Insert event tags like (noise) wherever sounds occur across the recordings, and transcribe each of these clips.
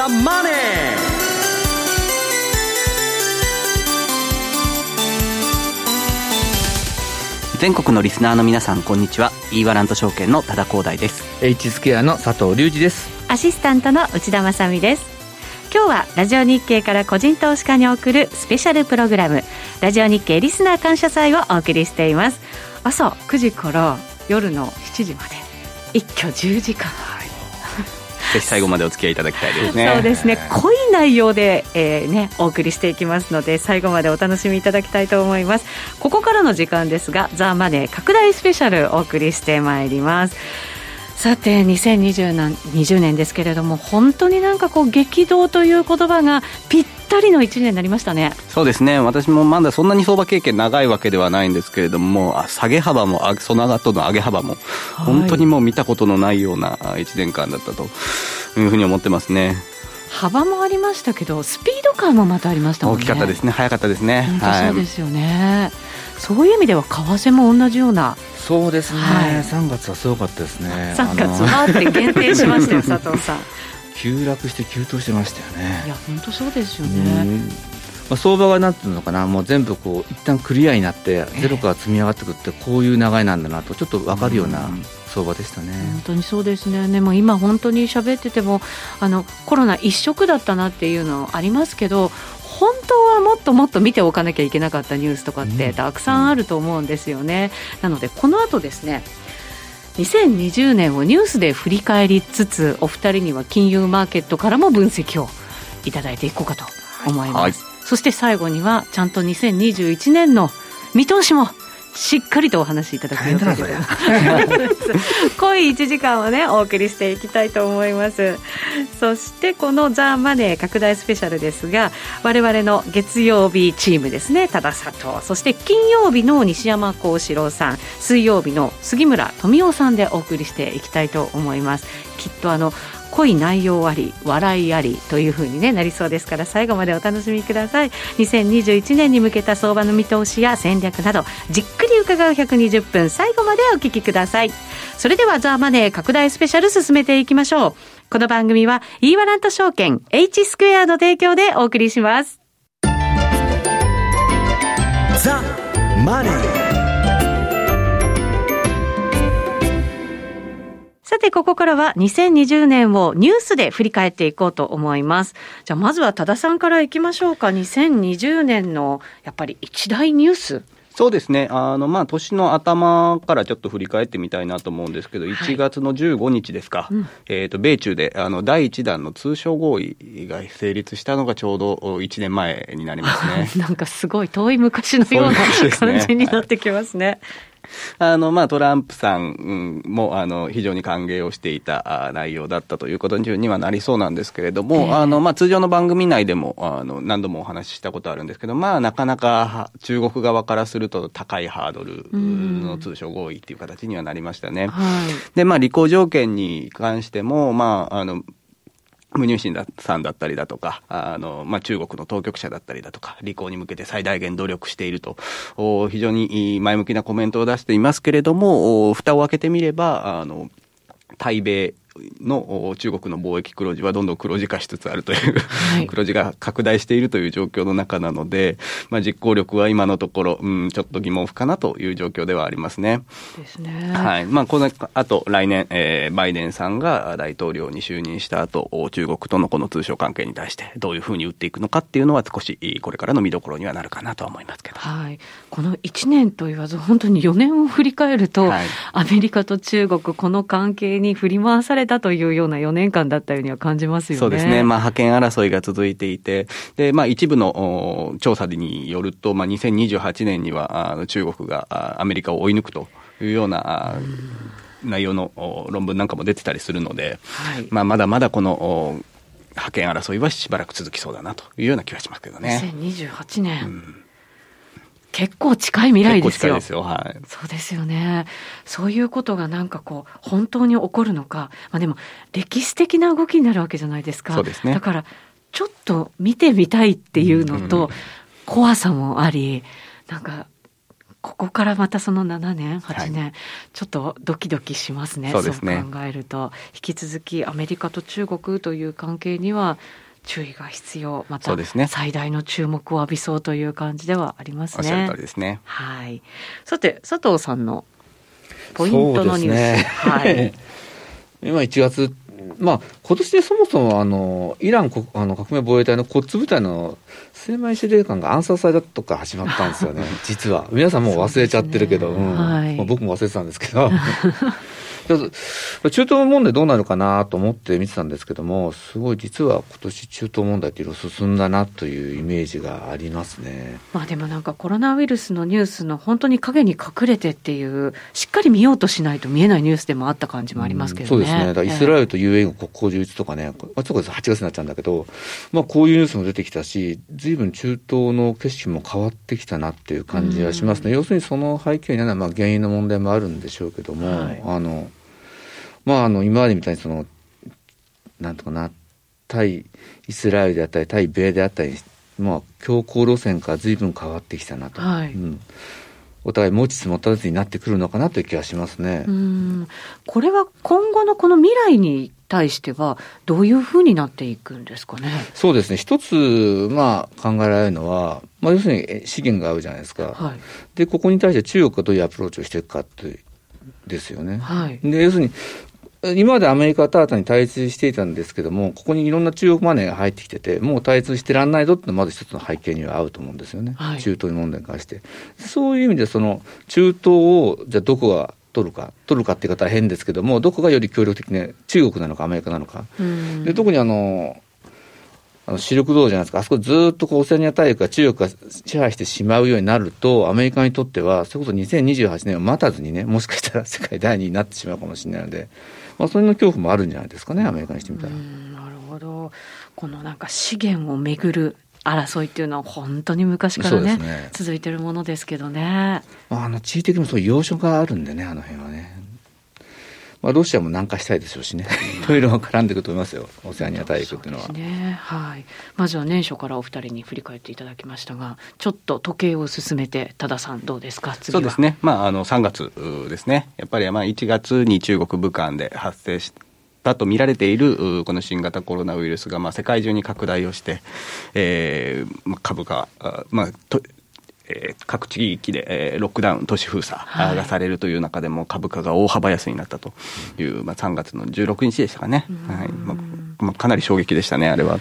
ザ・マネー」全国のリスナーの皆さんこんにちは。e ワラント証券の多田光大です。H スケアの佐藤隆二です。アシスタントの内田まさです。今日はラジオ日経から個人投資家に送るスペシャルプログラムラジオ日経リスナー感謝祭をお送りしています。朝9時から夜の7時まで。一挙10時間ぜひ最後までお付き合いいただきたいですね。そうですね。濃い内容で、えー、ね、お送りしていきますので最後までお楽しみいただきたいと思います。ここからの時間ですがザ・マネー拡大スペシャルお送りしてまいります。さて2020年ですけれども本当になんかこう激動という言葉がぴったりの1年になりましたね。そうですね。私もまだそんなに相場経験長いわけではないんですけれども下げ幅もその後の上げ幅も本当にもう見たことのないような1年間だったというふうに思ってますね。幅もありましたけどスピード感もまたありましたもんね。大きかったですね。早かったですね。そうですよね、はい、そういう意味では為替も同じような。そうですね、はい、3月はすごかったですね。3月はって限定しましたよ (laughs) 佐藤さん急落して急騰してましたよね。いや本当そうですよね。まあ、相場がなんていうのかな。もう全部こう一旦クリアになってゼロから積み上がってくってこういう流れなんだなとちょっと分かるような相場でしたね。本当にそうですね。でも今本当に喋っててもあのコロナ一色だったなっていうのありますけど本当はもっともっと見ておかなきゃいけなかったニュースとかってたくさんあると思うんですよね。なのでこの後ですね2020年をニュースで振り返りつつお二人には金融マーケットからも分析をいただいていこうかと思います、はい、そして最後にはちゃんと2021年の見通しもしっかりとお話しいただく予定で。濃い1時間をねお送りしていきたいと思います。そしてこの「ザ・マネー拡大スペシャル」ですが我々の月曜日チームですね。多田佐藤。そして金曜日の西山幸四郎さん。水曜日の杉村富夫さんでお送りしていきたいと思います。きっとあの濃い内容あり笑いありというふうに、ね、なりそうですから最後までお楽しみください。2021年に向けた相場の見通しや戦略などじっくり伺う120分。最後までお聞きください。それではザ・マネー拡大スペシャル進めていきましょう。この番組は e ワラント証券 H スクエアの提供でお送りします。ザ・マネーさて、ここからは2020年をニュースで振り返っていこうと思います。じゃあ、まずは多田さんからいきましょうか。2020年のやっぱり一大ニュース。そうですね、あのまあ、年の頭からちょっと振り返ってみたいなと思うんですけど、はい、1月の15日ですか、うん、えーと、米中であの第1弾の通商合意が成立したのがちょうど1年前になりますね (laughs) なんかすごい遠い昔のような感じになってきますね。あの、まあ、トランプさんも、あの、非常に歓迎をしていた内容だったということにはなりそうなんですけれども、えー、あの、まあ、通常の番組内でも、あの、何度もお話ししたことあるんですけど、まあ、なかなか中国側からすると高いハードルの通商合意っていう形にはなりましたね。はい、で、まあ、履行条件に関しても、まあ、あの、無入信さんだったりだとか、あの、まあ、中国の当局者だったりだとか、履行に向けて最大限努力していると、お非常に前向きなコメントを出していますけれども、蓋を開けてみれば、あの、対米の中国の貿易黒字はどんどん黒字化しつつあるという、はい、(laughs) 黒字が拡大しているという状況の中なので、まあ、実行力は今のところ、うん、ちょっと疑問符かなという状況ではありますね。ですね。はい。まあ、この後、来年、えー、バイデンさんが大統領に就任した後、中国とのこの通商関係に対してどういうふうに打っていくのかっていうのは少しこれからの見どころにはなるかなと思いますけど。はい。この1年と言わず、本当に4年を振り返ると、はい、アメリカと中国、この関係に振り回されたというような4年間だったようには感じますよね。そうですね。まあ、覇権争いが続いていて、で、まあ、一部の調査によると、まあ、2028年にはあ中国がアメリカを追い抜くというような、内容の論文なんかも出てたりするので、はい、まあ、まだまだこの覇権争いはしばらく続きそうだなというような気がしますけどね。2028年。うん結構近い未来ですよ。ですよ。はい。そうですよね。そういうことがなんかこう、本当に起こるのか。まあでも、歴史的な動きになるわけじゃないですか。すね。だから、ちょっと見てみたいっていうのと、怖さもあり、なんか、ここからまたその7年、8年、はい、ちょっとドキドキしますね、そうですね考えると、引き続きアメリカと中国という関係には、注意が必要、また最大の注目を浴びそうという感じではありますね。すね。はい。さて、佐藤さんのポイントのニュース。ね、はい。(laughs) 今1月まあ、今年でそもそもあのイラン国あの革命防衛隊のコッツ部隊の精米司令官が暗殺されたとか始まったんですよね、(laughs) 実は。皆さんもう忘れちゃってるけど、うね、うんはい、まあ、僕も忘れてたんですけど。(laughs) 中東問題どうなるかなと思って見てたんですけども、すごい実は今年中東問題っていろいろ進んだなというイメージがありますね。まあでもなんかコロナウイルスのニュースの本当に影に隠れてっていう、しっかり見ようとしないと見えないニュースでもあった感じもありますけどね。うん、そうですね。イスラエルと UAE の国交樹立とかね、あ、ちょっと8月になっちゃうんだけど、まあこういうニュースも出てきたし、随分中東の景色も変わってきたなっていう感じがしますね。うん、要するにその背景にはまあ原因の問題もあるんでしょうけども、はい、あの、まあ、あの、今までみたいにその、なんとかな、対イスラエルであったり、対米であったり、まあ、強硬路線から随分変わってきたなと。はい、うんお互い持ちつ持たずになってくるのかなという気がしますね。これは今後のこの未来に対しては、どういうふうになっていくんですかね？そうですね。一つ、まあ、考えられるのは、まあ、要するに資源があるじゃないですか。はい、で、ここに対して中国がどういうアプローチをしていくかというですよね。はい、で要するに今までアメリカと新たに対立していたんですけども、ここにいろんな中国マネーが入ってきてて、もう対立してらんないぞってのまず一つの背景には合うと思うんですよね、はい、中東問題に関して。そういう意味で、その中東をじゃあどこが取るか、取るかっていう方は変ですけども、どこがより協力的に、中国なのかアメリカなのか。で特にあのあのシルク道じゃないですか、あそこずっとオセアニア大陸が中国が支配してしまうようになると、アメリカにとっては、それこそ2028年を待たずにね、もしかしたら世界第二になってしまうかもしれないので、まあ、それの恐怖もあるんじゃないですかね、アメリカにしてみたら。なるほど。このなんか資源をめぐる争いっていうのは本当に昔からね、ね続いてるものですけどね。あの地位的にもそう要所があるんでね、あの辺はね。まあ、ロシアも南下したいでしょうしね、いろいろ絡んでいくと思いますよ、オセアニア大陸っていうのは。ね。はい、まずは年初からお二人に振り返っていただきましたが、ちょっと時計を進めて、多田さん、どうですか、そうですね、まあ、あの3月ですね、やっぱりまあ1月に中国、武漢で発生して、たと見られているこの新型コロナウイルスがまあ世界中に拡大をして、えー、株価、まあ、とえー、各地域で、えー、ロックダウン、都市封鎖がされるという中でも、株価が大幅安になったという、まあ、3月の16日でしたかね。はいまあまあ、かなり衝撃でしたね、あれは。本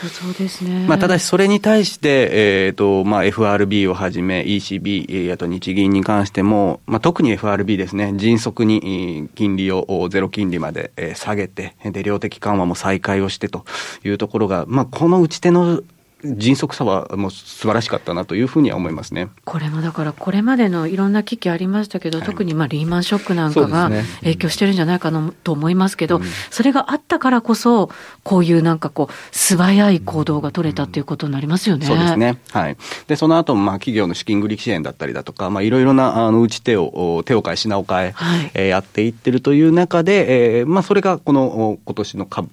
当そうですね。まあ、ただし、それに対して、えっ、ー、と、まあ、FRB をはじめ、ECB、あと日銀に関しても、まあ、特に FRB ですね、迅速に金利をゼロ金利まで下げて、で、量的緩和も再開をしてというところが、まあ、この打ち手の迅速さはもう素晴らしかったなというふうには思いますねこれもだから、これまでのいろんな危機ありましたけど、はい、特にまあリーマンショックなんかが影響してるんじゃないかなと思いますけど、そ、ねそれがあったからこそ、こういうなんかこう、素早い行動が取れたっていうことになりますよね。そうですね。はい。で、その後、まあ企業の資金繰り支援だったりだとか、まあいろいろなあの打ち手を、手を変え品を変え、はい、えー、やっていってるという中で、えー、まあそれがこの今年の株、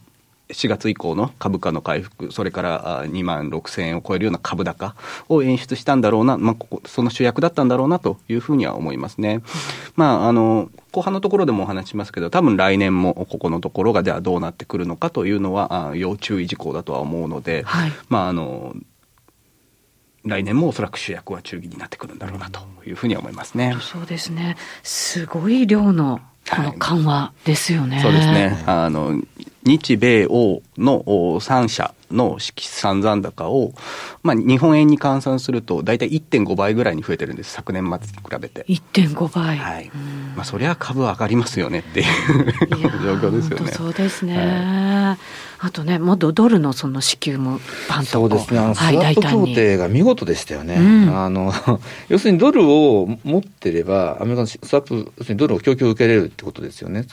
4月以降の株価の回復、それから2万6000円を超えるような株高を演出したんだろうな、まあ、ここその主役だったんだろうなというふうには思いますね。まあ、あの、後半のところでもお話しますけど、多分来年もここのところがじゃあどうなってくるのかというのは、要注意事項だとは思うので、はい、まあ、あの、来年もおそらく主役は中銀になってくるんだろうなというふうには思いますね。そうですね。すごい量のこの緩和ですよね。はい、そうですね。あの、日米欧の3社の式算残高を、まあ、日本円に換算すると、大体1.5倍ぐらいに増えてるんです、昨年末に比べて。1.5倍。はい。まあ、そりゃ株上がりますよねっていう状況ですよね。そうですね。はい、あとね、もっとドルのその支給もパンとそうですね。あの、スワップ協定が見事でしたよね。うん、あの、(laughs) 要するにドルを持ってれば、アメリカのスワップ、要するにドルを供給を受けれるってことですよね。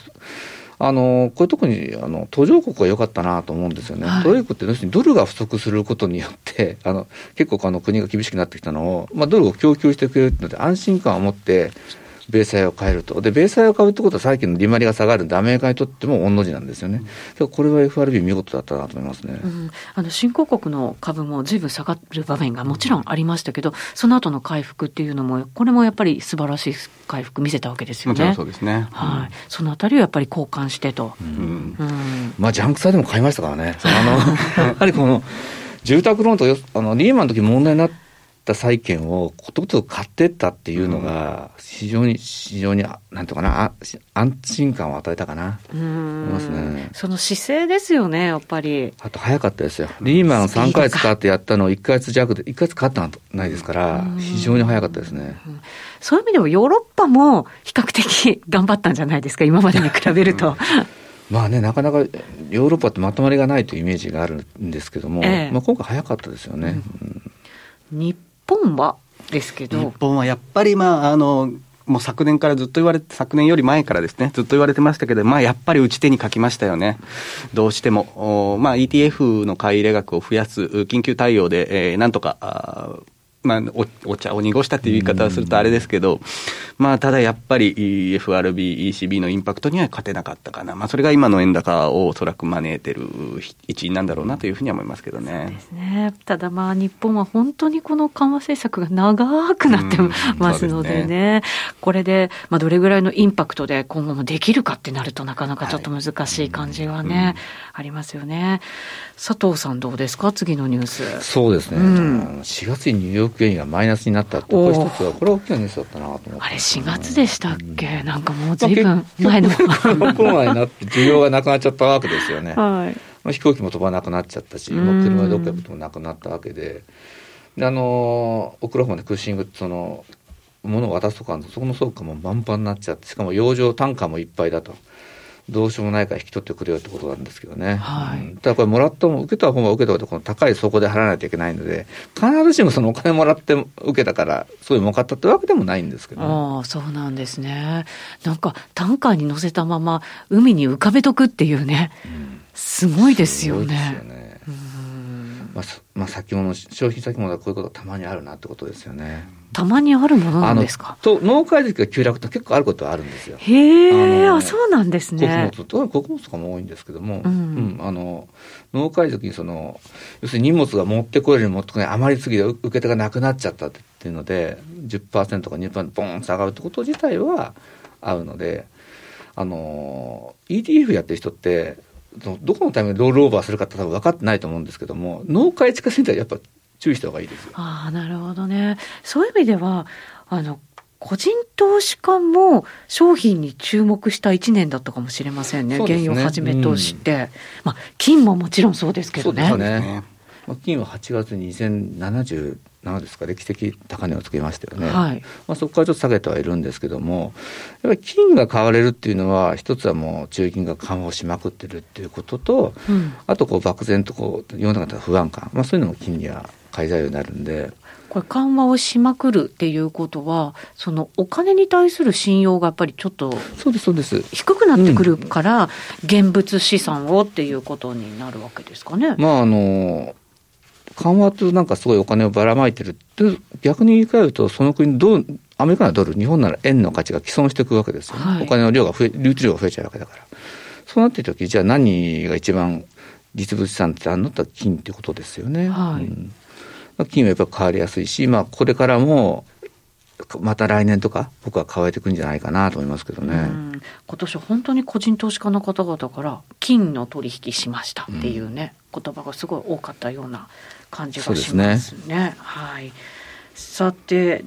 あの、これ特に、あの、途上国は良かったなと思うんですよね。はい、途上国って要するにドルが不足することによって、(laughs) あの、結構あの国が厳しくなってきたのを、まあドルを供給してくれるので安心感を持って、米債を買えると。で、米債を買うってことは債券の利回りが下がるんで、アメリカにとっても御の字なんですよね。うん、これは FRB 見事だったなと思いますね。うん、あの、新興国の株もずいぶん下がる場面がもちろんありましたけど、その後の回復っていうのも、これもやっぱり素晴らしい回復見せたわけですよね。もちろんそうですね。はい。そのあたりをやっぱり交換してと。うん。うん、まあ、ジャンク債でも買いましたからね。あの、(laughs) やはりこの、住宅ローンとあのリーマンの時問題になって、った債券をことごとく買ってったっていうのが、非常に、非常に、なんとかな、安心感を与えたかな、思いますね。その姿勢ですよね、やっぱり。あと早かったですよ。リーマン3か月かってやったのを1か月弱で、1か月かったのないですから、非常に早かったですね。そういう意味でもヨーロッパも比較的頑張ったんじゃないですか、今までに比べると。(laughs) まあね、なかなかヨーロッパってまとまりがないというイメージがあるんですけども、ええ、まあ今回早かったですよね。うん、日本はですけど日本はやっぱりまああのもう昨年からずっと言われて、昨年より前からですね、ずっと言われてましたけど、まあやっぱり打ち手に書きましたよね。どうしても。まあ ETF の買い入れ額を増やす、緊急対応で、えー、なんとか、まあお、お茶を濁したっていう言い方をするとあれですけど、まあ、ただやっぱり FRB、ECB のインパクトには勝てなかったかな、まあ、それが今の円高をおそらく招いてる一因なんだろうなというふうには思いますけどね。そうですね。ただ、まあ、日本は本当にこの緩和政策が長くなってますのでね、でね。これで、まあ、どれぐらいのインパクトで今後もできるかってなると、なかなかちょっと難しい感じはね、はい、ありますよね。佐藤さん、どうですか、次のニュース。そうですね、うん、4月にニューヨーク原油がマイナスになったって、これ一つは、これは大きなニュースだったなと思って、あれ、4月でしたっけ、うん、なんかもうずいぶん前の。コロナになって、需要がなくなっちゃったわけですよね。はい、飛行機も飛ばなくなっちゃったし、もう車でどっか行くこともなくなったわけで、であのオクラホマでクッシングその物を渡すとかそこの倉庫も満帆になっちゃってしかも養生単価もいっぱいだと。どうしようもないから引き取ってくれよってことなんですけどね。はい。うん、ただこれもらったも受けた方が受けた方でこの高い底で払わないといけないので、必ずしもそのお金もらって受けたから、そういう儲かったってわけでもないんですけど、ね、ああ、そうなんですね。なんか、タンカーに乗せたまま海に浮かべとくっていうね。うん、すごいですよね。すごいですよね。まあ、まあ、先物、消費先物はこういうことたまにあるなってことですよね。たまにあるものなんですか？と農家時が急落って結構あることはあるんですよ。へえ、あそうなんですね。穀物、穀物とかも多いんですけども、うん、うん、あの農家時にその、要するに荷物が持ってこれる持ってこない、余りすぎて受け手がなくなっちゃったっていうので、10%か2%ボンと上がるってこと自体はあるので、あの、ETF やってる人って、どこのタイミングでロールオーバーするかって多分分かってないと思うんですけども、農家地下センターやっぱ注意した方がいいですああ、なるほどね。そういう意味では、あの、個人投資家も商品に注目した1年だったかもしれませんね、ね。原油をはじめとして、うん、まあ、金ももちろんそうですけどね。そうですねまあ、金は8月に2077ですか、歴史的高値をつけましたよね、はい。まあ、そこからちょっと下げてはいるんですけども、やっぱり金が買われるっていうのは、一つはもう中金が緩和をしまくってるっていうことと、うん、あとこう漠然とこう世の中の不安感、まあ、そういうのも金には買い材料になるんで。これ緩和をしまくるっていうことは、そのお金に対する信用がやっぱりちょっとそうですそうです。低くなってくるから、現物資産をっていうことになるわけですかね。まああの緩和となんかすごいお金をばらまいてるって逆に言い換えるとその国どうアメリカのドル日本なら円の価値が既存していくわけですよね、はい、お金の量が増え流通量が増えちゃうわけだから。そうなってる時じゃあ何が一番実物資産ってあるの？って金ってことですよね。はい、うん。金はやっぱ変わりやすいし、まあ、これからもまた来年とか僕は変えていくんじゃないかなと思いますけどね。今年本当に個人投資家の方々から金の取引しましたっていうね、うん、言葉がすごい多かったような感じがしますね。すねはい。さて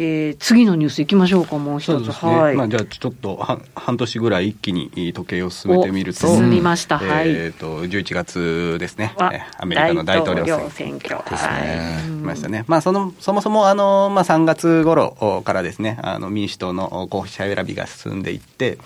えー、次のニュースいきましょうか、もう一つ。ね、はい。まあ、じゃあ、ちょっとは、半年ぐらい一気に時計を進めてみると。進みました、はい。えっ、ー、と、11月ですね。アメリカの大統領選挙ですね。はい。ましたね。まあ、その、そもそも、あの、まあ、3月頃からですね、あの、民主党の候補者選びが進んでいって、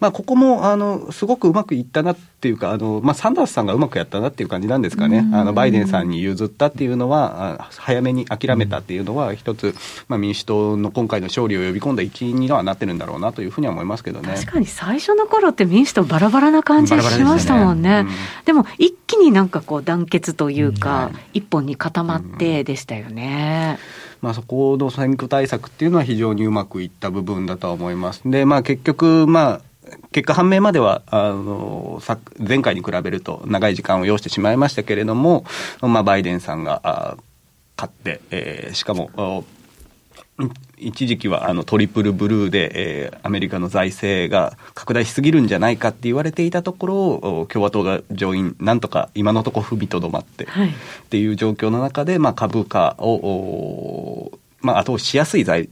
まあ、ここもあのすごくうまくいったなっていうか、あのまあ、サンダースさんがうまくやったなっていう感じなんですかね、あのバイデンさんに譲ったっていうのは、早めに諦めたっていうのは、一つ、まあ、民主党の今回の勝利を呼び込んだ一因にはなってるんだろうなというふうには思いますけどね。確かに最初の頃って民主党、バラバラな感じしましたもんね。でねうん、でも一気になんかこう団結というか、うん、一本に固まってでしたよね。うん。まあ、そこの選挙対策っていうのは非常にうまくいった部分だとは思います。で、まあ、結局、まあ、結果判明まではあの前回に比べると長い時間を要してしまいましたけれども、まあ、バイデンさんが勝って、えー、しかも一時期はあのトリプルブルーで、えー、アメリカの財政が拡大しすぎるんじゃないかって言われていたところを共和党が上院なんとか今のところ踏みとどまって、はい、っていう状況の中で、まあ、株価をまあ、後押ししやすい材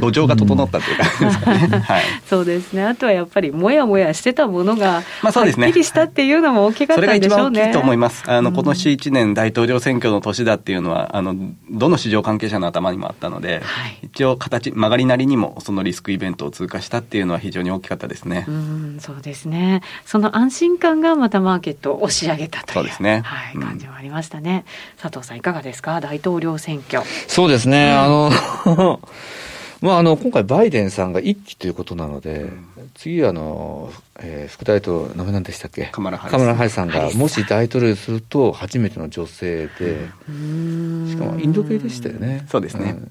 土壌が整ったというか、ね (laughs) はい、そうですね、あとはやっぱり、もやもやしてたものが、まあそうですね、はっきりしたっていうのも大きかったんでしょうね。それが一番大きいと思います。あの、今年1年大統領選挙の年だっていうのは、あの、どの市場関係者の頭にもあったので、はい、一応形、曲がりなりにもそのリスクイベントを通過したっていうのは非常に大きかったですね。うん、そうですね。その安心感がまたマーケットを押し上げたという。そうですね。はい、感じもありましたね。佐藤さんいかがですか？大統領選挙。そうですね。あの (laughs) まあ、あの今回、バイデンさんが一期ということなので、うん、次あの、えー、副大統領、名前なんでしたっけ、カマラハリさんがもし大統領すると、初めての女性で、しかもインド系でしたよね。そうですね、うん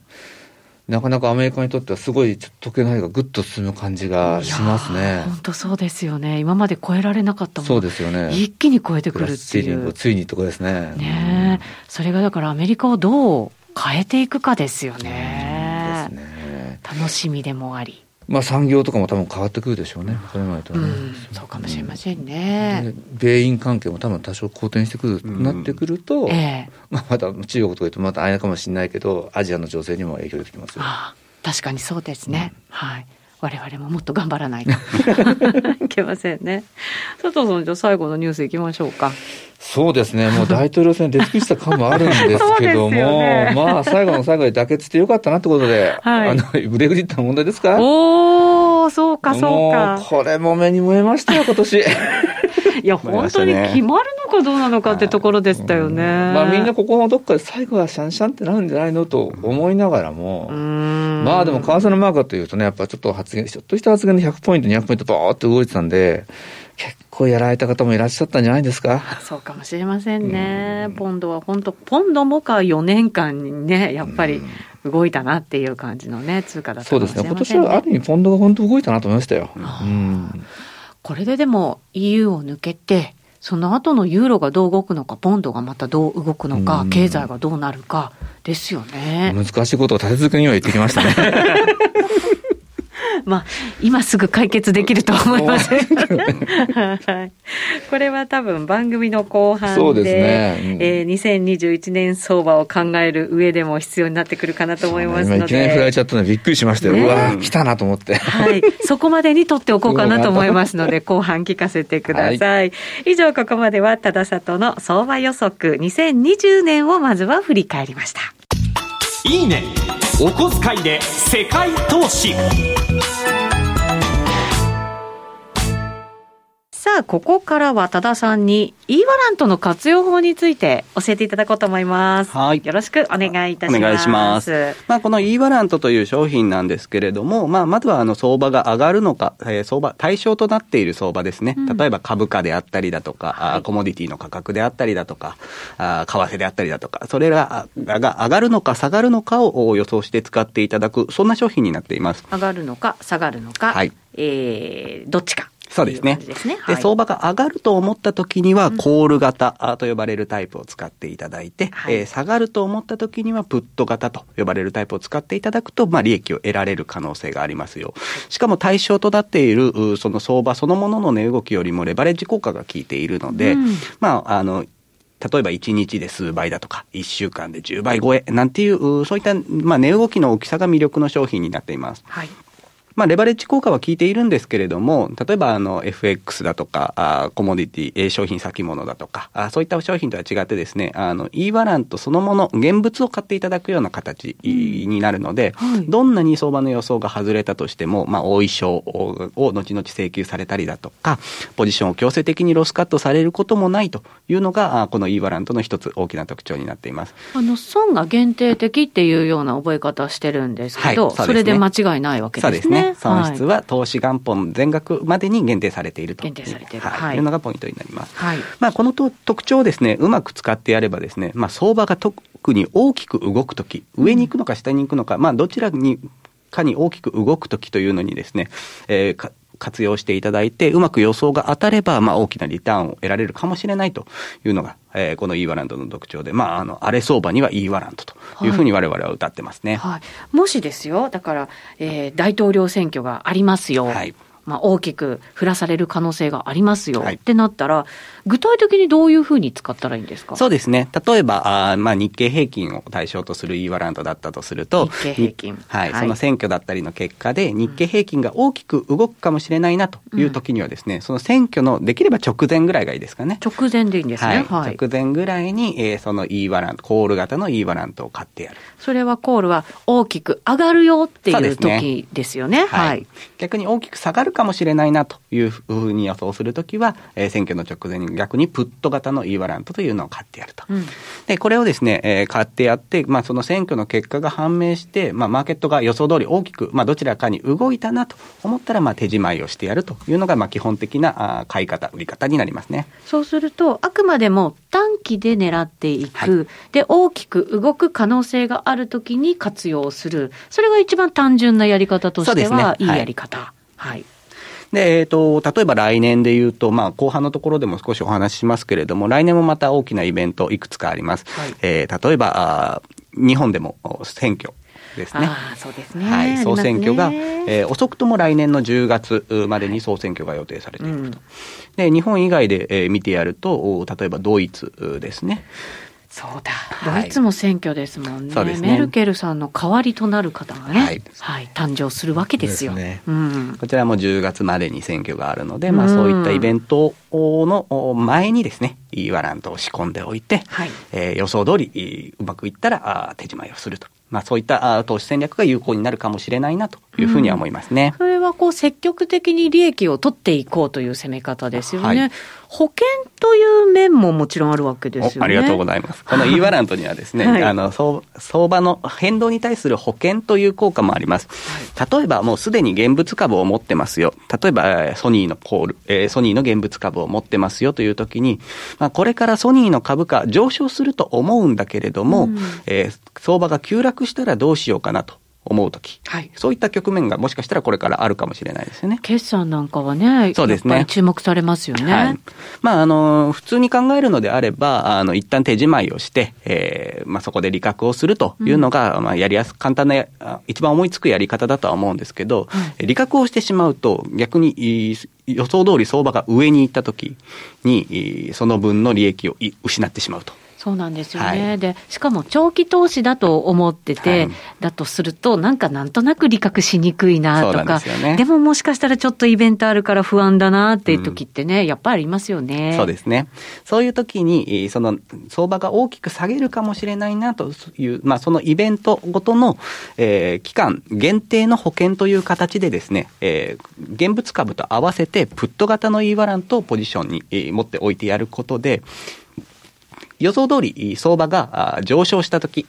なかなかアメリカにとってはすごい時計の針がぐっと進む感じがしますね。本当そうですよね。今まで超えられなかったもそうですよね。一気に超えてくるっていう。ついにとこですね。ね、うん、それがだからアメリカをどう変えていくかですよね。ね楽しみでもあり。まあ産業とかも多分変わってくるでしょうね、それまでとね、うん、そうかもしれませんね。米印関係も多分多少好転してくる、うん、なってくると、えー、まあ、また中国とか言うとまたあれかもしれないけど、アジアの情勢にも影響出てきますよ。あ確かにそうですね。うん、はい。我々ももっと頑張らないと (laughs) いけませんね。佐藤さん、じゃあ最後のニュースいきましょうか。そうですね、もう大統領選出尽くした感もあるんですけども、(laughs) ね、まあ、最後の最後で妥結してよかったなってことで、はい、あの、ブレグジットの問題ですか？おー、そうか、そうか。これも目に燃えましたよ、今年。(laughs) いや、本当に決まるのかどうなのかってところでしたよね。まあ、みんなここのどっかで最後はシャンシャンってなるんじゃないのと思いながらも、まあでも、為替のマーカーというとね、やっぱちょっと発言、ちょっとした発言で100ポイント、200ポイント、ばーって動いてたんで、結構やられた方もいらっしゃったんじゃないですか？そうかもしれませんね。ポンドは本当、ポンドもか4年間にね、やっぱり動いたなっていう感じのね、通貨だったかもしれませんね。そうですね。今年はある意味ポンドが本当動いたなと思いましたよ。うんこれででも EU を抜けて、その後のユーロがどう動くのか、ポンドがまたどう動くのか、経済がどうなるかですよね。難しいことを立て続けには言ってきましたね。(laughs) (laughs) まあ、今すぐ解決できるとは思いません。(laughs) これは多分番組の後半で、そうですねうん、えー、2021年相場を考える上でも必要になってくるかなと思いますので。いきなり振られちゃったのでびっくりしましたよ。ね、うわ来たなと思って。はい。そこまでに取っておこうかなと思いますので、後半聞かせてください。はい、以上、ここまでは、多田里の相場予測2020年をまずは振り返りました。いいね。お小遣いで世界投資。さあ、ここからは多田さんに e ワラントの活用法について教えていただこうと思います。はい。よろしくお願いいたします。お願いします。まあ、この e ワラントという商品なんですけれども、まあ、まずはあの相場が上がるのか、えー、相場、対象となっている相場ですね。例えば株価であったりだとか、はい、コモディティの価格であったりだとか、あ為替であったりだとか、それらが上がるのか下がるのかを予想して使っていただく、そんな商品になっています。上がるのか下がるのか、はい、えー、どっちか。そうですね。で、ね。はい、相場が上がると思った時には、コール型と呼ばれるタイプを使っていただいて、はい、えー、下がると思った時には、プット型と呼ばれるタイプを使っていただくと、まあ、利益を得られる可能性がありますよ。しかも対象となっている、その相場そのものの値動きよりもレバレッジ効果が効いているので、うん、まあ、あの、例えば1日で数倍だとか、1週間で10倍超えなんていう、そういった、まあ、値動きの大きさが魅力の商品になっています。はいまあ、レバレッジ効果は効いているんですけれども、例えばあの FX だとか、あコモディティ、商品先物だとかあ、そういった商品とは違ってですね、あの E ワラントそのもの、現物を買っていただくような形になるので、うんはい、どんなに相場の予想が外れたとしても、まあ、大衣装を後々請求されたりだとか、ポジションを強制的にロスカットされることもないというのが、この E ワラントの一つ大きな特徴になっています。あの、損が限定的っていうような覚え方してるんですけど、はいそね、それで間違いないわけですね。そうですね。ね。損失は投資元本全額までに限定されていると。限定されている。はい。いうのがポイントになります。はい。まあ、このと特徴をですね、うまく使ってやればですね、まあ、相場が特に大きく動くとき、上に行くのか下に行くのか、まあ、どちらにかに大きく動くときというのにですね、えー、活用していただいて、うまく予想が当たれば、まあ、大きなリターンを得られるかもしれないというのが、えー、この E ワラントの特徴で、まあ、あの、荒れ相場には E ワラントというふうに我々は歌ってますね。はい、はい、もしですよ、だから、えー、大統領選挙がありますよ。はい。まあ、大きく降らされる可能性がありますよ、はい、ってなったら、具体的にどういうふうに使ったらいいんですか？そうですね。例えば、あまあ、日経平均を対象とする E ワラントだったとすると、日経平均。はい、はい、その選挙だったりの結果で、日経平均が大きく動くかもしれないなという時にはですね、うん、その選挙のできれば直前ぐらいがいいですかね。直前でいいんですね？はい。直前ぐらいに、えー、その E ワラント、コール型の E ワラントを買ってやる。それはコールは大きく上がるよっていう時ですよね？ねはい。逆に大きく下がるかもしれないなというふうに予想するときは、えー、選挙の直前に逆にプット型の E ワラントというのを買ってやると。うん、で、これをですね、えー、買ってやって、まあ、その選挙の結果が判明して、まあ、マーケットが予想通り大きく、まあ、どちらかに動いたなと思ったら、まあ、手仕舞いをしてやるというのが、まあ、基本的なあ買い方、売り方になりますね。そうすると、あくまでも短期で狙っていく、はい、で、大きく動く可能性があるときに活用する。それが一番単純なやり方としては、いいやり方。はい、はいで、えっ、ー、と、例えば来年で言うと、まあ、後半のところでも少しお話ししますけれども、来年もまた大きなイベントいくつかあります。はい、えー、例えば、あ日本でも選挙。ですね。そうですね。はい、総選挙が、えー、遅くとも来年の10月までに総選挙が予定されていると。はいうん、で、日本以外で、えー、見てやると、例えばドイツですね。そうだ、ドイツも選挙ですもんね、はい、メルケルさんの代わりとなる方がね、はい、はい、誕生するわけですよ。すね。うん、こちらも10月までに選挙があるので、まあ、そういったイベントの前にですね、いいワラントを仕込んでおいて、はい。えー、予想通りうまくいったらあ手仕舞いをすると。まあ、そういった投資戦略が有効になるかもしれないなというふうには思いますね。うん、それはこう積極的に利益を取っていこうという攻め方ですよね。はい、保険という面ももちろんあるわけですよね。ありがとうございます。この E ワラントにはですね、(laughs) はい、あの相相場の変動に対する保険という効果もあります。例えばもうすでに現物株を持ってますよ。例えばソニーのコール、えー、ソニーの現物株を持ってますよという時に、まあ、これからソニーの株価上昇すると思うんだけれども、うん、えー、相場が急落したらどうしようかなと。思うとき、はい、そういった局面がもしかしたらこれからあるかもしれないですよね。決算なんかはね、そうですね。注目されますよね。はい、まあ、あの、普通に考えるのであれば、あの、一旦手仕舞いをして、えー、まあ、そこで利確をするというのが、うん、まあ、やりやす、簡単な、一番思いつくやり方だとは思うんですけど、はい、利確をしてしまうと、逆に、予想通り相場が上に行ったときに、その分の利益を失ってしまうと。そうなんですよね、はい、でしかも長期投資だと思ってて、はい、だとすると、なんかなんとなく理覚しにくいなとか、でね、でももしかしたらちょっとイベントあるから不安だなっていう時ってね、うん、やっぱりありますよね。そうですね。そういう時に、その相場が大きく下げるかもしれないなという、まあ、そのイベントごとの、えー、期間限定の保険という形でですね、えー、現物株と合わせて、プット型の E ワラントをポジションに、えー、持っておいてやることで、予想通り相場が上昇した時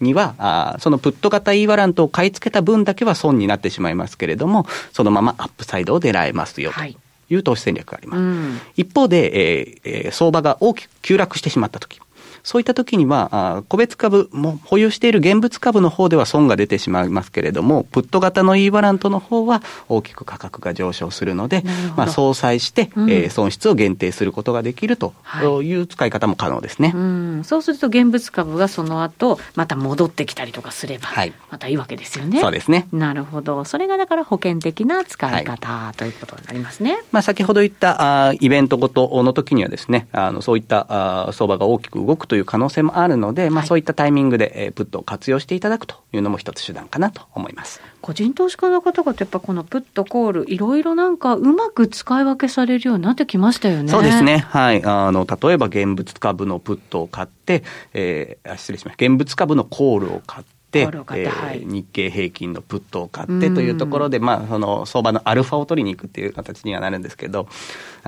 には、うん、そのプット型 E ワラントを買い付けた分だけは損になってしまいますけれども、そのままアップサイドを狙えますよと。いう投資戦略があります。うん、一方で、えー、相場が大きく急落してしまったとき、そういった時には、個別株も保有している現物株の方では損が出てしまいますけれども、プット型の E ワラントの方は大きく価格が上昇するので、まあ、相殺して、うん、えー、損失を限定することができるという使い方も可能ですね。はい、うんそうすると現物株がその後、また戻ってきたりとかすれば、はい、またいいわけですよね。そうですね。なるほど。それがだから保険的な使い方、はい、ということになりますね。まあ、先ほど言ったあイベントごとの時にはですね、あのそういったあ相場が大きく動くという可能性もあるので、まあ、そういったタイミングで、えプットを活用していただくというのも一つ手段かなと思います。個人投資家の方々やっぱこのプットコール、いろいろなんかうまく使い分けされるようになってきましたよね。そうですね。はい。あの、例えば現物株のプットを買って、えー、失礼しました。現物株のコールを買って、て、えー、日経平均のプットを買ってというところで、まあ、その相場のアルファを取りに行くっていう形にはなるんですけど、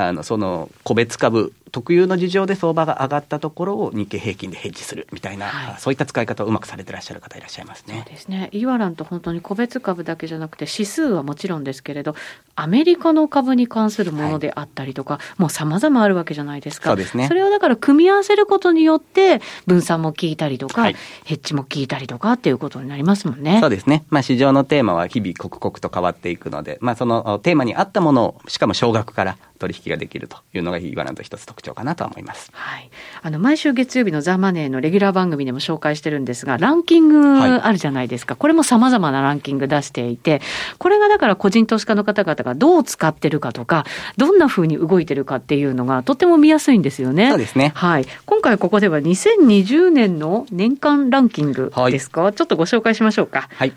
あのその個別株特有の事情で相場が上がったところを日経平均でヘッジするみたいな、はい、そういった使い方をうまくされてらっしゃる方いらっしゃいますね。そうですね。イワランと本当に個別株だけじゃなくて指数はもちろんですけれど、アメリカの株に関するものであったりとか、はい、もう様々あるわけじゃないですか。そうですね。それをだから組み合わせることによって分散も効いたりとか、はい、ヘッジも効いたりとかっていうことになりますもんね。そうですね。まあ市場のテーマは日々刻々と変わっていくので、まあそのテーマに合ったものをしかも少額から取引ができるというのがイワラ一つ特徴かなと思います。はい。あの、毎週月曜日のザ・マネーのレギュラー番組でも紹介してるんですが、ランキングあるじゃないですか。はい、これも様々なランキング出していて、これがだから個人投資家の方々がどう使ってるかとか、どんな風に動いてるかっていうのがとっても見やすいんですよね。そうですね。はい。今回ここでは2020年の年間ランキングですか、はい、ちょっとご紹介しましょうか。はい。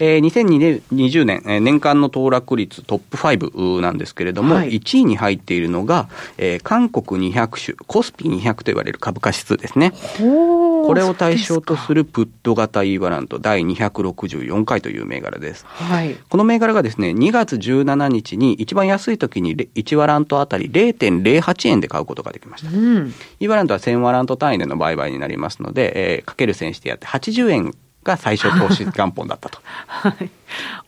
えー、2020年、えー、年間の騰落率トップ5なんですけれども、はい、1位に入っているのが、えー、韓国200種、コスピ200と言われる株価指数ですね。これを対象とするプット型 E バラント第264回という銘柄です。はい、この銘柄がですね、2月17日に一番安い時に1ワラントあたり0.08円で買うことができました。うん、E ワラントは1000ワラント単位での売買になりますので、えー、かける1000してやって80円が最初投資元本だったと。はい。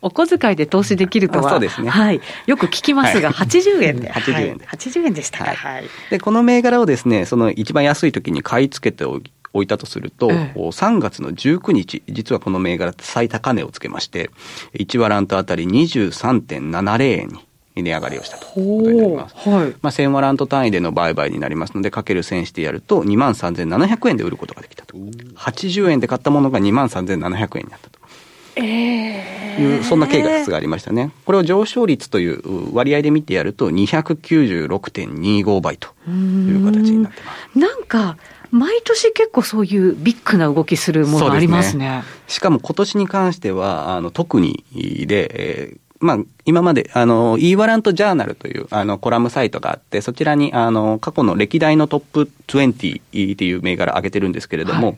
お小遣いで投資できるとは、そうですね。はい。よく聞きますが、はい、80円で。80円で。はい、80円でしたか。はい。で、この銘柄をですね、その一番安い時に買い付けておいたとすると、ええ、3月の19日、実はこの銘柄最高値をつけまして、1ワラントあたり23.70円に値上がりをしたということになります。はい、まあ、1000ワラント単位での売買になりますので、かける1000してやると、2万3700円で売ることができたと。80円で買ったものが2万3700円になったと。えー、いうそんな経過がありましたね。これを上昇率という割合で見てやると296.25倍という形になってます。なんか毎年結構そういうビッグな動きするものありますね。すねしかも今年に関しては、あの特にで、えー、まあ、今まで、あの、e ワラントジャーナルという、あの、コラムサイトがあって、そちらに、あの、過去の歴代のトップ20っていう銘柄上げてるんですけれども、はい、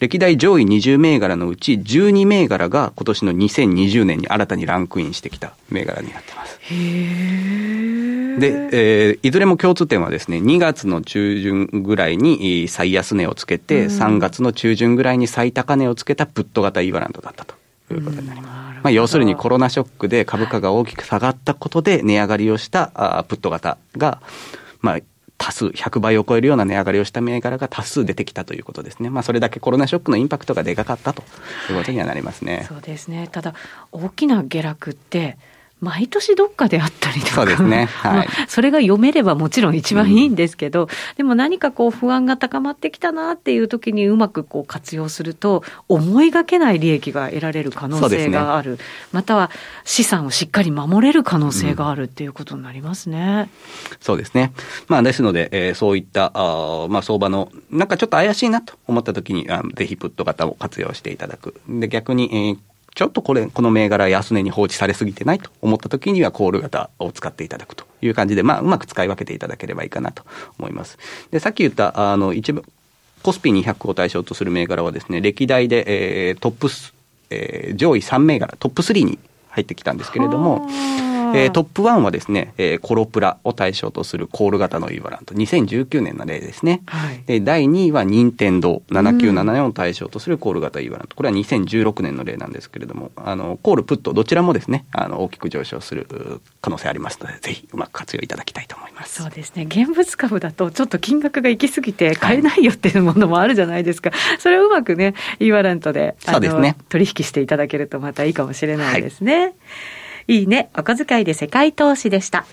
歴代上位20銘柄のうち12銘柄が今年の2020年に新たにランクインしてきた銘柄になってます。へで、えー、いずれも共通点はですね、2月の中旬ぐらいに最安値をつけて、3月の中旬ぐらいに最高値をつけたプット型 e ワラントだったと。ということになります。まあ、要するにコロナショックで株価が大きく下がったことで値上がりをしたあプット型が、まあ、多数、100倍を超えるような値上がりをした銘柄が多数出てきたということですね。まあ、それだけコロナショックのインパクトがでかかったということにはなりますね。はい、そうですね。ただ、大きな下落って、毎年どっかであったりとか。そうですね。(laughs) はい。それが読めればもちろん一番いいんですけど、うん、でも何かこう不安が高まってきたなっていう時にうまくこう活用すると、思いがけない利益が得られる可能性がある。ね、または資産をしっかり守れる可能性があるっていうことになりますね。うん、そうですね。まあですので、えー、そういったあまあ相場のなんかちょっと怪しいなと思った時にあぜひプット型を活用していただく。で逆に、えーちょっとこれ、この銘柄安値に放置されすぎてないと思った時にはコール型を使っていただくという感じで、まあ、うまく使い分けていただければいいかなと思います。で、さっき言った、あの、一部、コスピー200を対象とする銘柄はですね、歴代で、えー、トップス、えー、上位3銘柄、トップ3に入ってきたんですけれども、えー、トップ1はですね、えー、コロプラを対象とするコール型のイーバラント、2019年の例ですね。はい、で第2位は任天堂7974を対象とするコール型イーバラント、これは2016年の例なんですけれども、あのコール、プット、どちらもですね、あの大きく上昇する可能性ありますので、ぜひうまく活用いただきたいと思います。そうですね、現物株だとちょっと金額が行き過ぎて買えないよっていうものもあるじゃないですか。はい、それをうまくね、イーバラントで、そうですね。取引していただけるとまたいいかもしれないですね。はいいいね、お小遣いで世界投資でした。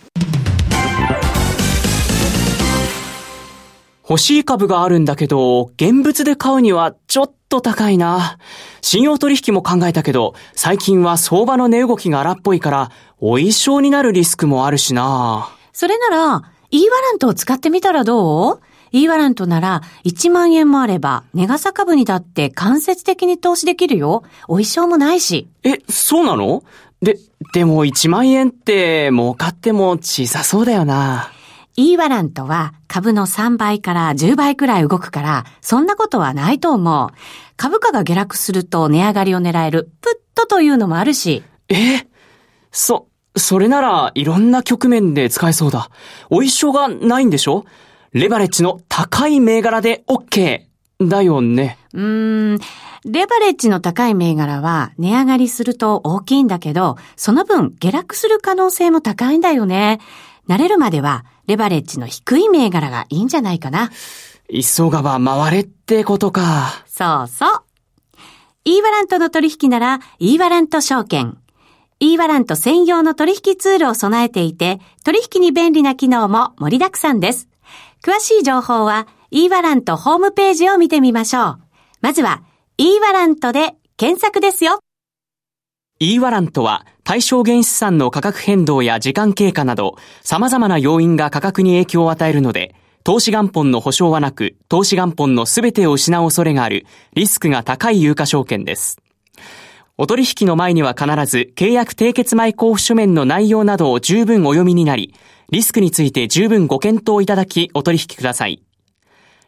欲しい株があるんだけど、現物で買うにはちょっと高いな。信用取引も考えたけど、最近は相場の値動きが荒っぽいから、お衣装になるリスクもあるしな。それなら、E ワラントを使ってみたらどう ?E ワラントなら1万円もあれば、ネガサ株にだって間接的に投資できるよ。お衣装もないし。え、そうなの？で、でも1万円って儲かっても小さそうだよな。E ワラントは株の3倍から10倍くらい動くから、そんなことはないと思う。株価が下落すると値上がりを狙える、プットというのもあるし。え？そ、それならいろんな局面で使えそうだ。お一緒がないんでしょ？レバレッジの高い銘柄で OK。だよね。うーん。レバレッジの高い銘柄は値上がりすると大きいんだけど、その分下落する可能性も高いんだよね。慣れるまではレバレッジの低い銘柄がいいんじゃないかな。急がば回れってことか。そうそう。E ワラントの取引なら E ワラント証券。E ワラント専用の取引ツールを備えていて、取引に便利な機能も盛りだくさんです。詳しい情報は E ワラントホームページを見てみましょう。まずは E ワラントで検索ですよ。E ワラントは対象原資産の価格変動や時間経過など様々な要因が価格に影響を与えるので、投資元本の保証はなく、投資元本のすべてを失う恐れがあるリスクが高い有価証券です。お取引の前には必ず契約締結前交付書面の内容などを十分お読みになり、リスクについて十分ご検討いただきお取引ください。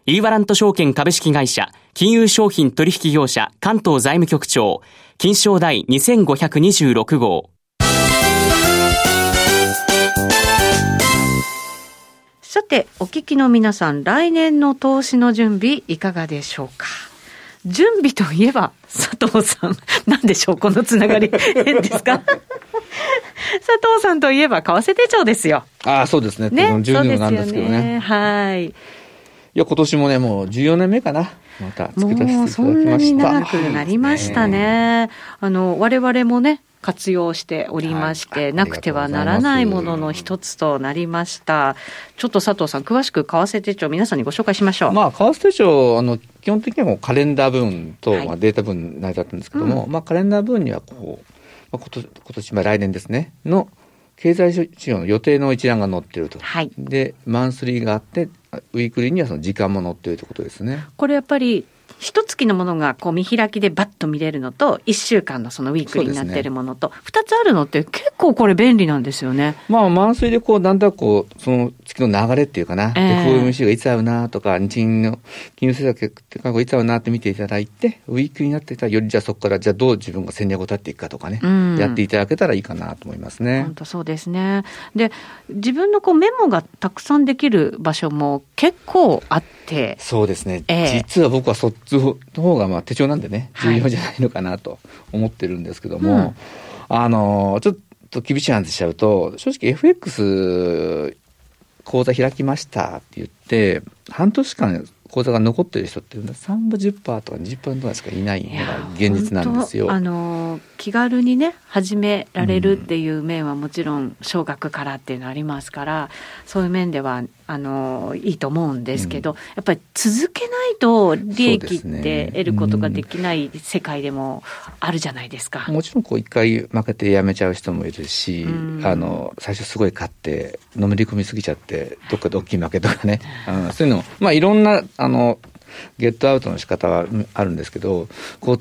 E ワラント証券株式会社、金融商品取引業者関東財務局長、金賞第2526号。さて、お聞きの皆さん、来年の投資の準備いかがでしょうか？準備といえば、佐藤さん、何でしょう？このつながり。(laughs) 変ですか？佐藤さんといえば、為替手帳ですよ。ああ、そうですね。ね、10年なんですけどね。ねはい。いや、今年もね、もう14年目かな。また付け足していただきました。もうそんなに長くなりましたね。あの、我々もね、活用しておりまして、はい、なくてはならないものの一つとなりました。ちょっと佐藤さん、詳しく為替手帳、皆さんにご紹介しましょう。まあ、為替手帳、あの、基本的にはもうカレンダー分と、はい、まあ、データ分成り立ってるんですけども、うん、まあ、カレンダー分にはこう、まあ、今年、今年、まあ、来年ですね、の経済指標の予定の一覧が載ってると。はい、で、マンスリーがあって、ウィークリーにはその時間も載ってるということですね。これやっぱり一月のものがこう見開きでバッと見れるのと、一週間のそのウィークリーになってるものと、二、つあるのって結構これ便利なんですよね。まあ、満水でこう、だんだんこう、その月の流れっていうかな、えー、FOMC がいつ合うなとか、日銀の金融政策っていつ合うなって見ていただいて、ウィークになってたら、よりじゃあそこから、じゃあどう自分が戦略を立っていくかとかね、うん、やっていただけたらいいかなと思いますね。本当そうですね。で、自分のこうメモがたくさんできる場所も結構あって、そうですね。えー、実は僕はそっちの方がまあ手帳なんでね、重要じゃないのかなと思ってるんですけども、はいうん、あの、ちょっと厳しい話しちゃうと、正直 FX 講座開きましたって言って、半年間口座が残ってる人って3分10%とか20%ぐらいしかいないのが現実なんですよ。あの気軽にね始められるっていう面はもちろん少額からっていうのありますから、そういう面ではあのいいと思うんですけど、うん、やっぱり続けないと利益って得ることができない世界でもあるじゃないですか。もちろんこう一回負けてやめちゃう人もいるし、うん、あの最初すごい勝ってのめり込みすぎちゃってどっかで大きい負けとかね、うん、そういうのまあいろんなあのゲットアウトの仕方はあるんですけどこう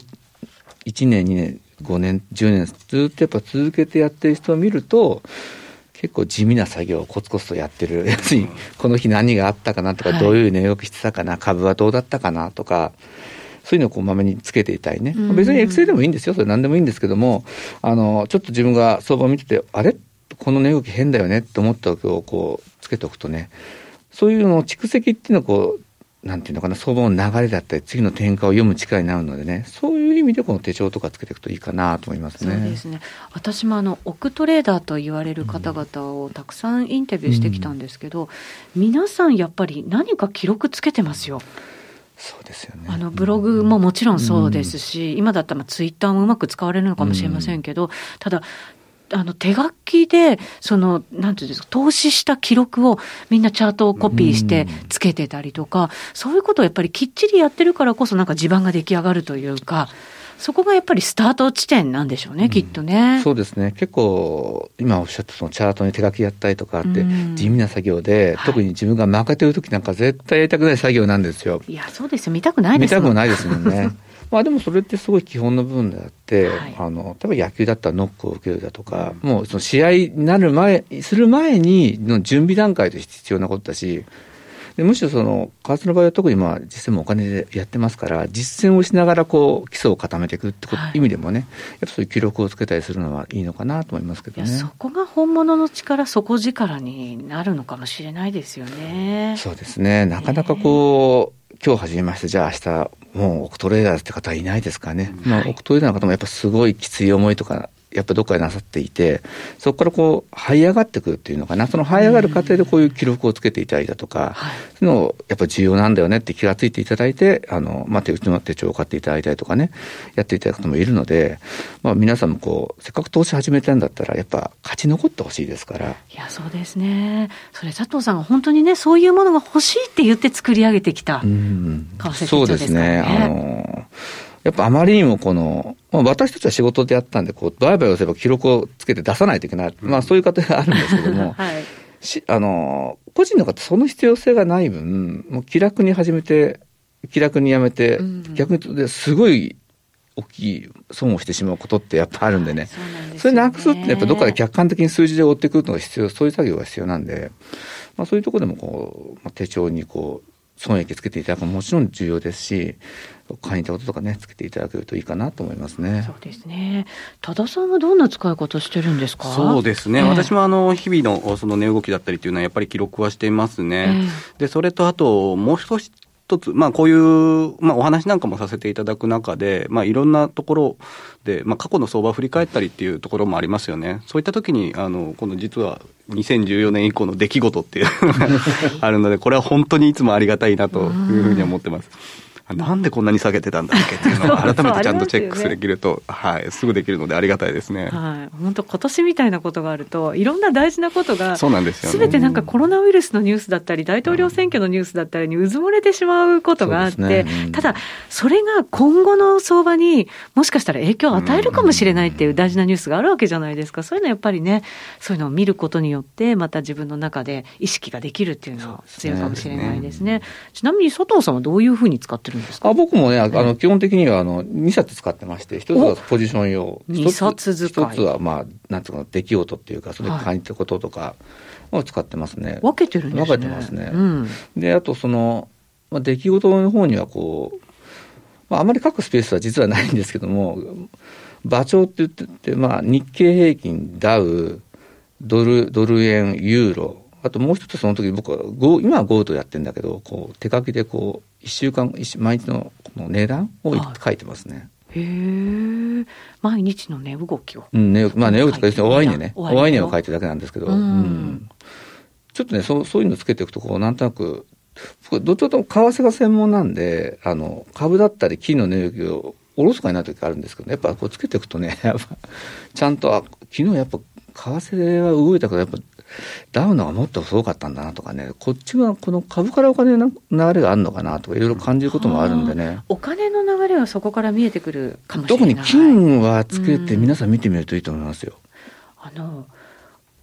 1年2年5年10年ずっとやっぱ続けてやってる人を見ると結構地味な作業をコツコツとやってる。要するに、この日何があったかなとか、どういう値動きしてたかな、株はどうだったかなとか、そういうのをこうまめにつけていたいね。別にエクセルでもいいんですよ。それ何でもいいんですけども、あの、ちょっと自分が相場を見てて、あれ？この値動き変だよねって思った時をこう、つけておくとね、そういうのを蓄積っていうのをこう、なんていうのかな、相場の流れだったり、次の転換を読む力になるのでね、そういう意味でこの手帳とかつけていくといいかなと思いますね。そうですね。私もあの、オクトレーダーと言われる方々をたくさんインタビューしてきたんですけど、うん、皆さんやっぱり何か記録つけてますよ。そうですよね。あの、ブログももちろんそうですし、うん、今だったらツイッターもうまく使われるのかもしれませんけど、うん、ただ、あの手書きで、その、なんていうんですか、投資した記録をみんなチャートをコピーしてつけてたりとか、そういうことをやっぱりきっちりやってるからこそなんか地盤が出来上がるというか、そこがやっぱりスタート地点なんでしょうね、うん、きっとね。そうですね。結構、今おっしゃったそのチャートに手書きやったりとかって、地味な作業で、うん、特に自分が負けてる時なんか絶対やりたくない作業なんですよ。いや、そうですよ。見たくないですもん見たくないですもんね。(laughs) まあでもそれってすごい基本の部分であって、はい、あの例えば野球だったらノックを受けるだとか、うん、もうその試合になる前する前にの準備段階として必要なことだしでむしろその為替の場合は特にまあ実践もお金でやってますから実践をしながらこう基礎を固めていくってこと、はい、意味でもねやっぱそういう記録をつけたりするのはいいのかなと思いますけどね。そこが本物の力底力になるのかもしれないですよね。そうですね。なかなかこう、今日始めまして。じゃあ明日もうオクトレーダーって方はいないですかね、まあ、オクトレーダーの方もやっぱすごいきつい思いとかやっぱどっかでなさっていて、そこからこう、這い上がってくるっていうのかな、その這い上がる過程でこういう記録をつけていただいたとか、そういうのをやっぱ重要なんだよねって気がついていただいて、あの、まあ、手打ちの手帳を買っていただいたりとかね、やっていただく方もいるので、まあ、皆さんもこう、せっかく投資始めたんだったら、やっぱ勝ち残ってほしいですから。いや、そうですね。それ佐藤さんが本当にね、そういうものが欲しいって言って作り上げてきた、うん、そうですね。あのやっぱあまりにもこの、まあ、私たちは仕事でやったんで、こう、売買をすれば記録をつけて出さないといけない。まあそういう方があるんですけども、(laughs) はい、しあの、個人の方その必要性がない分、もう気楽に始めて、気楽にやめて、うん、逆にすごい大きい損をしてしまうことってやっぱあるんでね。そでね。それなくすってやっぱどっかで客観的に数字で追ってくるのが必要、そういう作業が必要なんで、まあそういうところでもこう、まあ、手帳にこう、損益つけていただくのももちろん重要ですし、会員ってこととかね、つけていただけるといいかなと思いますね。そうですね。多田さんはどんな使い方してるんですか？そうですね。えー、私もあの、日々のその値動きだったりっていうのはやっぱり記録はしていますね。えー、で、それとあと、もう一つ、一つ、まあ、こういう、まあ、お話なんかもさせていただく中で、まあ、いろんなところで、まあ、過去の相場を振り返ったりっていうところもありますよね。そういった時に、あの、この実は2014年以降の出来事っていうのが (laughs) あるので、これは本当にいつもありがたいなというふうに思ってます。なんでこんなに下げてたんだっけっていうのを改めてちゃんとチェックするできると、はい、すぐできるのでありがたいですね。はい、本当今年みたいなことがあると、いろんな大事なことが、そうなんですよ、すべてなんかコロナウイルスのニュースだったり、大統領選挙のニュースだったりにうずもれてしまうことがあって、ねうん、ただ、それが今後の相場にもしかしたら影響を与えるかもしれないっていう大事なニュースがあるわけじゃないですか。そういうのはやっぱりね、そういうのを見ることによって、また自分の中で意識ができるっていうのは強いかもしれないですね。すねちなみに佐藤さんはどういうふうに使ってるんですかあ僕もね、あの、基本的には、あの、2冊使ってまして、1つはポジション用。2冊使い。1つは、まあ、なんつうか、出来事っていうか、それ感じたこととかを使ってますね。分けてるんですね。分けてますね。うん、で、あと、その、まあ、出来事の方には、こう、まあ、あまり書くスペースは実はないんですけども、馬長って言ってて、まあ、日経平均、ダウ、ドル、ドル円、ユーロ、あともう一つその時僕は今はゴールドやってるんだけどこう手書きでこう1週間毎日のこの値段を書いてますね。へえ毎日の値動きを。うん、ね、まあ値動きとかですね、おわいねね。おわいねを書いてるだけなんですけど、うん、うん、ちょっとね、そうそういうのつけていくと、こう、なんとなく、どっちかと為替が専門なんで、あの、株だったり金の値動きをおろそかになる時あるんですけど、やっぱこうつけていくとね、やっぱ、ちゃんと、あ、昨日やっぱ、為替は動いたから、やっぱダウのがもっとすごかったんだなとかね、こっちがこの株からお金の流れがあるのかなとか、いろいろ感じることもあるんでね。お金の流れはそこから見えてくるかもしれない。特に金はつけて皆さん見てみるといいと思いますよ。あの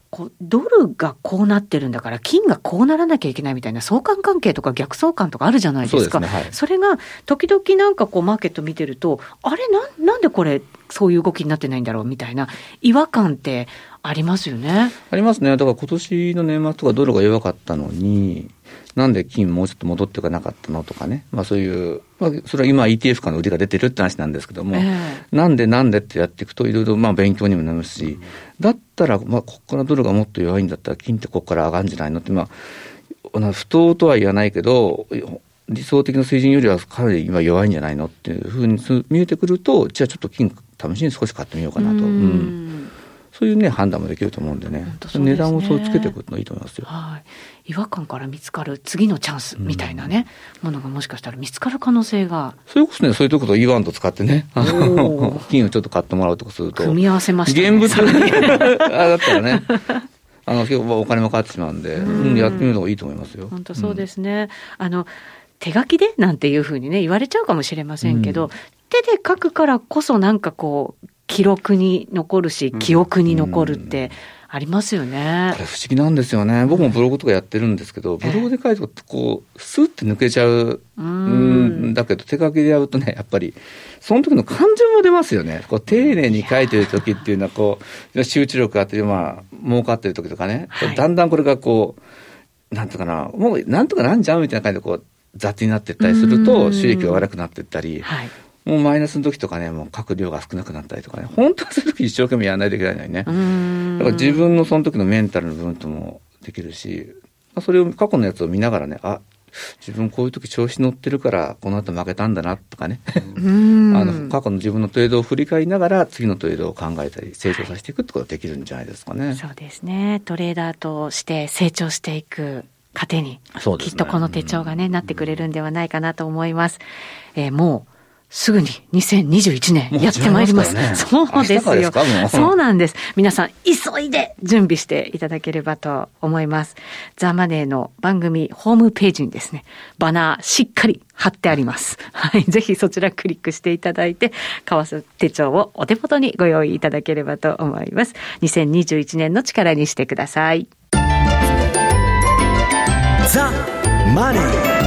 こドルがこうなってるんだから、金がこうならなきゃいけないみたいな相関関係とか逆相関とかあるじゃないですか。そ、ねはい、それが、時々なんかこう、マーケット見てると、あれな、なんでこれ、そういう動きになってないんだろうみたいな違和感ってありますよね。ありますね。だから今年の年末とかドルが弱かったのに、なんで金もうちょっと戻っていかなかったのとかね。まあそういう、まあそれは今 ETF からの売りが出てるって話なんですけども、えー、なんでなんでってやっていくといろいろまあ勉強にもなるし、だったらまあここからドルがもっと弱いんだったら金ってここから上がるんじゃないのって、まあ、不当とは言わないけど、理想的な水準よりはかなり今弱いんじゃないのっていうふうに見えてくると、じゃあちょっと金試しに少し買ってみようかなと。うんそういうね、判断もできると思うんでね、でね値段をそうつけていくのいいと思いますよ。はい、違和感から見つかる次のチャンスみたいなね、うん、ものがもしかしたら見つかる可能性が。それこそね、そういうところと E1 と使ってね、(laughs) 金をちょっと買ってもらうとかすると。組み合わせましたね。現物 (laughs) だったらね。あの、結構お金もかかってしまうんで、うん、やってみるのがいいと思いますよ。本当そうですね。うん、あの、手書きでなんていうふうにね、言われちゃうかもしれませんけど、うん、手で書くからこそなんかこう、記録に残るし、記憶に残るってありますよね。これ不思議なんですよね。僕もブログとかやってるんですけど、ブログで書いてこう、スーって抜けちゃうん。だけど、手書きでやるとね、やっぱり、その時の感情も出ますよね。こう、丁寧に書いてる時っていうのは、こう、集中力があって、まあ、儲かってる時とかね、はい、だんだんこれがこう、なんとかな、もうなんとかなんじゃんみたいな感じでこう、雑になっていったりすると、収益が悪くなっていったり、はいもうマイナスの時とかね、もう書く量が少なくなったりとかね、本当はそういう時一生懸命やらないといけないのにね。だから自分のその時のメンタルの部分ともできるし、それを過去のやつを見ながらね、あ、自分こういう時調子乗ってるからこの後負けたんだなとかね (laughs) あの過去の自分のトレードを振り返りながら次のトレードを考えたり成長させていくってことができるんじゃないですかね。そうですねトレーダーとして成長していく糧に、ね、きっとこの手帳がね、なってくれるんではないかなと思います。えー、もうすぐに2021年やってまいります。すね、そうですよす。そうなんです。皆さん、急いで準備していただければと思います。ザ・マネーの番組ホームページにですね、バナーしっかり貼ってあります。はい。ぜひそちらクリックしていただいて、為替手帳をお手元にご用意いただければと思います。2021年の力にしてください。ザ・マネー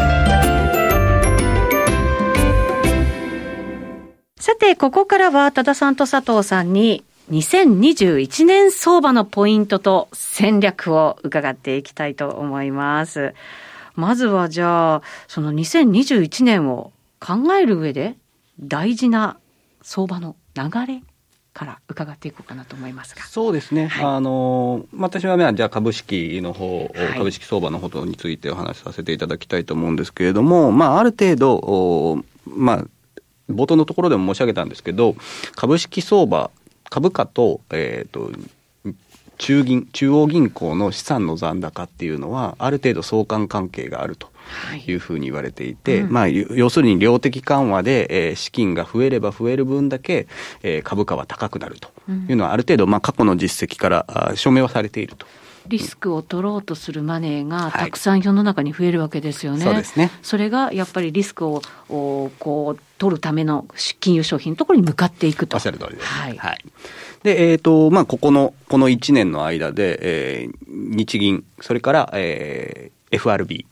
さて、ここからは多田さんと佐藤さんに2021年相場のポイントと戦略を伺っていきたいと思います。まずはじゃあ、その2021年を考える上で大事な相場の流れから伺っていこうかなと思いますが。そうですね。はい、あの、私は、ね、じゃあ株式の方、はい、株式相場のことについてお話しさせていただきたいと思うんですけれども、まあ、ある程度、まあ、冒頭のところでも申し上げたんですけど、株式相場、株価と、えっ、ー、と、中銀、中央銀行の資産の残高っていうのは、ある程度相関関係があるというふうに言われていて、はいうん、まあ、要するに量的緩和で、えー、資金が増えれば増える分だけ、えー、株価は高くなるというのは、ある程度、まあ、過去の実績から証明はされていると。リスクを取ろうとするマネーがたくさん世の中に増えるわけですよね。はい、そうですね。それがやっぱりリスクをこう取るための金融商品のところに向かっていくと。おっしゃる通りです。はい。はい、で、えっ、ー、と、まあ、ここの、この1年の間で、えー、日銀、それから、えー、FRB、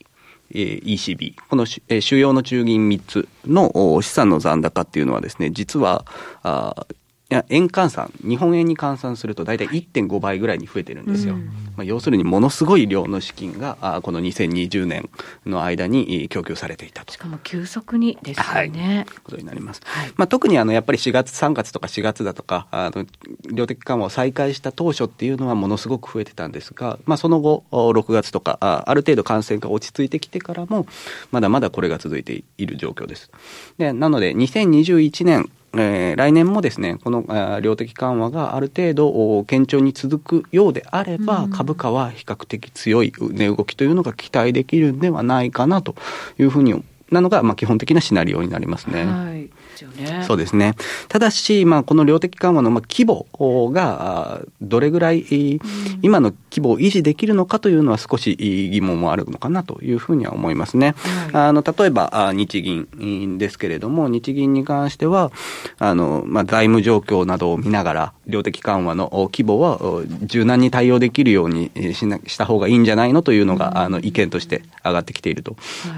ECB、この主要の中銀3つの資産の残高っていうのはですね、実は、あいや円換算、日本円に換算すると大体1.5倍ぐらいに増えてるんですよ。うん、まあ、要するにものすごい量の資金があこの2020年の間に供給されていたと。しかも急速にですよね。はい、ことになります。はい、まあ、特にあのやっぱり4月、3月とか4月だとか、あの量的緩和を再開した当初っていうのはものすごく増えてたんですが、まあ、その後、6月とかあ、ある程度感染が落ち着いてきてからも、まだまだこれが続いている状況です。でなので、2021年、えー、来年もですね、この量的緩和がある程度堅調に続くようであれば、うん、株価は比較的強い値動きというのが期待できるんではないかなというふうに、なのが、まあ、基本的なシナリオになりますね。はいね。そうですね。ただし、まあ、この量的緩和のまあ規模がどれぐらい、今の規模を維持できるのかというのは少し疑問もあるのかなというふうには思いますね。はい、あの例えば日銀ですけれども、日銀に関しては、あのまあ、財務状況などを見ながら、量的緩和の規模は柔軟に対応できるようにしなした方がいいんじゃないのというのが、うん、あの意見として上がってきていると。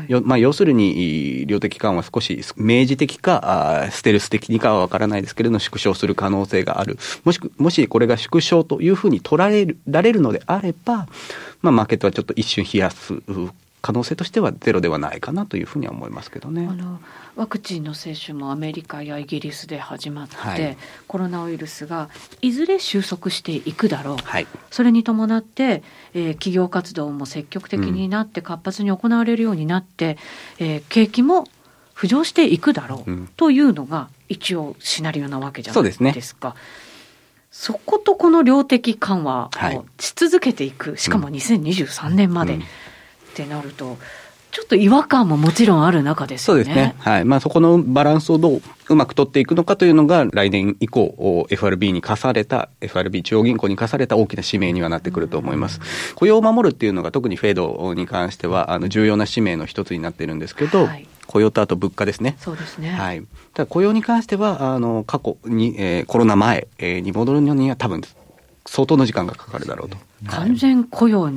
はい、まあ、要するに、量的緩和少し明示的か、ステルス的にかはわからないですけれども、縮小する可能性がある。もし、もしこれが縮小というふうに捉えられるのであれば、まあ、マーケットはちょっと一瞬冷やす可能性としてはゼロではないかなというふうには思いますけどね。あのワクチンの接種もアメリカやイギリスで始まって、はい、コロナウイルスがいずれ収束していくだろう、はい、それに伴って、えー、企業活動も積極的になって活発に行われるようになって、うん、えー、景気も浮上していくだろうというのが一応シナリオなわけじゃないですか。そことこの量的緩和をし続けていく、はい、しかも2023年までってなると、ちょっと違和感ももちろんある中ですよね。そうですね。はい。まあそこのバランスをどううまく取っていくのかというのが来年以降 FRB に課された FRB 中央銀行に課された大きな使命にはなってくると思います。雇用を守るっていうのが特にフェードに関してはあの重要な使命の一つになっているんですけど、はい、雇用とあと物価ですね。そうですね。はい。ただ雇用に関しては、あの、過去に、えー、コロナ前、えー、に戻るのには多分、相当の時間がかかるだろうと。完全雇用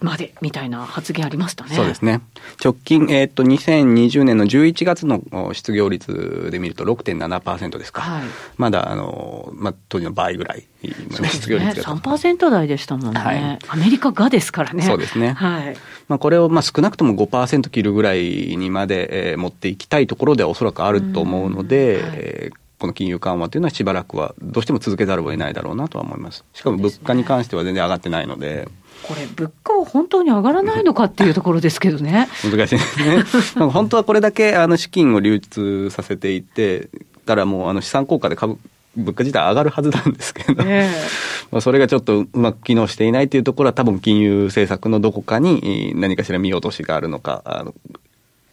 までみたいな発言ありましたね。そうですね。直近、えっ、ー、と、2020年の11月の失業率で見ると6.7%ですか。はい、まだ、あの、まあ、当時の倍ぐらい、ね、失業率が。3%台でしたもんね、はい。アメリカがですからね。そうですね。はい。まあ、これを、まあ、少なくとも5%切るぐらいにまで、えー、持っていきたいところではおそらくあると思うので、はい、えーこの金融緩和というのはしばらくはどうしても続けざるを得ないだろうなとは思います。しかも物価に関しては全然上がってないので。これ、物価は本当に上がらないのかっていうところですけどね。難しいですね。(laughs) 本当はこれだけあの資金を流出させていて、たらもうあの資産効果で株物価自体上がるはずなんですけど、えー、まあそれがちょっとうまく機能していないというところは、多分金融政策のどこかに何かしら見落としがあるのか、あの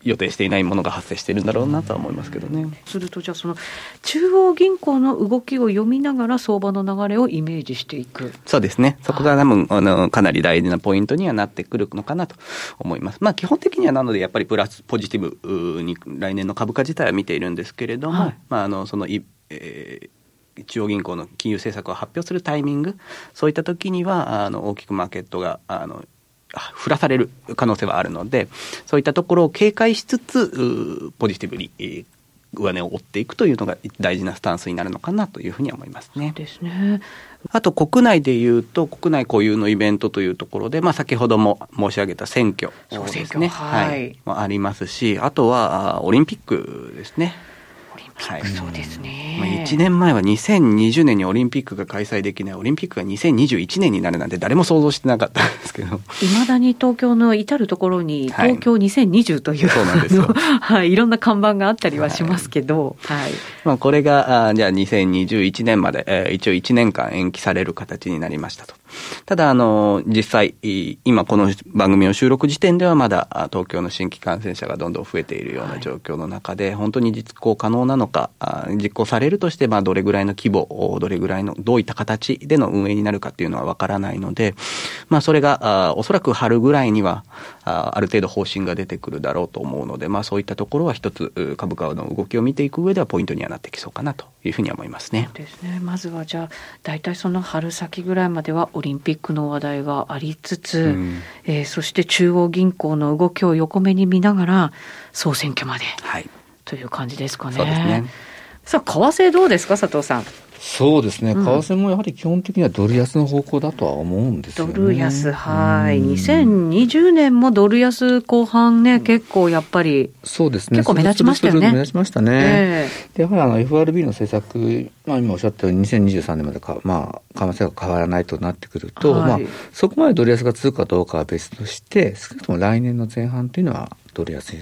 予定していないものが発生しているんだろうなとは思いますけどね。すると、じゃあ、その中央銀行の動きを読みながら、相場の流れをイメージしていくそうですね、そこが多分あのかなり大事なポイントにはなってくるのかなと思います。まあ、基本的にはなので、やっぱりプラス、ポジティブに来年の株価自体は見ているんですけれども、はい、まあ、あのそのい、えー、中央銀行の金融政策を発表するタイミング、そういった時にはあの大きくマーケットがあの振らされる可能性はあるので、そういったところを警戒しつつ、ポジティブに、上値を追っていくというのが大事なスタンスになるのかなというふうに思いますね。ですね。あと国内でいうと、国内固有のイベントというところで、まあ先ほども申し上げた選挙ですね。はい、はい。ありますし、あとはオリンピックですね。はい、そうですね、まあ、1年前は2020年にオリンピックが開催できない。オリンピックが2021年になるなんて誰も想像してなかったんですけど。いまだに東京の至る所に東京2020という、はい、そうなんですよ、(laughs) はい、いろんな看板があったりはしますけど、はい、はい、まあ、これがあじゃあ2021年まで、えー、一応1年間延期される形になりましたと。ただ、あの、実際、今この番組の収録時点ではまだ東京の新規感染者がどんどん増えているような状況の中で、はい、本当に実行可能なのか、実行されるとして、まあ、どれぐらいの規模、どれぐらいの、どういった形での運営になるかっていうのはわからないので、まあ、それが、おそらく春ぐらいには、ある程度方針が出てくるだろうと思うので、まあ、そういったところは一つ株価の動きを見ていく上ではポイントにはなってきそうかなというふうに思いますね。ですね。まずはじゃあ大体その春先ぐらいまではオリンピックの話題がありつつ、うん、えー、そして中央銀行の動きを横目に見ながら総選挙まで、はい、という感じですかね。そうですね。さあ為替どうですか佐藤さん。そうですね、為替もやはり基本的にはドル安の方向だとは思うんですよね。ドル安、はい。2020年もドル安後半ね、結構やっぱり、そうですね。結構目立ちましたよね。目立ちましたね。えー、でやはりあの FRB の政策、まあ今おっしゃったように2023年までか、まあ、為替が変わらないとなってくると、はい、まあ、そこまでドル安が続くかどうかは別として、少なくとも来年の前半というのはドル安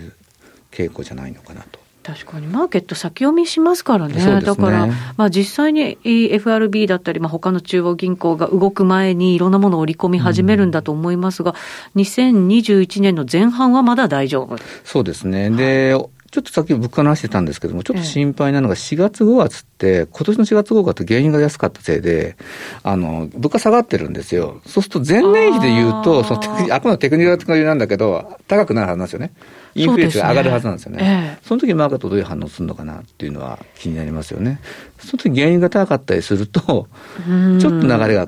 傾向じゃないのかなと。確かにマーケット先読みしますからね、ね。だから、まあ、実際に FRB だったり、まあ他の中央銀行が動く前にいろんなものを織り込み始めるんだと思いますが、うん、2021年の前半はまだ大丈夫。そうですね。で、はいちょっとさっき物価の話してたんですけども、ちょっと心配なのが4月5月って、今年の4月5月って原油が安かったせいで、あの、物価下がってるんですよ。そうすると前年比で言うと、そのテクニ、あくまでテクニカル的なんだけど、高くなるはずなんですよね。インフレ率が上がるはずなんですよね。そ、ねの時マーケットどういう反応するのかなっていうのは気になりますよね。その時原油が高かったりすると、ちょっと流れが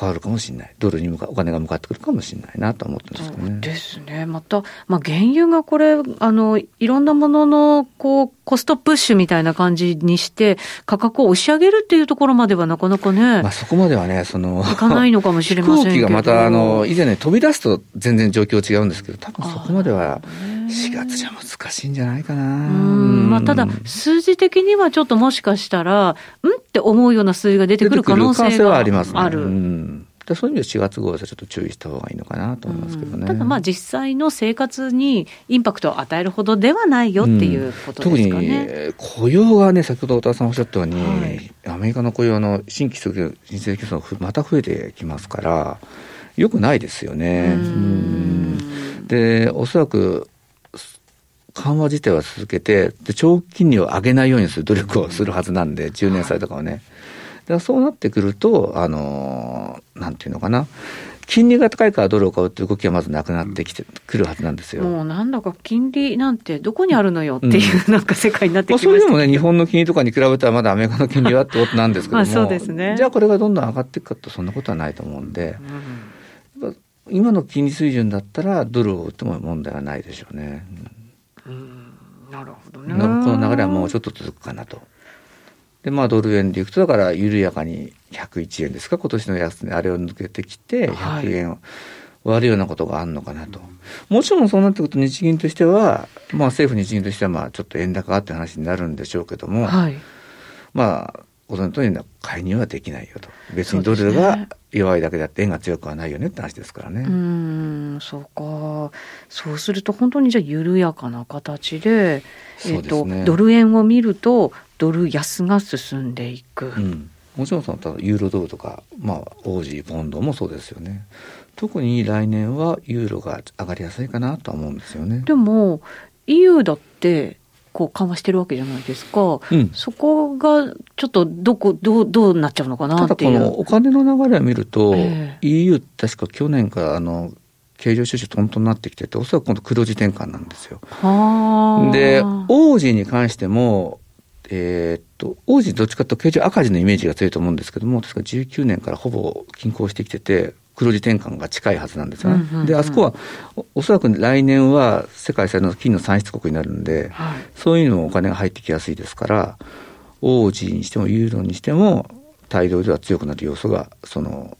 変わるかもしれない。ドルに向かお金が向かってくるかもしれないなと思ってますね。ですね。また、まあ、原油がこれ、あの、いろんなものの、こう、コストプッシュみたいな感じにして、価格を押し上げるっていうところまではなかなかね。まあ、そこまではね、その、いかないのかもしれませんけど。飛行機がまた、あの、以前ね、飛び出すと全然状況違うんですけど、多分そこまでは、4月じゃ難しいんじゃないかな。うん。まあ、ただ、数字的にはちょっともしかしたら、んって思うような数字が出てくる可能性がある。ある。うんでそういう意味で4月号はちょっと注意した方がいいのかなと思いますけどね。ただまあ実際の生活にインパクトを与えるほどではないよっていうことですかね。特に雇用がね、先ほど太田さんおっしゃったように、はい、アメリカの雇用の新規就業、新規就業また増えてきますから、よくないですよね。で、おそらく緩和自体は続けて、で長期金利を上げないようにする努力をするはずなんで、10年債とかはね。からそうなってくると、あのー、なんていうのかな。金利が高いからドルを買うっていう動きはまずなくなってきてくるはずなんですよ。もうなんだか金利なんてどこにあるのよっていう、うん、なんか世界になってきました、まあ、それでもね、日本の金利とかに比べたらまだアメリカの金利はってことなんですけども、(laughs) そうですね。じゃあこれがどんどん上がっていくかとそんなことはないと思うんで、うん、今の金利水準だったらドルを売っても問題はないでしょうね。うん、なるほどね。この流れはもうちょっと続くかなと。で、まあドル円でいくと、だから緩やかに101円ですか、今年の安値、あれを抜けてきて、100円を割るようなことがあるのかなと。もちろんそうなってくると日銀としては、まあ政府日銀としては、まあちょっと円高って話になるんでしょうけども、はい、まあ、ご存知の通り介入はできないよと。別にドルが弱いだけであって円が強くはないよねって話ですからね。うん、そうか。そうすると本当にじゃあ緩やかな形で、えっ、ー、と、ね、ドル円を見るとドル安が進んでいく。うん、もちろんそのただユーロドルとか、まあ、オージー、ポンドもそうですよね。特に来年はユーロが上がりやすいかなとは思うんですよね。でも EU だってこう緩和してるわけじゃないですか、うん、そこがちょっとどこどうどうなっちゃうのかなっていうただこのお金の流れを見ると、えー、EU 確か去年からあの経常収支トントンになってきてておそらく今度黒字転換なんですよ。で王子に関してもえー、っと、王子どっちかというと経常赤字のイメージが強いと思うんですけども、確か19年からほぼ均衡してきてて、黒字転換が近いはずなんですよね。うんうんうん、で、あそこはお、おそらく来年は世界最大の金の産出国になるんで、はい、そういうのもお金が入ってきやすいですから、王子にしてもユーロにしても、大量では強くなる要素が、その、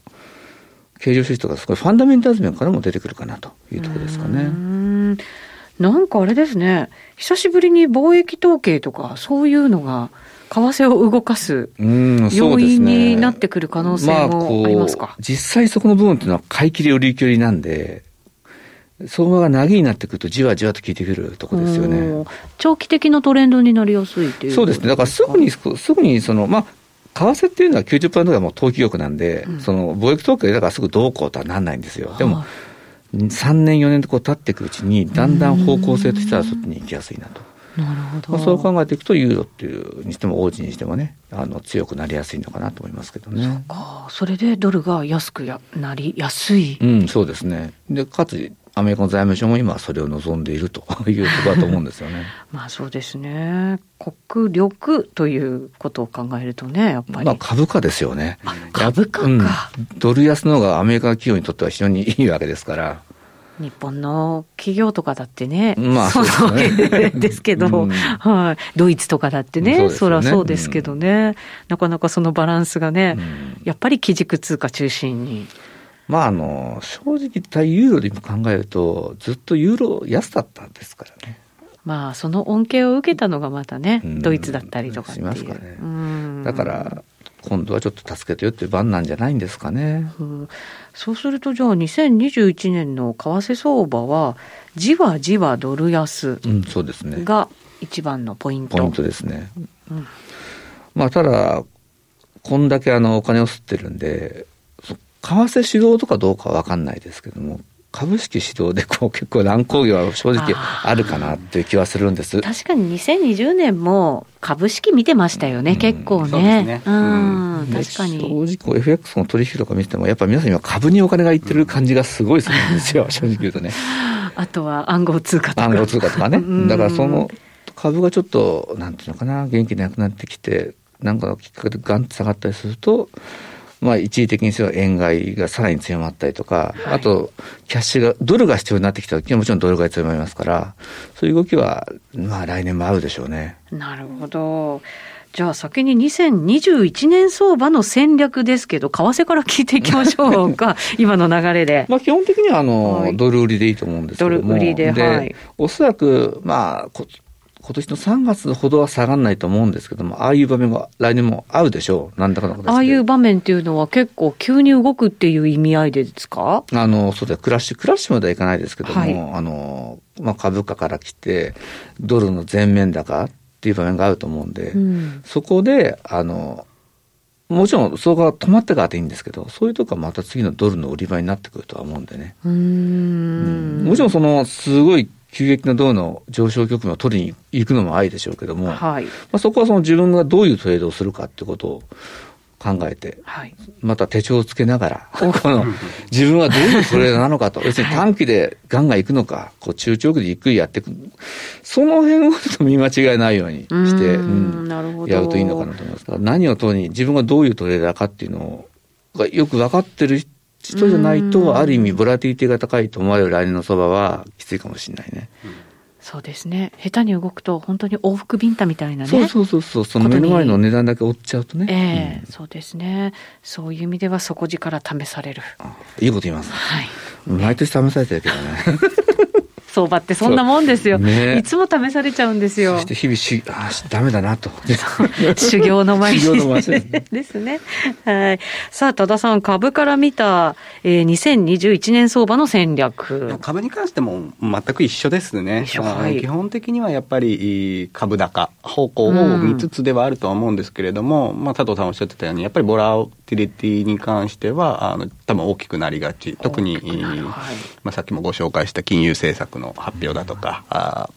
経常収支とか、すごいファンダメンタルズ面からも出てくるかなというところですかね。なんかあれですね、久しぶりに貿易統計とか、そういうのが、為替を動かす要因になってくる可能性もありますか、まあ、実際そこの部分っていうのは買い切り売り切りなんで、相場が長になってくるとじわじわと効いてくるところですよね。長期的なトレンドになりやすいっていうそうですね。だからすぐに、すぐにその、まあ、為替っていうのは90%がもう投機欲なんで、うん、その貿易統計だからすぐどうこうとはなんないんですよ。でも、3年4年とこう経っていくうちに、だんだん方向性としてはそっちに行きやすいなと。なるほど、まあ、そう考えていくとユーロっていうにしても王子にしてもねあの強くなりやすいのかなと思いますけどね。そそれでドルが安くやなりやすい。うんそうですね。でかつアメリカの財務省も今それを望んでいるというところだと思うんですよね。(laughs) まあそうですね。国力ということを考えるとね、やっぱり。まあ株価ですよね。株価か、うん、ドル安の方がアメリカ企業にとっては非常にいいわけですから。日本の企業とかだってね、まあそうですね、ですけど、うん、はい、ドイツとかだってね、そねそりゃそうですけどね、うん、なかなかそのバランスがね、うん、やっぱり基軸通貨中心に。まあ、あの正直言ったユーロで今考えると、ずっとユーロ安だったんですからね。まあ、その恩恵を受けたのがまたね、ドイツだったりとかしますかね。だから、今度はちょっと助けてよっていう番なんじゃないんですかね。うん、そうすると、じゃあ2021年の為替相場は、じわじわドル安が一番のポイント。ポイントですね。うん、まあ、ただ、こんだけあのお金を吸ってるんで、為替主導とかどうかは分かんないですけども、株式指導でこう結構乱高下は正直あるかなっていう気はするんです確かに2020年も株式見てましたよね、うん、結構ね。ねうん、確かに。正直 FX の取引とか見てても、やっぱ皆さん今株にお金がいってる感じがすごいするんですよ、(laughs) 正直言うとね。あとは暗号通貨とか。暗号通貨とかね。だからその株がちょっと、なんていうのかな、元気なくなってきて、なんかのきっかけでガンと下がったりすると、まあ、一時的にせよ円買いがさらに強まったりとか、はい、あと、キャッシュが、ドルが必要になってきた時はもちろんドル買い強まりますから、そういう動きは、まあ、来年も合うでしょうね。なるほど。じゃあ先に2021年相場の戦略ですけど、為替から聞いていきましょうか、(laughs) 今の流れで。まあ基本的にはあの、はい、ドル売りでいいと思うんですけども。ドル売りで、はい。おそらく、まあ、今年の3月ほどは下がらないと思うんですけども、ああいう場面が来年もあるでしょう、なんだかのああいう場面っていうのは、結構、急に動くっていう意味合いでですか？あのそうだ、クラッシュ、クラッシュまではいかないですけども、はい、あのまあ、株価から来て、ドルの全面高っていう場面があると思うんで、うん、そこで、あのもちろん、そこが止まってからでいいんですけど、そういうとこはまた次のドルの売り場になってくるとは思うんでね。うん。うん。もちろん、その、すごい急激な銅の上昇局面を取りに行くのもありでしょうけども、はい。まあ、そこはその自分がどういうトレードをするかってことを考えて、はい、また手帳をつけながら、(laughs) この自分はどういうトレーダーなのかと、要するに短期でガンガン行くのか、こう中長期でゆっくりやっていく、その辺をちょっと見間違いないようにして、うん、やるといいのかなと思います。何をとに自分がどういうトレーダーかっていうのがよく分かってる人じゃないと、ある意味ボラティティが高いと思われる来年の相場はきついかもしれないね。うんそうですね。下手に動くと、本当に往復ビンタみたいなね。そうそうそうそう。その目の前の値段だけ追っちゃうとね。ええーうん、そうですね。そういう意味では底力試される。いいこと言います。はい。毎年試されてるけどね。(laughs) 相場ってそんなもんですよ、ね、いつも試されちゃうんですよ。そして日々し、あダメだなと。修行の前に。ですね。はい。さあ、多田さん、株から見た、えー、2021年相場の戦略。株に関しても全く一緒ですね。はい、基本的にはやっぱり株高方向を見つつではあるとは思うんですけれども、うん、まあ、佐藤さんおっしゃってたように、やっぱりボラティリティに関しては、あの、多分大きくなりがち。特に、はい、まあ、さっきもご紹介した金融政策の発表だとか、あ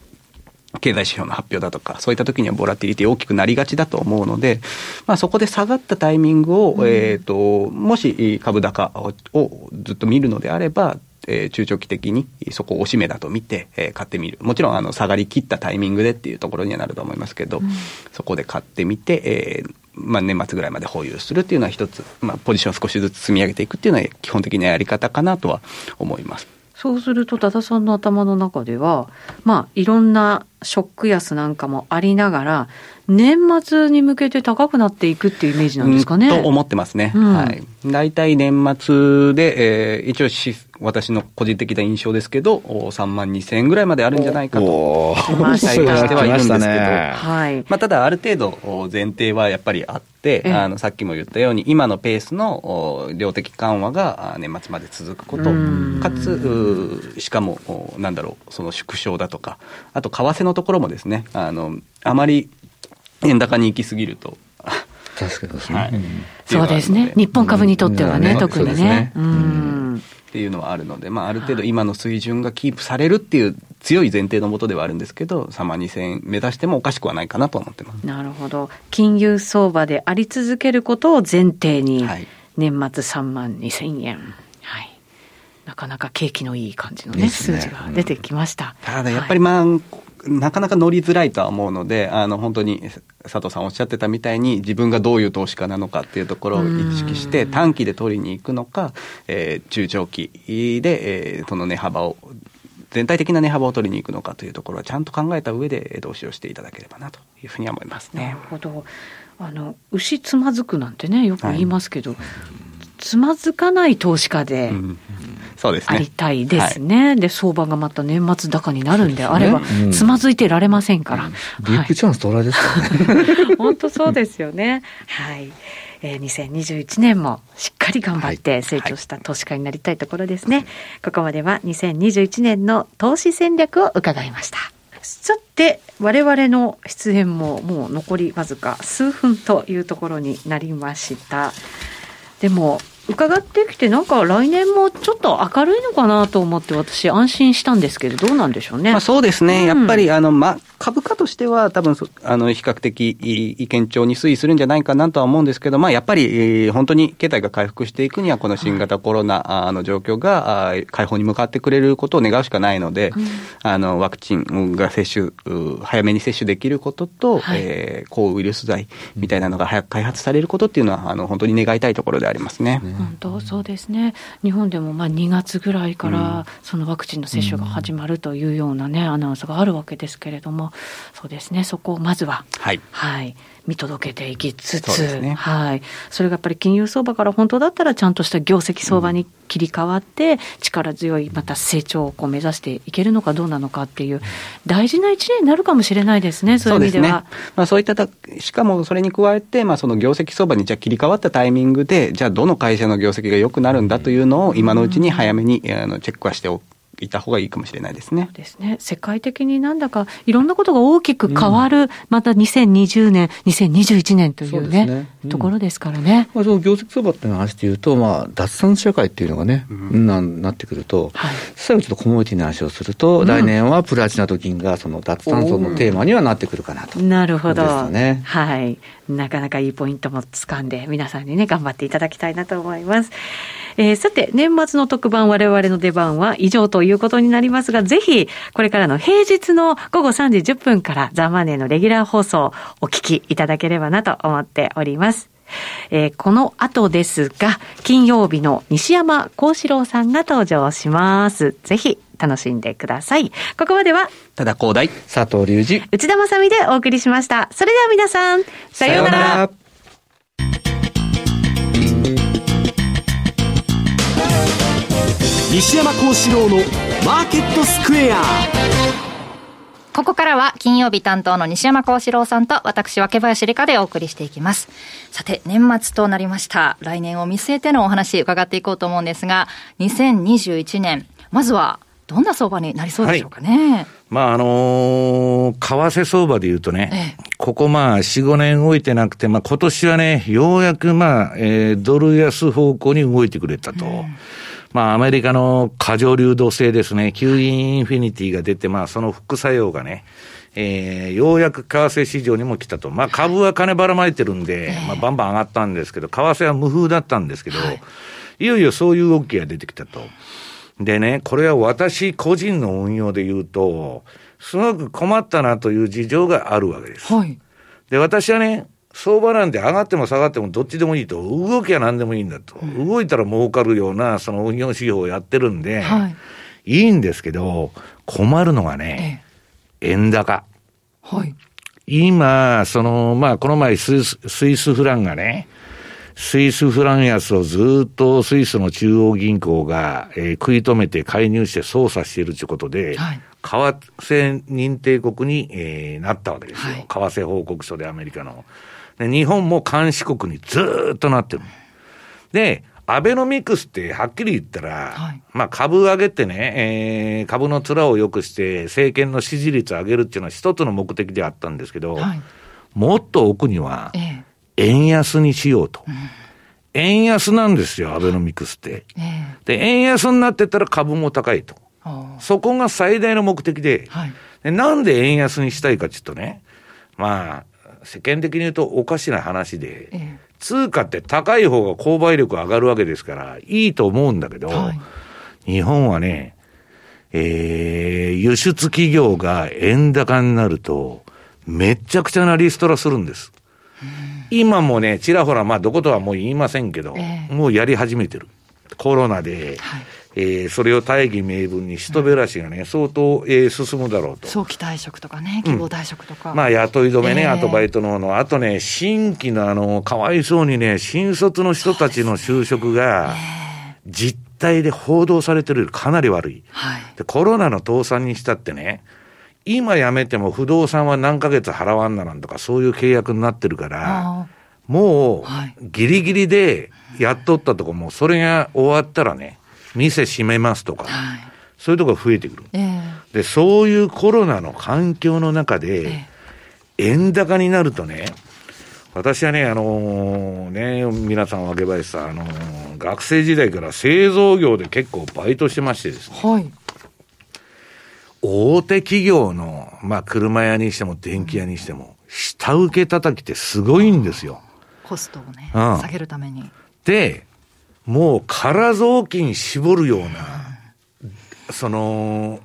経済指標の発表だとか、そういった時にはボラティリティ大きくなりがちだと思うので、まあ、そこで下がったタイミングを、うん、えっ、と、もし株高をずっと見るのであれば、えー、中長期的にそこを押し目だと見て、えー、買ってみる。もちろん、あの、下がりきったタイミングでっていうところにはなると思いますけど、うん、そこで買ってみて、えー、まあ、年末ぐらいまで保有するっていうのは一つ、まあ、ポジションを少しずつ積み上げていくっていうのは基本的なやり方かなとは思います。そうすると、多田さんの頭の中では、まあ、いろんなショック安なんかもありながら、年末に向けて高くなっていくっていうイメージなんですかね。と思ってますね。うん、はい。大体年末で、えー、一応し、私の個人的な印象ですけど、3万2千円ぐらいまであるんじゃないかと、期待してはいるんですけど、はい。まあ、ただ、ある程度、前提はやっぱりあって、あの、さっきも言ったように、今のペースの量的緩和が年末まで続くこと、かつ、しかも、なんだろう、その縮小だとか、あと、為替のところもですね、あの、あまり円高に行き過ぎると。確かにですね、はい、そうですね。日本株にとってはね、うん、特にね。ねうんっていうのはあるので、まあ、ある程度今の水準がキープされるっていう強い前提のもとではあるんですけど、3万2000円目指してもおかしくはないかなと思ってます。なるほど。金融相場であり続けることを前提に、年末3万2000円。はい。なかなか景気のいい感じのね、ね数字が出てきました。ただやっぱりまあ、はいなかなか乗りづらいとは思うので、あの、本当に佐藤さんおっしゃってたみたいに、自分がどういう投資家なのかっていうところを意識して、短期で取りに行くのか、えー、中長期で、えー、その値幅を、全体的な値幅を取りに行くのかというところはちゃんと考えた上で投資をしていただければなというふうには思いますね。なるほど。あの、牛つまずくなんてね、よく言いますけど、はいつまずかない投資家で、そうですね。ありたいですね。はい、で、相場がまた年末高になるんであれば、ねうん、つまずいてられませんから。ビッグチャンス到来ですからね。(laughs) 本当そうですよね。はい。えー、2021年もしっかり頑張って成長した投資家になりたいところですね。はい、ここまでは2021年の投資戦略を伺いました。さて、我々の出演ももう残りわずか数分というところになりました。でも伺ってきてなんか来年もちょっと明るいのかなと思って私安心したんですけどどうなんでしょうね。まあ、そうですね、うん、やっぱりあの、ま、株価としては多分あの比較的意見調に推移するんじゃないかなとは思うんですけど、まあ、やっぱり、本当に経済が回復していくにはこの新型コロナの状況が解放に向かってくれることを願うしかないので、うん、あのワクチンが接種早めに接種できることと、はい、えー、抗ウイルス剤みたいなのが早く開発されることっていうのはあの本当に願いたいところでありますね。本当そうですね。日本でもまあ2月ぐらいからそのワクチンの接種が始まるというようなね、アナウンスがあるわけですけれどもそうですね。そこをまずは、はい、はい、見届けていきつつ、ね、はい、それがやっぱり金融相場から本当だったらちゃんとした業績相場に切り替わって、力強いまた成長をこう目指していけるのかどうなのかっていう大事な一年になるかもしれないですね、そういう意味では。ね、まあ、そういったしかもそれに加えて、まあ、その業績相場にじゃ切り替わったタイミングで、じゃあどの会社の業績が良くなるんだというのを今のうちに早めにあのチェックはしておく。いた方がいいかもしれないですね。ですね。世界的になんだかいろんなことが大きく変わる、うん、また2020年、2021年というね、うねうん、ところですからね。まあ、その業績相場っていう話でいうと、まあ、脱炭素社会っていうのがね、うん、ななってくると、はい、最後ちょっとコモディティの話をすると、来年はプラチナと銀がその脱炭素のテーマにはなってくるかなと。なるほど。ね、はい。なかなかいいポイントも掴んで、皆さんにね、頑張っていただきたいなと思います。えー、さて、年末の特番、我々の出番は以上ということになりますが、ぜひ、これからの平日の午後3時10分からザ・マネーのレギュラー放送、お聞きいただければなと思っております。えー、この後ですが、金曜日の西山幸四郎さんが登場します。ぜひ楽しんでください。ここまでは、ただ広大、佐藤隆二、内田まさみでお送りしました。それでは皆さん、さようなら。西山幸四郎のマーケットスクエアここからは金曜日担当の西山幸四郎さんと私、若林理香でお送りしていきます。さて、年末となりました。来年を見据えてのお話伺っていこうと思うんですが、2021年、まずはどんな相場になりそうでしょうかね。はい、まあ、あのー、為替相場で言うとね、ええ、ここまあ、4、5年動いてなくて、まあ、今年はね、ようやくまあ、えー、ドル安方向に動いてくれたと。うんまあ、アメリカの過剰流動性ですね、q インフィニティが出て、まあ、その副作用がね、えー、ようやく為替市場にも来たと。まあ、株は金ばらまいてるんで、まあ、バンバン上がったんですけど、為替は無風だったんですけど、はい、いよいよそういう動きが出てきたと。でね、これは私個人の運用で言うと、すごく困ったなという事情があるわけです。はい、で、私はね、相場なんて上がっても下がってもどっちでもいいと、動きは何でもいいんだと、うん、動いたら儲かるようなその運用指標をやってるんで、はい、いいんですけど、困るのがね、ええ、円高。はい。今、その、まあ、この前スイス、スイスフランがね、スイスフラン安をずっとスイスの中央銀行が、えー、食い止めて介入して操作しているということで、はい、為替認定国に、えー、なったわけですよ。はい、為替報告書でアメリカの。で、日本も監視国にずっとなってる。で、アベノミクスってはっきり言ったら、はい、まあ株上げてね、えー、株の面を良くして政権の支持率を上げるっていうのは一つの目的であったんですけど、はい、もっと奥には、円安にしようと。ええ円安なんですよ、アベノミクスって。えで、円安になってたら株も高いと。そこが最大の目的で、はい、でなんで円安にしたいかっていうとね、まあ、世間的に言うとおかしな話で、ええ、通貨って高い方が購買力上がるわけですから、いいと思うんだけど、はい、日本はね、えー、輸出企業が円高になると、めっちゃくちゃなリストラするんです。今もね、ちらほら、まあ、どことはもう言いませんけど、えー、もうやり始めてる。コロナで、はいえー、それを大義名分に人減らしがね、相当、えー、進むだろうと。早期退職とかね、希望退職とか。うん、まあ、雇い止めね、えー、あとバイトの方の、あとね、新規のあの、かわいそうにね、新卒の人たちの就職が、実態で報道されてるよりかなり悪い。はい、でコロナの倒産にしたってね、今辞めても不動産は何ヶ月払わんななんとか、そういう契約になってるから、もう、ギリギリでやっとったとこも、それが終わったらね、店閉めますとか、はい、そういうとこが増えてくる、えー、で、そういうコロナの環境の中で、円高になるとね、私はね、あのー、ね、皆さん、若林さん、あのー、学生時代から製造業で結構バイトしてましてですね、はい、大手企業の、まあ、車屋にしても電気屋にしても、下請け叩きってすごいんですよ。コストをね、うん、下げるために。で、もう空雑巾絞るような、その、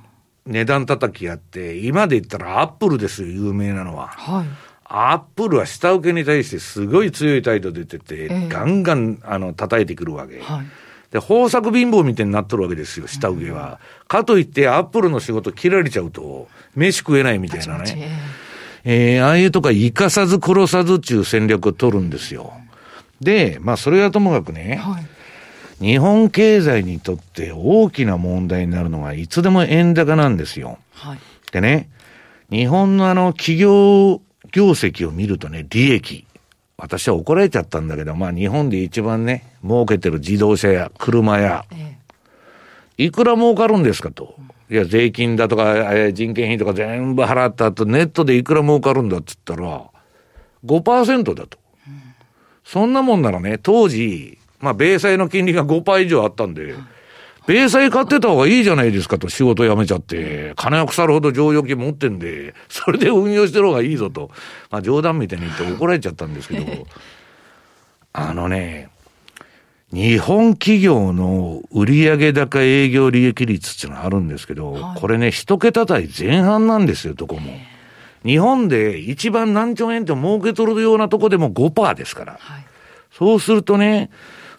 値段叩きやって、今で言ったらアップルですよ、有名なのは。はい。アップルは下請けに対してすごい強い態度出てて、えー、ガンガンあの叩いてくるわけ。はい。で、豊作貧乏みたいになっとるわけですよ、下請けは。うん、かといって、アップルの仕事切られちゃうと、飯食えないみたいなね。えー、ああいうとか生かさず殺さずっていう戦略を取るんですよ。で、まあそれはともかくね、はい日本経済にとって大きな問題になるのが、いつでも円高なんですよ。はい、でね、日本のあの企業業績を見るとね、利益。私は怒られちゃったんだけど、まあ日本で一番ね、儲けてる自動車や車や、ええ、いくら儲かるんですかと。いや、税金だとか、人件費とか全部払った後、ネットでいくら儲かるんだっつったら、5%だと。そんなもんならね、当時、まあ、米債の金利が5%以上あったんで、米債買ってた方がいいじゃないですかと、仕事辞めちゃって、金が腐るほど剰余金持ってんで、それで運用してる方がいいぞと、まあ、冗談みたいに言って怒られちゃったんですけど、(laughs) あのね、日本企業の売上高営業利益率っていうのがあるんですけど、はい、これね、一桁台前半なんですよ、どこも。日本で一番何兆円って儲け取るようなとこでも5%ですから。はい、そうするとね、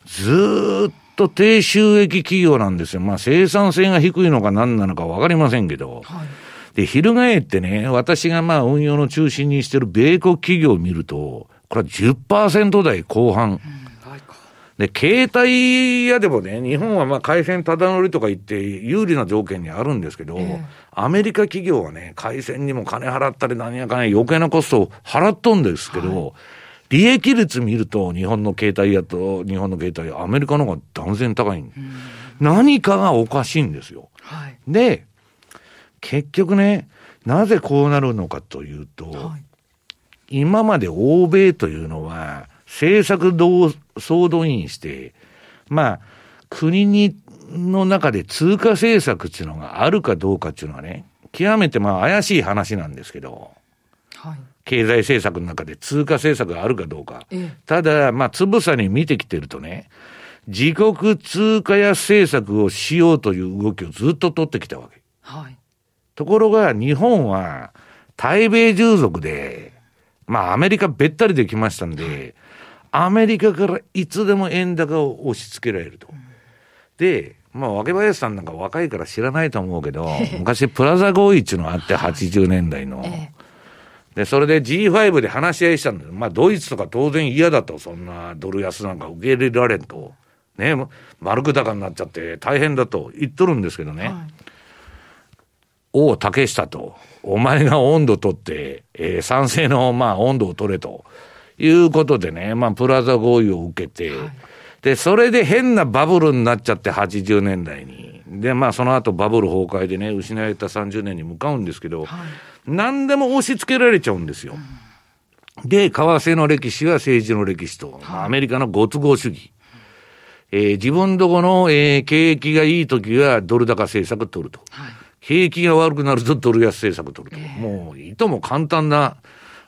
ずっと低収益企業なんですよ。まあ生産性が低いのか何なのかわかりませんけど。はい、で、翻ってね、私がまあ運用の中心にしてる米国企業を見ると、これは10%台後半。うんで、携帯屋でもね、日本はまあ回線ただ乗りとか言って有利な条件にあるんですけど、えー、アメリカ企業はね、回線にも金払ったり何やかんや余計なコストを払っとんですけど、はい、利益率見ると日本の携帯屋と日本の携帯屋、アメリカの方が断然高い。何かがおかしいんですよ。はい、で、結局ね、なぜこうなるのかというと、はい、今まで欧米というのは、政策総動員して、まあ、国に、の中で通貨政策っていうのがあるかどうかっていうのはね、極めてまあ怪しい話なんですけど、はい、経済政策の中で通貨政策があるかどうか。ええ、ただ、まあ、つぶさに見てきてるとね、自国通貨安政策をしようという動きをずっと取ってきたわけ。はい、ところが、日本は、対米従属で、まあ、アメリカべったりできましたんで、アメリカからいつでも円高を押し付けられると。で、まあ、若林さんなんか若いから知らないと思うけど、(laughs) 昔プラザ合意っていうのがあって、80年代の。で、それで G5 で話し合いしたんだよ。まあ、ドイツとか当然嫌だと、そんなドル安なんか受け入れられんと。ね、丸く高になっちゃって大変だと言っとるんですけどね。はい、おお、竹下と、お前が温度取って、えー、賛成の、まあ、温度を取れと。いうことでね、まあ、プラザ合意を受けて、はい、で、それで変なバブルになっちゃって、80年代に。で、まあ、その後バブル崩壊でね、失われた30年に向かうんですけど、はい、何でも押し付けられちゃうんですよ。うん、で、為替の歴史は政治の歴史と、はい、アメリカのご都合主義。えー、自分どこの、えー、景気がいい時はドル高政策取ると。はい、景気が悪くなるとドル安政策取ると。えー、もう、いとも簡単な、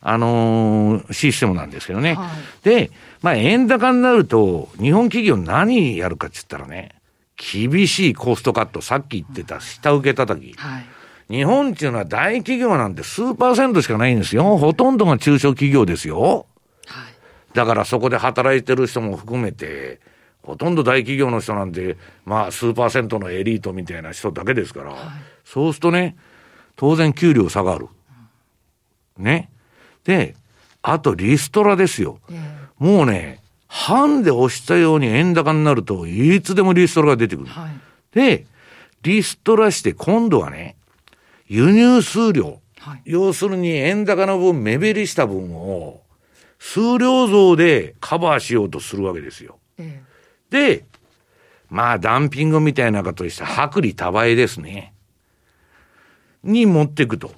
あのー、システムなんですけどね。はい、で、まあ、円高になると、日本企業何やるかって言ったらね、厳しいコストカット、さっき言ってた下請け叩き。はい、日本っていうのは大企業なんて数パーセントしかないんですよ。ほとんどが中小企業ですよ。はい、だからそこで働いてる人も含めて、ほとんど大企業の人なんて、まあ、数パーセントのエリートみたいな人だけですから、はい、そうするとね、当然給料下がる。ね。で、あとリストラですよ。もうね、半で押したように円高になると、いつでもリストラが出てくる。はい、で、リストラして今度はね、輸入数量。はい、要するに円高の分、目減りした分を、数量増でカバーしようとするわけですよ。えで、まあ、ダンピングみたいなことして、薄利多売ですね。に持っていくと。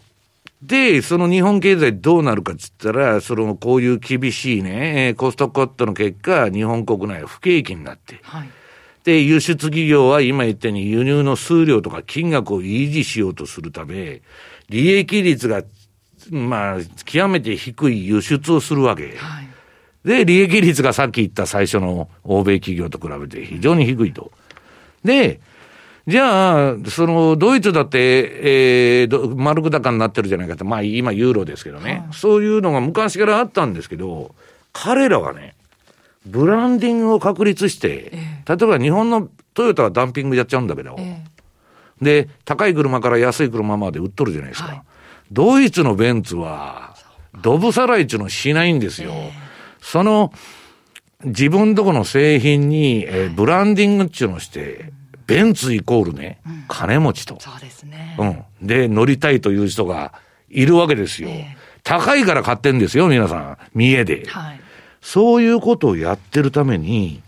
で、その日本経済どうなるかっつったら、その、こういう厳しいね、コストカットの結果、日本国内は不景気になって。はい、で、輸出企業は今言ったように輸入の数量とか金額を維持しようとするため、利益率が、まあ、極めて低い輸出をするわけ。はい、で、利益率がさっき言った最初の欧米企業と比べて非常に低いと。で、じゃあ、その、ドイツだって、えー、丸く高になってるじゃないかと。まあ、今、ユーロですけどね、はい、そういうのが昔からあったんですけど、彼らはね、ブランディングを確立して、えー、例えば日本のトヨタはダンピングやっちゃうんだけど、えー、で、高い車から安い車まで売っとるじゃないですか。はい、ドイツのベンツは、ドブさらいっていうのをしないんですよ。えー、その、自分とこの製品に、えー、ブランディングっていうのをして、ベンツイコールね、うん、金持ちと。そうですね。うん。で、乗りたいという人がいるわけですよ。えー、高いから買ってんですよ、皆さん。見栄で。はい。そういうことをやってるために、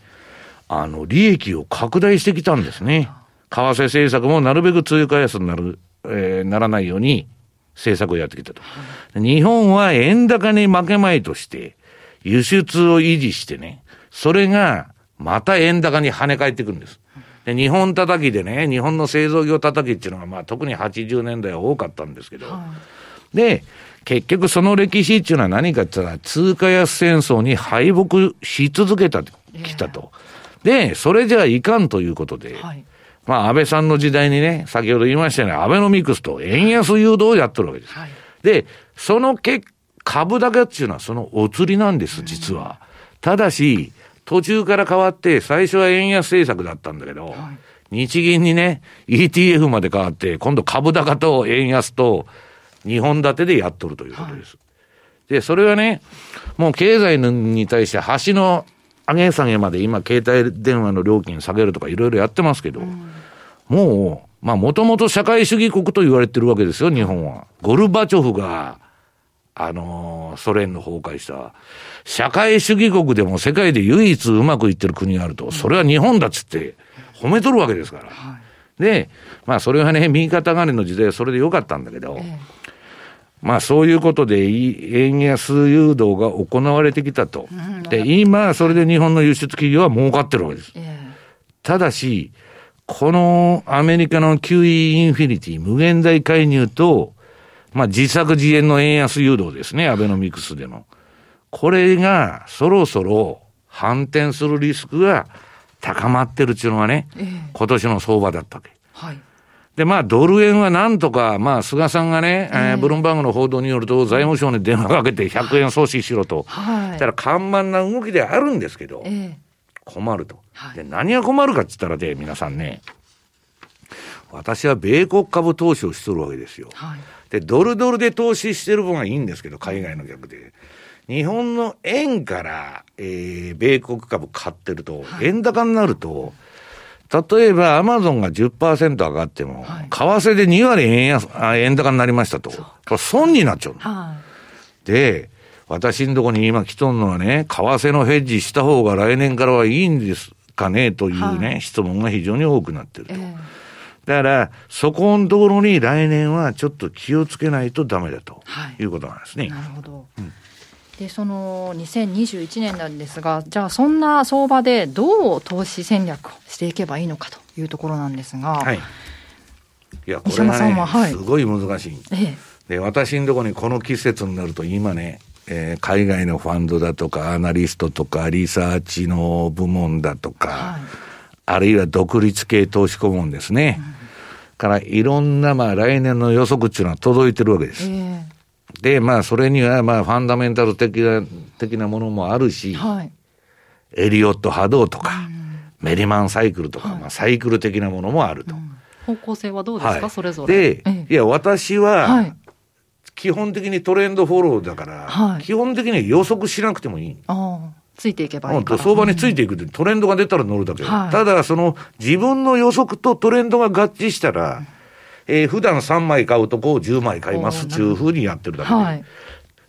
あの、利益を拡大してきたんですね。為替政策もなるべく通貨安になる、えー、ならないように政策をやってきたと。日本は円高に負けまいとして、輸出を維持してね、それがまた円高に跳ね返ってくるんです。で、日本叩きでね、日本の製造業叩きっていうのが、まあ特に80年代は多かったんですけど、はい、で、結局その歴史っていうのは何かって言ったら、通貨安戦争に敗北し続けた、きたと。で、それじゃいかんということで、はい、まあ安倍さんの時代にね、先ほど言いましたよね、アベノミクスと円安誘導をやってるわけです。はい、で、その結株高っていうのはそのお釣りなんです、実は。ただし、途中から変わって、最初は円安政策だったんだけど、はい、日銀にね、ETF まで変わって、今度株高と円安と日本立てでやっとるということです。はい、で、それはね、もう経済に対して橋の上げ下げまで今、携帯電話の料金下げるとかいろいろやってますけど、うん、もう、まあ、もともと社会主義国と言われてるわけですよ、日本は。ゴルバチョフが、あのー、ソ連の崩壊した。社会主義国でも世界で唯一うまくいってる国があると、それは日本だっつって褒めとるわけですから。はい、で、まあそれはね、右肩上がりの時代はそれでよかったんだけど、ええ、まあそういうことで円安誘導が行われてきたと。うん、で、今それで日本の輸出企業は儲かってるわけです。え、ただし、このアメリカの QE インフィニティ無限大介入と、まあ自作自演の円安誘導ですね、アベノミクスでの。これがそろそろ反転するリスクが高まってるっていうのがね、えー、今年の相場だったわけ。はい。で、まあ、ドル円はなんとか、まあ、菅さんがね、えー、ブルンバーグの報道によると、財務省に電話かけて100円阻止しろと。はい。たら、緩慢な動きであるんですけど、えー、困ると。で、何が困るかって言ったらで、皆さんね、私は米国株投資をしとるわけですよ。はい。で、ドルドルで投資してる分はいいんですけど、海外の逆で。日本の円から、えー、米国株買ってると、円高になると、例えばアマゾンが10%上がっても、はい、為替で2割円安、円高になりましたと。損になっちゃうの。はい、で、私のところに今来とんのはね、為替のヘッジした方が来年からはいいんですかねというね、はい、質問が非常に多くなってると。えー、だから、そこのところに来年はちょっと気をつけないとダメだということなんですね。なるほど。うんでその2021年なんですが、じゃあそんな相場でどう投資戦略をしていけばいいのかというところなんですが、はい、いやこれがね、はい、すごい難しい。ええ、で私のところにこの季節になると今ね、えー、海外のファンドだとかアナリストとかリサーチの部門だとか、はい、あるいは独立系投資顧問ですね。うん、からいろんなまあ来年の予測っていうのは届いてるわけです。えーで、まあ、それには、まあ、ファンダメンタル的な、的なものもあるし、はい、エリオット波動とか、うん、メリマンサイクルとか、はい、まあ、サイクル的なものもあると。うん、方向性はどうですか、はい、それぞれ。で、ええ、いや、私は、基本的にトレンドフォローだから、基本的に予測しなくてもいい。ついていけばいいか相場についていくトレンドが出たら乗るだけ。ただ、その、自分の予測とトレンドが合致したら、えー、普段3枚買うとこを10枚買いますっていうふうにやってるだけで。はい、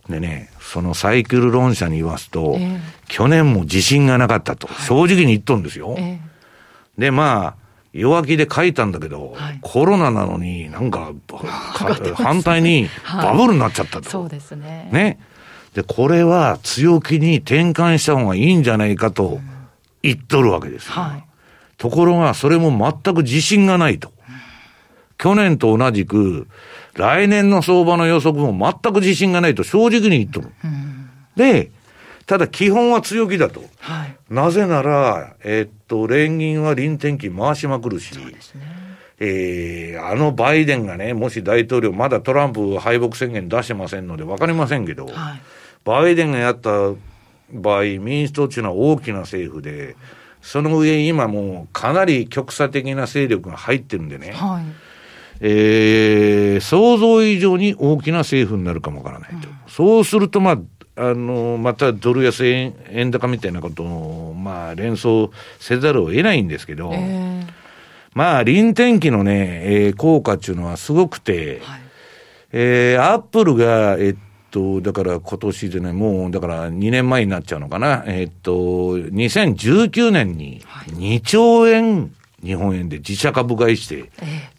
でね、そのサイクル論者に言わすと、えー、去年も自信がなかったと、正直に言っとんですよ。えー、で、まあ、弱気で書いたんだけど、はい、コロナなのになん (laughs) か、反対にバブルになっちゃったと。はい、そうですね。ね。で、これは強気に転換した方がいいんじゃないかと言っとるわけですよ。はい、ところが、それも全く自信がないと。去年と同じく、来年の相場の予測も全く自信がないと正直に言っとる。で、ただ基本は強気だと。はい、なぜなら、えー、っと、連銀は臨転機回しまくるし、そうですね、えー、あのバイデンがね、もし大統領、まだトランプ敗北宣言出してませんので分かりませんけど、はい、バイデンがやった場合、民主党っていうのは大きな政府で、その上今もうかなり極左的な勢力が入ってるんでね、はいえー、想像以上に大きな政府になるかもわからないと。うん、そうすると、まあ、あの、またドル安円円高みたいなことを、まあ、連想せざるを得ないんですけど、えー、まあ、臨転機のね、えー、効果っていうのはすごくて、はい、えー、アップルが、えっと、だから今年でね、もう、だから2年前になっちゃうのかな、えっと、2019年に2兆円日本円で自社株買いして、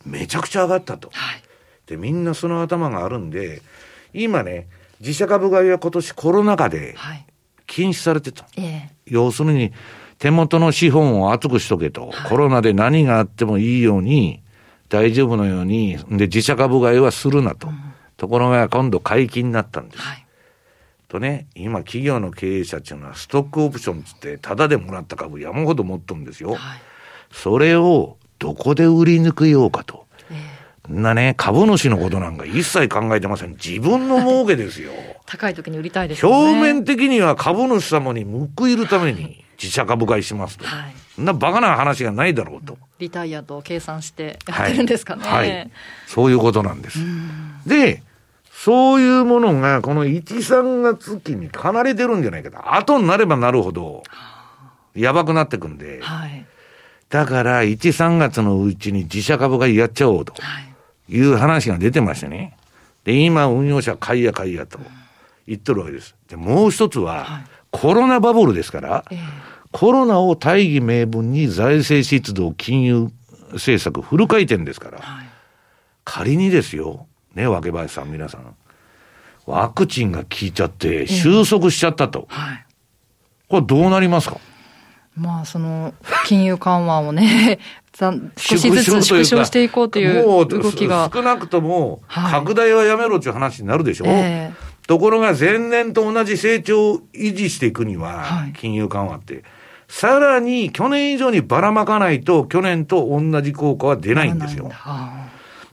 めちゃくちゃ上がったと。はい、で、みんなその頭があるんで、今ね、自社株買いは今年コロナ禍で禁止されてた。はい、要するに、手元の資本を厚くしとけと、はい、コロナで何があってもいいように、大丈夫のように、で、自社株買いはするなと。うん、ところが今度解禁になったんです。はい、とね、今企業の経営者っていうのはストックオプションつって、ただでもらった株山ほど持っとるんですよ。はい、それをどこで売り抜くようかと。なね、株主のことなんか一切考えてません。自分の儲けですよ。(laughs) 高い時に売りたいですね。表面的には株主様に報いるために自社株買いしますと。はい、そんなバカな話がないだろうと。リタイアと計算してやってるんですかね。はい。はい、そういうことなんです。で、そういうものが、この1、3月期に離れてるんじゃないかと。後になればなるほど、やばくなってくんで。はい。だから、1、3月のうちに自社株買いやっちゃおうと。はいいう話が出てましてね。で、今、運用者買いや買いやと言っとるわけです。で、もう一つは、コロナバブルですから、コロナを大義名分に財政出動、金融政策フル回転ですから、仮にですよ、ね、若林さん、皆さん、ワクチンが効いちゃって収束しちゃったと。これどうなりますか？まあ、その、金融緩和をね、(laughs) 少しずつ縮小していこうという動きが。少なくとも、拡大はやめろっていう話になるでしょ、はいえ。ー、ところが前年と同じ成長を維持していくには、金融緩和って、さらに去年以上にばらまかないと、去年と同じ効果は出ないんですよ。だ。か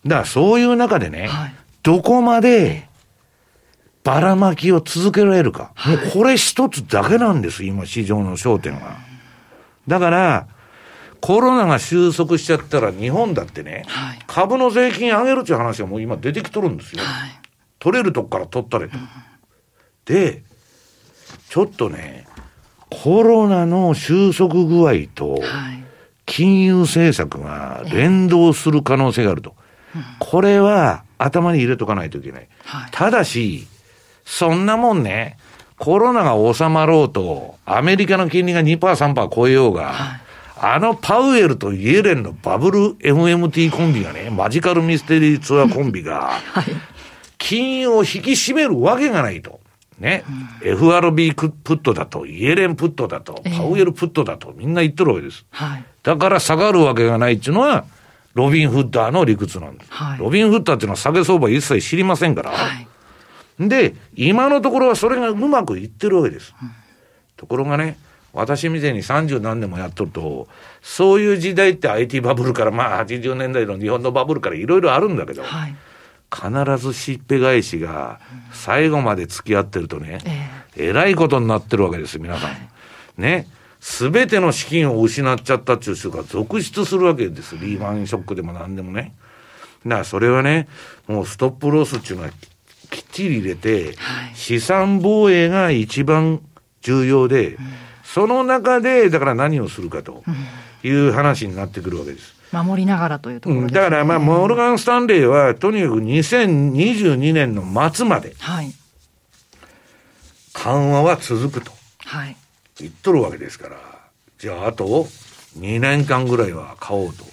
らそういう中でね、はい、どこまでばらまきを続けられるか。もうこれ一つだけなんです、今市場の焦点は。だから、コロナが収束しちゃったら日本だってね、はい、株の税金上げるっていう話がもう今出てきとるんですよ。はい、取れるとこから取ったれと。うん、で、ちょっとね、コロナの収束具合と、金融政策が連動する可能性があると。これは頭に入れとかないといけない。はい、ただし、そんなもんね、コロナが収まろうと、アメリカの金利が2%、3%超えようが、はいあのパウエルとイエレンのバブル MMT コンビがね、マジカルミステリーツアーコンビが、(laughs) 金融を引き締めるわけがないと。ね、うん、FRB プットだと、イエレンプットだと、パウエルプットだと、みんな言ってるわけです。はい、だから下がるわけがないっていうのは、ロビン・フッダーの理屈なんです。はい、ロビン・フッダーっていうのは下げ相場一切知りませんから。はい、で、今のところはそれがうまくいってるわけです。うん、ところがね、私みたいに30何年もやっとると、そういう時代って IT バブルから、まあ80年代の日本のバブルからいろいろあるんだけど、はい、必ずしっぺ返しが最後まで付き合ってるとね、えらいことになってるわけです、皆さん。はい、ね。すべての資金を失っちゃったっていう人が続出するわけです。リーマンショックでも何でもね。だからそれはね、もうストップロスっていうのはきっちり入れて、はい、資産防衛が一番重要で、うん。その中で、だから何をするかという話になってくるわけです。守りながらというところ、ね、だから、まあ、モルガン・スタンレーは、とにかく2022年の末まで、緩和は続くと、言っとるわけですから、じゃあ、あと2年間ぐらいは買おうと。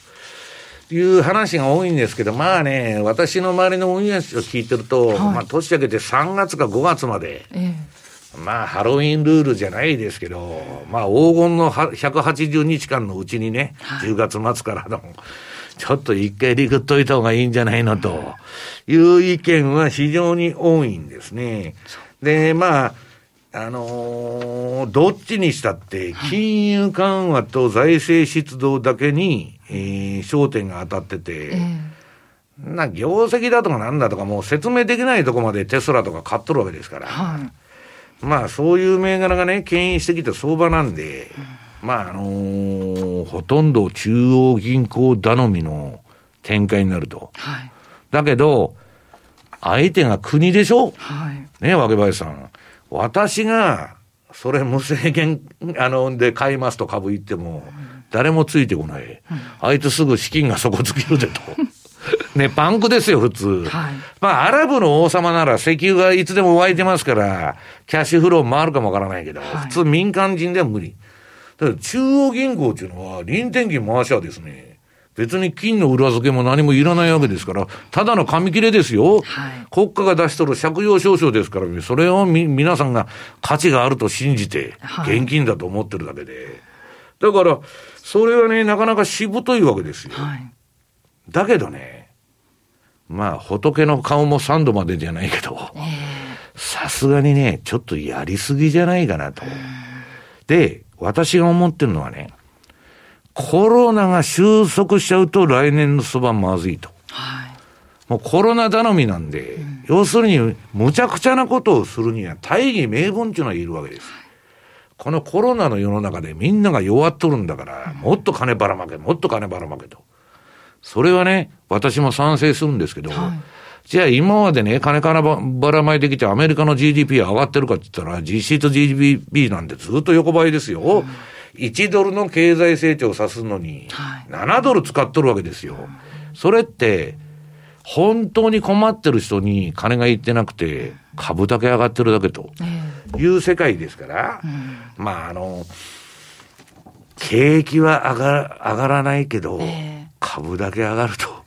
いう話が多いんですけど、まあね、私の周りの運営者を聞いてると、はい、まあ年明けて3月か5月まで、ええ。まあ、ハロウィンルールじゃないですけど、まあ、黄金の180日間のうちにね、10月末からの、ちょっと一回リグっといた方がいいんじゃないのという意見は非常に多いんですね。で、まあ、あのー、どっちにしたって、金融緩和と財政出動だけに、えー、焦点が当たってて、な、業績だとかなんだとかもう説明できないとこまでテスラとか買っとるわけですから。はいまあそういう銘柄がね、牽引してきた相場なんで、まああのー、ほとんど中央銀行頼みの展開になると。はい、だけど、相手が国でしょ？はい。ね、若林さん。私が、それ無制限、あの、で買いますと株言っても、誰もついてこない。うん、あいつすぐ資金が底尽きるでと。(laughs) ね、パンクですよ、普通。はい、まあ、アラブの王様なら石油がいつでも湧いてますから、キャッシュフロー回るかもわからないけど、はい、普通民間人では無理。だから中央銀行っていうのは、臨転機回しはですね、別に金の裏付けも何もいらないわけですから、ただの紙切れですよ。はい、国家が出しとる借用証書ですから、それをみ皆さんが価値があると信じて、現金だと思ってるだけで。はい、だから、それはね、なかなかしぶといわけですよ。はい、だけどね、まあ、仏の顔も3度までじゃないけど、さすがにね、ちょっとやりすぎじゃないかなと。で、私が思ってるのはね、コロナが収束しちゃうと来年のそばまずいと。はい、もうコロナ頼みなんで、うん、要するに、むちゃくちゃなことをするには大義名分っていうのがいるわけです。このコロナの世の中でみんなが弱っとるんだから、もっと金ばらまけ、もっと金ばらまけと。それはね、私も賛成するんですけど、はい、じゃあ今までね、金からばらまいてきてアメリカの GDP は上がってるかって言ったら、実質 GDP なんてずっと横ばいですよ。うん1ドルの経済成長を指すのに、7ドル使っとるわけですよ。それって、本当に困ってる人に金がいってなくて、株だけ上がってるだけという世界ですから、まああの、景気は上が上がらないけど、株だけ上がると。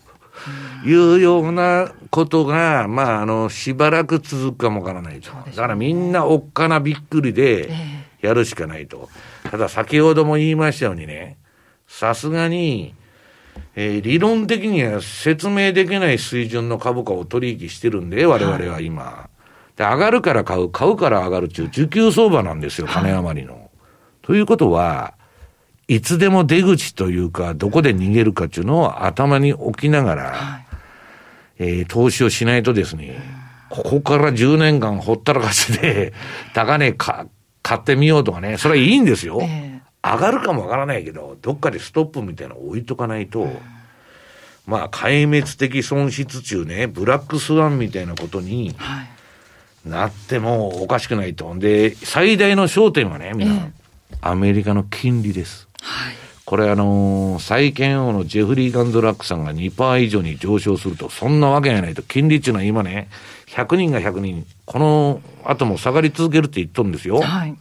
いうようなことが、まあ、あの、しばらく続くかもわからないと。だからみんなおっかなびっくりで、やるしかないと。ただ先ほども言いましたようにね、さすがに、えー、理論的には説明できない水準の株価を取引してるんで、我々は今。はい、で、上がるから買う、買うから上がるっていう需給相場なんですよ、金余りの。はい、ということは、いつでも出口というか、どこで逃げるかっていうのを頭に置きながら、はい、えー、投資をしないとですね、ここから10年間ほったらかしで、高値か買ってみようとかね、それはいいんですよ。えー、上がるかもわからないけど、どっかでストップみたいなの置いとかないと、まあ、壊滅的損失中ね、ブラックスワンみたいなことになってもおかしくないと。で、最大の焦点はね、皆、えー、アメリカの金利です。はいこれあのー、債券王のジェフリー・ガンドラックさんが2%以上に上昇すると、そんなわけがないと。金利っていうのは今ね、100人が100人、この後も下がり続けるって言っとるんですよ。はい。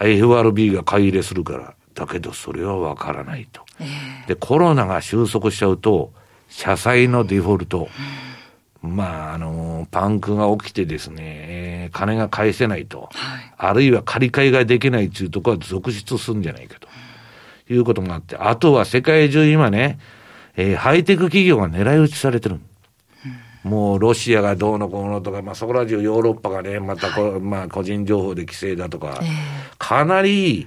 FRB が買い入れするから。だけどそれはわからないと、えー、で、コロナが収束しちゃうと、社債のデフォルト。うん、まあ、あのー、パンクが起きてですね、えー、金が返せないと、はい、あるいは借り換えができないっていうところは続出するんじゃないかと、いうことがあって、あとは世界中今ね、えー、ハイテク企業が狙い撃ちされてる。もうロシアがどうのこうのとか、まあ、そこら中ヨーロッパがね、またこ、はい、まあ、個人情報で規制だとか、えー、かなり、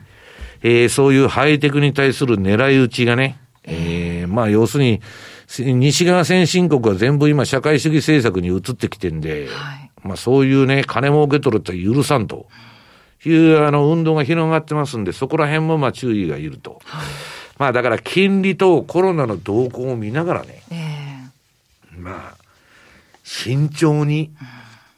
えー、そういうハイテクに対する狙い撃ちがね、えー、まあ、要するに、西側先進国は全部今社会主義政策に移ってきてんで、はい、まあそういうね、金儲け取るって許さんというあの運動が広がってますんで、そこら辺もまあ注意がいると。はい、まあだから金利とコロナの動向を見ながらね、えー、まあ慎重に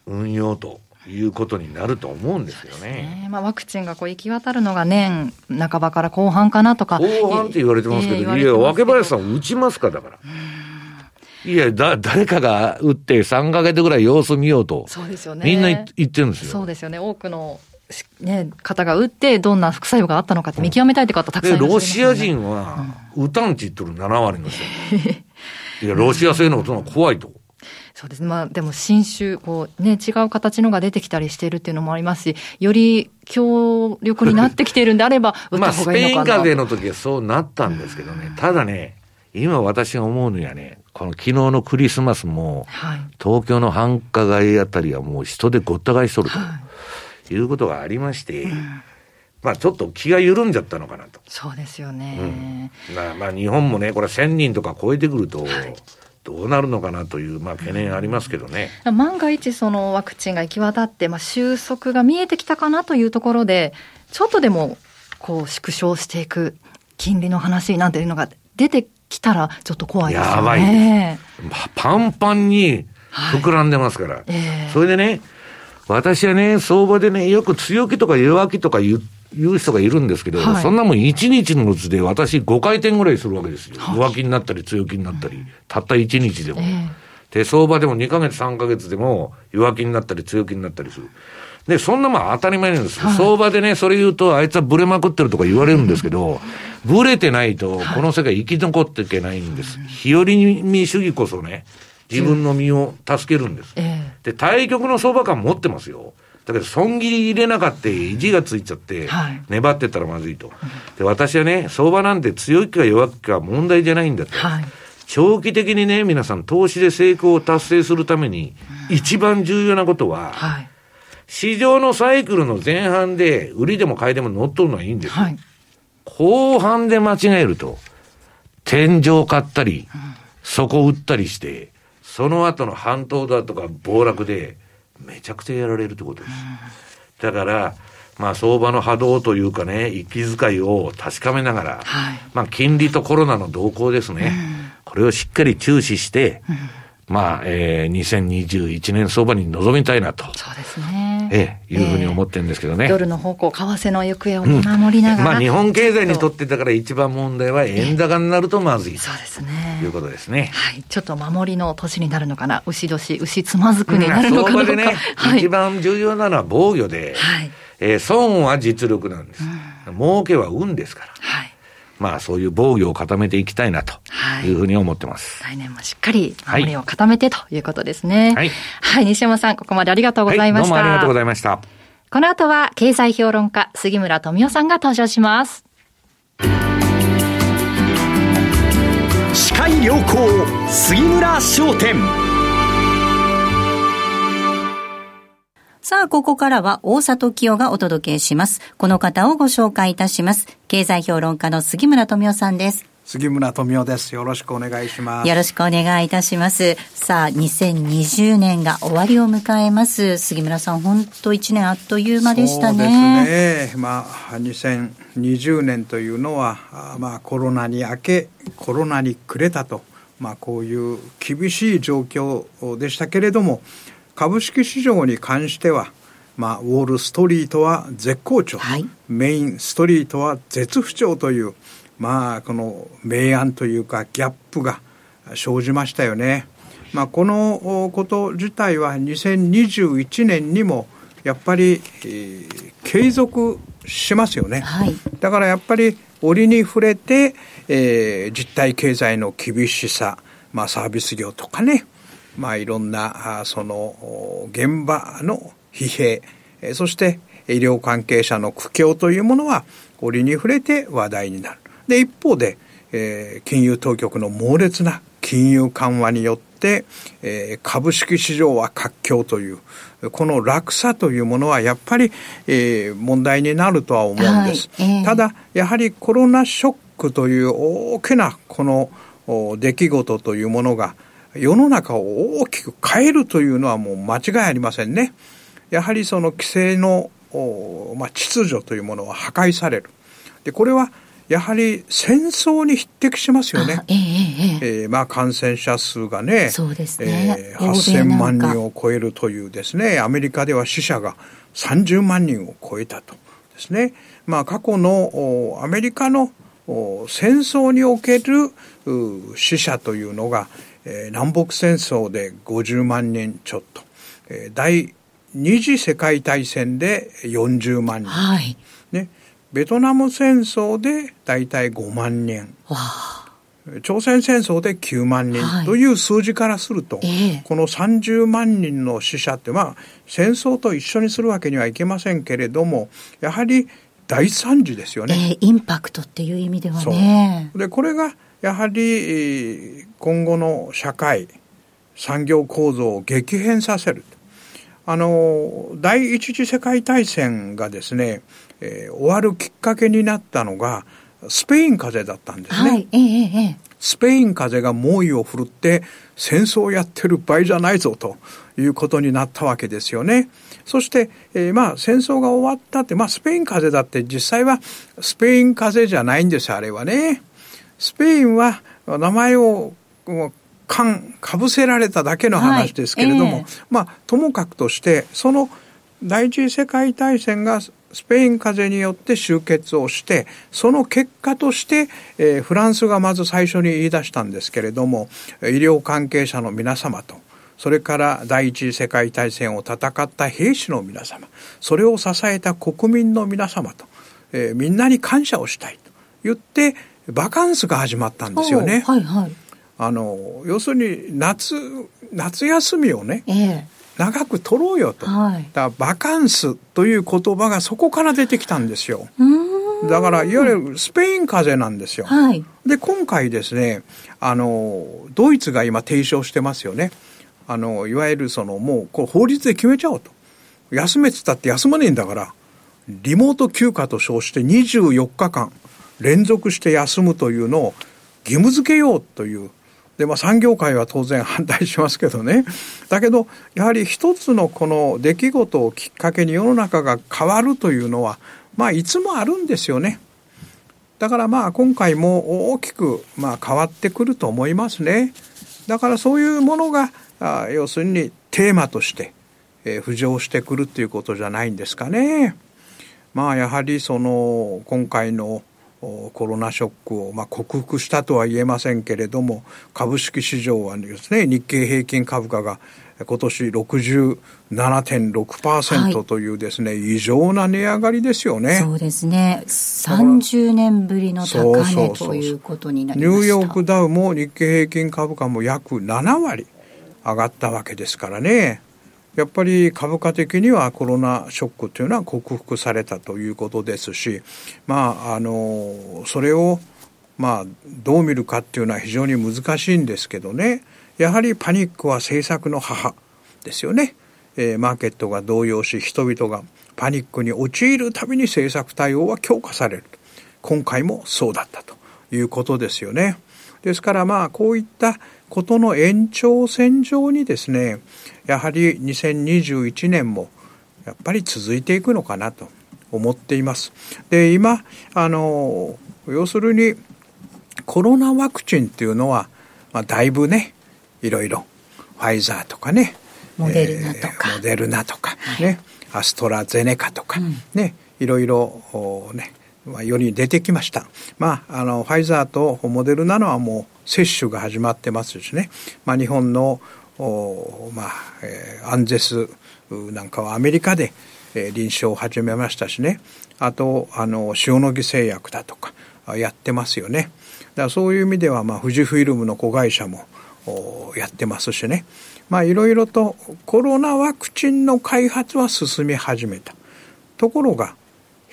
運用ということになると思うんですよね。ねまあ、ワクチンがこう行き渡るのが年半ばから後半かなとか。後半って言われてますけど、えー、いや、若林さん打ちますか、だから。いや、だ、誰かが打って3か月ぐらい様子見ようと。そうですよね。みんな言ってるんですよ。そうですよね。多くのね、方が打って、どんな副作用があったのかって見極めたいって方たくさんいらっしゃいます、ね、ロシア人は、打たんって言ってる7割の人。(laughs) いや、ロシア製の音が怖いと。そうですね。まあ、でも新種、こうね、違う形のが出てきたりしてるっていうのもありますし、より強力になってきているんであれば、(laughs) 打った方がいいのかな。まあ、スペイン風邪の時はそうなったんですけどね。ただね、今私が思うにはね、この昨日のクリスマスも、はい、東京の繁華街あたりはもう人でごった返しとると、はい、いうことがありまして、うんまあちょっと気が緩んじゃったのかなと。そうですよね。うん、まあまあ日本もね、これ1000人とか超えてくると、はい、どうなるのかなという、まあ、懸念ありますけどね。万が一、そのワクチンが行き渡って、まあ、収束が見えてきたかなというところで、ちょっとでも、こう、縮小していく、金利の話なんていうのが出てきたら、ちょっと怖いですよね。やばいです。パンパンに膨らんでますから。はいえー、それでね、私はね、相場でね、よく強気とか弱気とか言いう人がいるんですけど、はい、そんなもん1日のうちで私5回転ぐらいするわけですよ。はい、弱気になったり強気になったり、たった1日でも。えー、で、相場でも2ヶ月3ヶ月でも弱気になったり強気になったりする。で、そんなまあ当たり前なんです、はい、相場でね、それ言うと、あいつはブレまくってるとか言われるんですけど、ブレてないと、この世界生き残っていけないんです。日和見主義こそね、自分の身を助けるんです。で、対局の相場感持ってますよ。だけど、損切り入れなかった、意地がついちゃって、粘ってったらまずいと。で、私はね、相場なんて強いか弱いか問題じゃないんだと。はい長期的にね、皆さん、投資で成功を達成するために、一番重要なことは、はい、市場のサイクルの前半で、売りでも買いでも乗っ取るのはいいんですよ。はい、後半で間違えると、天井買ったり、底売ったりして、その後の半島だとか暴落で、めちゃくちゃやられるってことです。だから、まあ相場の波動というかね、息遣いを確かめながら、はい、まあ金利とコロナの動向ですね。これをしっかり注視して、まあ、えー、2021年相場に臨みたいなと。そうですね。ええ、いうふうに思ってるんですけどね。夜の方向、為替の行方を見守りながら、うん、まあ、日本経済にとってだから一番問題は円高になるとまずい。そうですね。いうことですね。はい。ちょっと守りの年になるのかな。牛年、牛つまずくになるのかな、うん、相場でね、はい、一番重要なのは防御で、はい、えー、損は実力なんです。うん、儲けは運ですから。はい。まあそういう防御を固めていきたいなというふうに思ってます。はい、来年もしっかり守りを固めてということですね。はい。はい、西山さん、ここまでありがとうございました。はい、どうもありがとうございました。この後は経済評論家杉村富夫さんが登場します。司会良好杉村商店。さあ、ここからは大里清がお届けします。この方をご紹介いたします。経済評論家の杉村富夫さんです。杉村富夫です。よろしくお願いします。よろしくお願いいたします。さあ、2020年が終わりを迎えます。杉村さん、本当1年あっという間でしたね。そうですね。まあ、2020年というのは、まあ、コロナに明け、コロナに暮れたと。まあ、こういう厳しい状況でしたけれども、株式市場に関しては、まあ、ウォール・ストリートは絶好調、はい、メイン・ストリートは絶不調という、まあ、この明暗というかギャップが生じましたよね。まあ、このこと自体は2021年にもやっぱり、えー、継続しますよね、はい、だからやっぱり折に触れて、えー、実体経済の厳しさ、まあ、サービス業とかねまあ、いろんなその現場の疲弊そして医療関係者の苦境というものは折に触れて話題になる。で一方で、えー、金融当局の猛烈な金融緩和によって、えー、株式市場は活況というこの落差というものはやっぱり、えー、問題になるとは思うんです、はいえー、ただやはりコロナショックという大きなこの出来事というものが世の中を大きく変えるというのはもう間違いありませんね。やはりその規制の、まあ、秩序というものは破壊される。で、これはやはり戦争に匹敵しますよね。えー、えー、まあ感染者数がね、そうですね、えー、8000万人を超えるというですね、アメリカでは死者が30万人を超えたとですね。まあ過去のアメリカの戦争における死者というのがえー、南北戦争で50万人ちょっと、えー、第二次世界大戦で40万人、はい、ね、ベトナム戦争で大体5万人。朝鮮戦争で9万人。という数字からすると、はいえ。ー、この30万人の死者ってまあ戦争と一緒にするわけにはいけませんけれどもやはり大惨事ですよね、えー、インパクトっていう意味ではね。でこれがやはり今後の社会産業構造を激変させるあの第一次世界大戦がですね、えー、終わるきっかけになったのがスペイン風邪だったんですね。はいえー、スペイン風邪が猛威を振るって戦争をやってる場合じゃないぞということになったわけですよね。そして、えー、まあ戦争が終わったって、まあスペイン風邪だって実際はスペイン風邪じゃないんですあれはね。スペインは名前をかんかぶせられただけの話ですけれども、はいえー、まあともかくとしてその第一次世界大戦がスペイン風邪によって終結をしてその結果として、えー、フランスがまず最初に言い出したんですけれども医療関係者の皆様とそれから第一次世界大戦を戦った兵士の皆様、それを支えた国民の皆様と、えー、みんなに感謝をしたいと言って、バカンスが始まったんですよね。はいはい。あの、要するに夏、夏休みをね、えー、長く取ろうよと。はい、だバカンスという言葉がそこから出てきたんですよ。だから、いわゆるスペイン風邪なんですよ。はい、で、今回ですね、あの、ドイツが今提唱してますよね。あの、いわゆるその、もう、これ法律で決めちゃおうと。休めてたって休まねえんだから、リモート休暇と称して24日間連続して休むというのを義務付けようという。で、まあ産業界は当然反対しますけどね。だけど、やはり一つのこの出来事をきっかけに世の中が変わるというのは、まあいつもあるんですよね。だからまあ今回も大きくまあ変わってくると思いますね。だからそういうものが、あ要するにテーマとして、えー、浮上してくるということじゃないんですかね。まあやはりその今回のコロナショックをまあ克服したとは言えませんけれども株式市場はですね日経平均株価が今年67.6%というですね、はい、異常な値上がりですよね。そうですね。30年ぶりの高値ということになりましたニューヨークダウも日経平均株価も約7割上がったわけですからね。やっぱり株価的にはコロナショックというのは克服されたということですし、まあ、あの、それを、まあ、どう見るかっていうのは非常に難しいんですけどね、やはりパニックは政策の母ですよね。えー、マーケットが動揺し、人々がパニックに陥るたびに政策対応は強化される。今回もそうだったということですよね。ですからまあ、こういったことの延長線上にですね、やはり2021年もやっぱり続いていくのかなと思っています。で、今、あの、要するにコロナワクチンっていうのは、まあ、だいぶね、いろいろ、ファイザーとかね、モデルナとか、えー、モデルナとかね、はい、アストラゼネカとか、うん、ね、いろいろね、まあ、世に出てきました。まあ、あの、ファイザーとモデルナのはもう接種が始まってますしね、まあ、日本のおまあ、えー、アンゼスなんかはアメリカで、えー、臨床を始めましたしね。あとあの塩野義製薬だとかやってますよね。だからそういう意味では、まあ、富士フイルムの子会社もやってますしね。まあいろいろとコロナワクチンの開発は進み始めた。ところが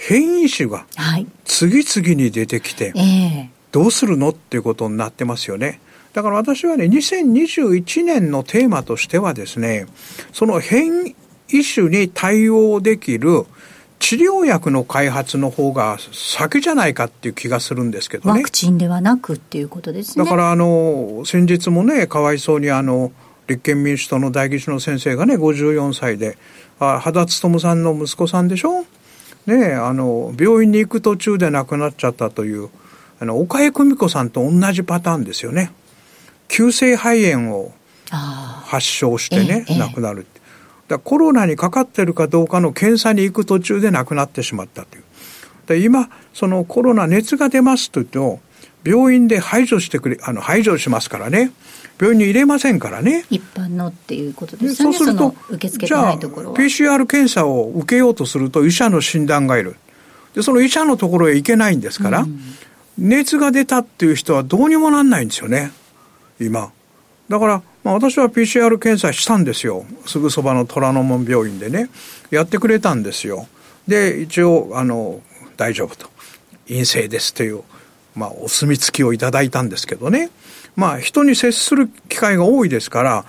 変異種が次々に出てきて、どうするのっていうことになってますよね。だから私はね、2021年のテーマとしてはですね、その変異種に対応できる治療薬の開発の方が先じゃないかっていう気がするんですけどね。ワクチンではなくっていうことですね。だからあの、先日もね、かわいそうにあの、立憲民主党の代議士の先生がね、54歳で、あ肌努さんの息子さんでしょねあの、病院に行く途中で亡くなっちゃったという、あの、岡江久美子さんと同じパターンですよね。急性肺炎を発症してね、亡くなる。だコロナにかかってるかどうかの検査に行く途中で亡くなってしまったという。で今、そのコロナ熱が出ますと言っても、病院で排除してくれ、あの、排除しますからね。病院に入れませんからね。一般のっていうことですね。そうすると、受け付けてないところは。PCR 検査を受けようとすると医者の診断がいる。で、その医者のところへ行けないんですから、うん、熱が出たっていう人はどうにもなんないんですよね。今。だから、まあ、私は PCR 検査したんですよ。すぐそばの虎ノ門病院でね。やってくれたんですよ。で、一応、あの、大丈夫と。陰性ですという、まあ、お墨付きをいただいたんですけどね。まあ、人に接する機会が多いですから、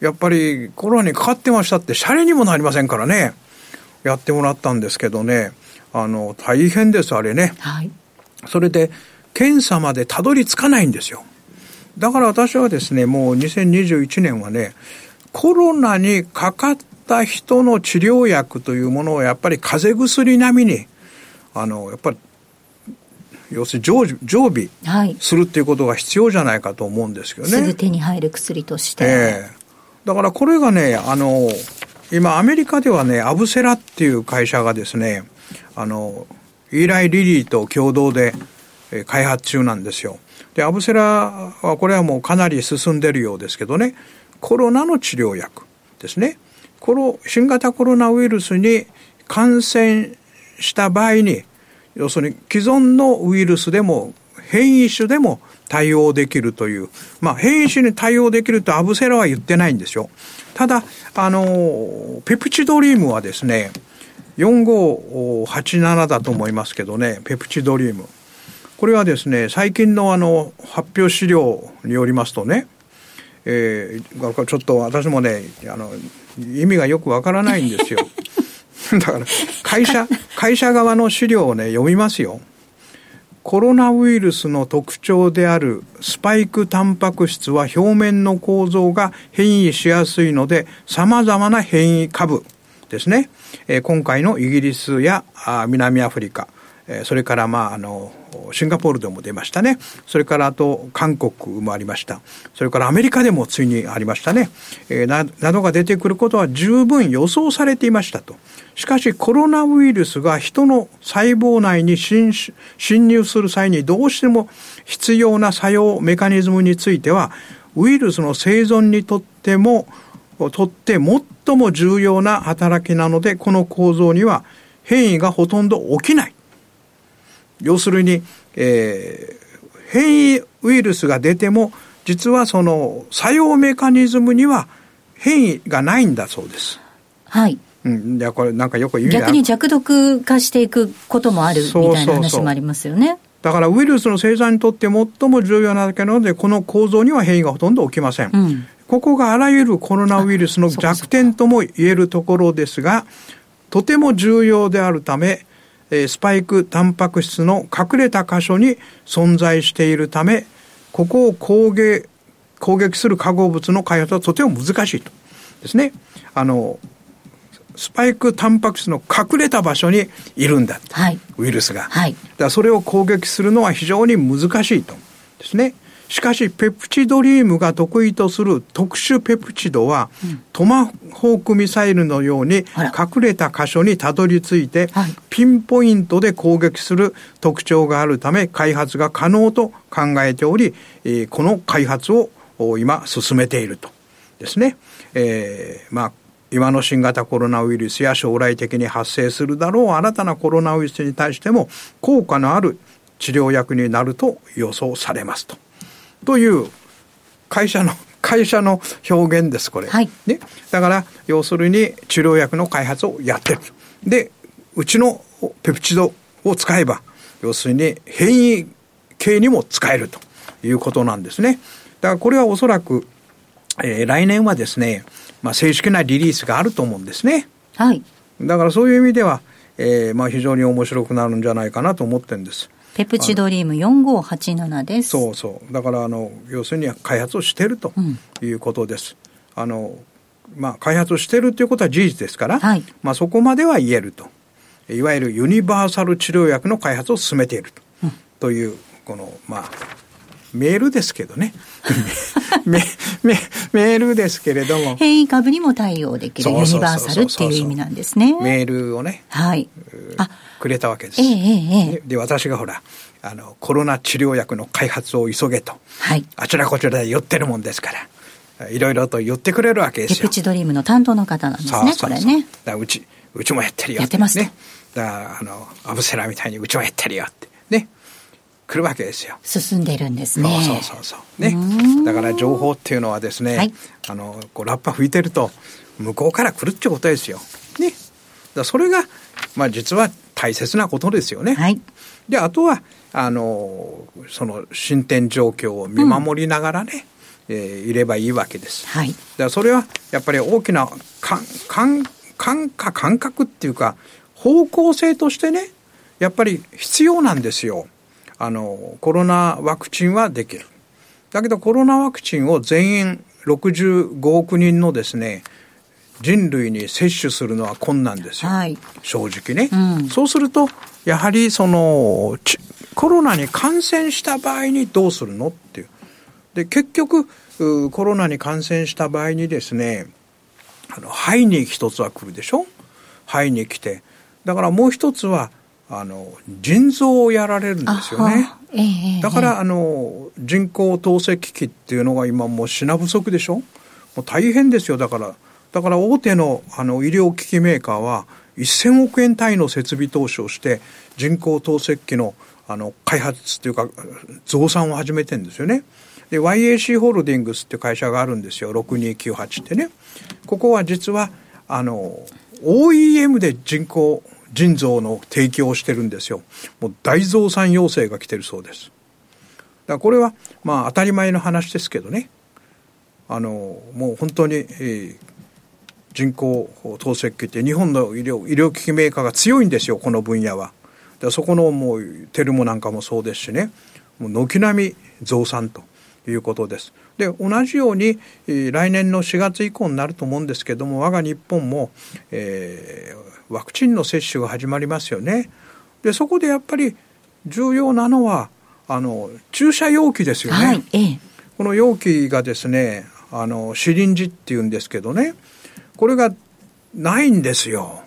やっぱりコロナにかかってましたって、シャレにもなりませんからね。やってもらったんですけどね。あの、大変です、あれね。はい。それで、検査までたどり着かないんですよ。だから私はですね、もう2021年はね、コロナにかかった人の治療薬というものをやっぱり風邪薬並みに、あの、やっぱり、要するに常常備するっていうことが必要じゃないかと思うんですけどね。すぐ手に入る薬として。ええー、だからこれがね、あの、今アメリカではね、アブセラっていう会社がですね、あの、イーライ・リリーと共同で開発中なんですよ。で、アブセラはこれはもうかなり進んでるようですけどね、コロナの治療薬ですね。この新型コロナウイルスに感染した場合に、要するに既存のウイルスでも変異種でも対応できるという、まあ、変異種に対応できるとアブセラは言ってないんですよ。ただ、あの、ペプチドリームはですね、4587だと思いますけどね、ペプチドリーム。これはですね、最近のあの、発表資料によりますとね、えー、ちょっと私もね、あの、意味がよくわからないんですよ。(laughs) (laughs) だから、会社、会社側の資料をね、読みますよ。コロナウイルスの特徴であるスパイクタンパク質は表面の構造が変異しやすいので様々な変異株ですね、えー、今回のイギリスやあ南アフリカ、えー、それからまああのシンガポールでも出ましたね。それからあと韓国もありました。それからアメリカでもついにありましたね。えー、ななどが出てくることは十分予想されていましたと。しかしコロナウイルスが人の細胞内に侵入する際にどうしても必要な作用メカニズムについてはウイルスの生存にとってもとって最も重要な働きなのでこの構造には変異がほとんど起きない。要するに、えー、変異ウイルスが出ても実はその作用メカニズムには変異がないんだそうです。はい。うん、いやこれなんかよく意味逆に弱毒化していくこともあるみたいな話もありますよね。だからウイルスの生産にとって最も重要なだけなのでこの構造には変異がほとんど起きません。うん、ここがあらゆるコロナウイルスの弱点とも言えるところですがとても重要であるためスパイクタンパク質の隠れた箇所に存在しているためここを攻撃攻撃する化合物の開発はとても難しいとですね。あのスパイクタンパク質の隠れた場所にいるんだ、はい、ウイルスが、はい、だそれを攻撃するのは非常に難しいと。ですね。しかしペプチドリームが得意とする特殊ペプチドは、うん、トマホークミサイルのように隠れた箇所にたどり着いて、はい、ピンポイントで攻撃する特徴があるため開発が可能と考えており、えー、この開発を今進めていると。ですね。えー、まあ今の新型コロナウイルスや将来的に発生するだろう新たなコロナウイルスに対しても効果のある治療薬になると予想されますと。という会社の (laughs) 会社の表現です、これ。はい、ね。だから、要するに治療薬の開発をやってる。で、うちのペプチドを使えば、要するに変異系にも使えるということなんですね。だからこれはおそらく、えー、来年はですね、まあ、正式なリリースがあると思うんですね。はい。だからそういう意味では、えー、まあ非常に面白くなるんじゃないかなと思ってるんです。ペプチドリーム4587です。そうそう。だから、あの、要するに開発をしてるということです。うん、あの、まあ、開発をしてるということは事実ですから、はい、まあ、そこまでは言えると。いわゆるユニバーサル治療薬の開発を進めていると,、うん、という、この、まあ、メールですけどね。(laughs) メメメールですけれども。変異株にも対応できるユニバーサルっていう意味なんですね。メールをね。はい。あくれたわけです。えええ、で、私がほら、あの、コロナ治療薬の開発を急げと。はい。あちらこちらで言ってるもんですから。いろいろと言ってくれるわけですよ。ペプチドリームの担当の方なんですね、これね。だうち、うちもやってるよ。やってますね。だあの、アブセラみたいにうちもやってるよって。ね。来るわけですよ。進んでるんですね。そうそうそうね。だから情報っていうのはですね、はい、あの、こうラッパ吹いてると、向こうから来るってことですよ。ね。だそれが、まあ実は大切なことですよね。はい。で、あとは、あの、その進展状況を見守りながらね、うん、えー、いればいいわけです。はい。だそれは、やっぱり大きな感、感、感感感覚っていうか、方向性としてね、やっぱり必要なんですよ。あの、コロナワクチンはできる。だけどコロナワクチンを全員65億人のですね、人類に接種するのは困難ですよ。はい、正直ね、うん、そうすると、やはりその、コロナに感染した場合にどうするのっていう。で、結局、コロナに感染した場合にですね、あの、肺に一つは来るでしょ？肺に来て。だからもう一つは、あの腎臓をやられるんですよね。えー、だから、あの人工透析機っていうのが今もう品不足でしょ？もう大変ですよ、だから。だから大手のあの医療機器メーカーは、1000億円単位の設備投資をして、人工透析機のあの開発というか、増産を始めてるんですよね。で、YAC ホールディングスっていう会社があるんですよ、6298ってね。ここは実は、あの、OEM で人工腎臓の提供をしてるんですよ。もう大増産要請が来てるそうです。だからこれは、まあ当たり前の話ですけどね。あの、もう本当に、えー、人工透析機って日本の医療医療機器メーカーが強いんですよ、この分野は。でそこのもうテルモなんかもそうですしね、もう軒並み増産ということです。で同じように、えー、来年の4月以降になると思うんですけども我が日本も、えー、ワクチンの接種が始まりますよね。でそこでやっぱり重要なのはあの注射容器ですよね。はいええ、この容器がですねあのシリンジっていうんですけどねこれがないんですよ。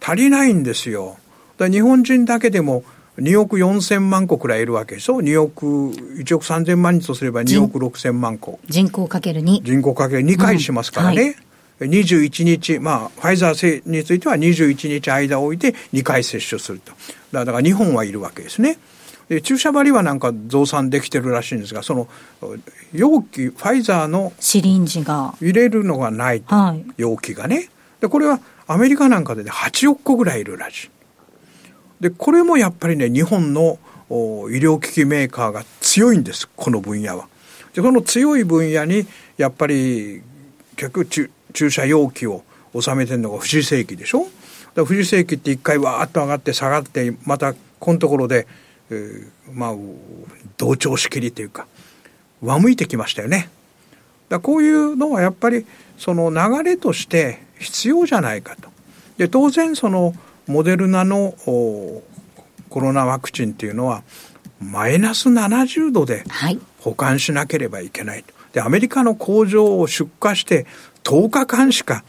足りないんですよ。だ日本人だけでも2億4千万個くらいいるわけでしょ2億、1億3千万人とすれば2億6千万個。人口かける2。人口かける2回しますからね。うん、はい、21日、まあ、ファイザーについては21日間を置いて2回接種すると。だから日本はいるわけですね。で注射針はなんか増産できてるらしいんですがその容器ファイザーのシリンジが入れるのがないと、はい、容器がねでこれはアメリカなんかで、ね、8億個ぐらいいるらしいでこれもやっぱりね日本の医療機器メーカーが強いんですこの分野は。でその強い分野にやっぱり結局注射容器を収めてるのが不治世紀でしょ？だ不治世紀って一回わーっと上がって下がってまたこのところで、えー、まあ同調しきりというか上向いてきましたよね。だこういうのはやっぱりその流れとして必要じゃないかと。で当然そのモデルナのコロナワクチンっていうのはマイナス70度で保管しなければいけないと。で、アメリカの工場を出荷して10日間しか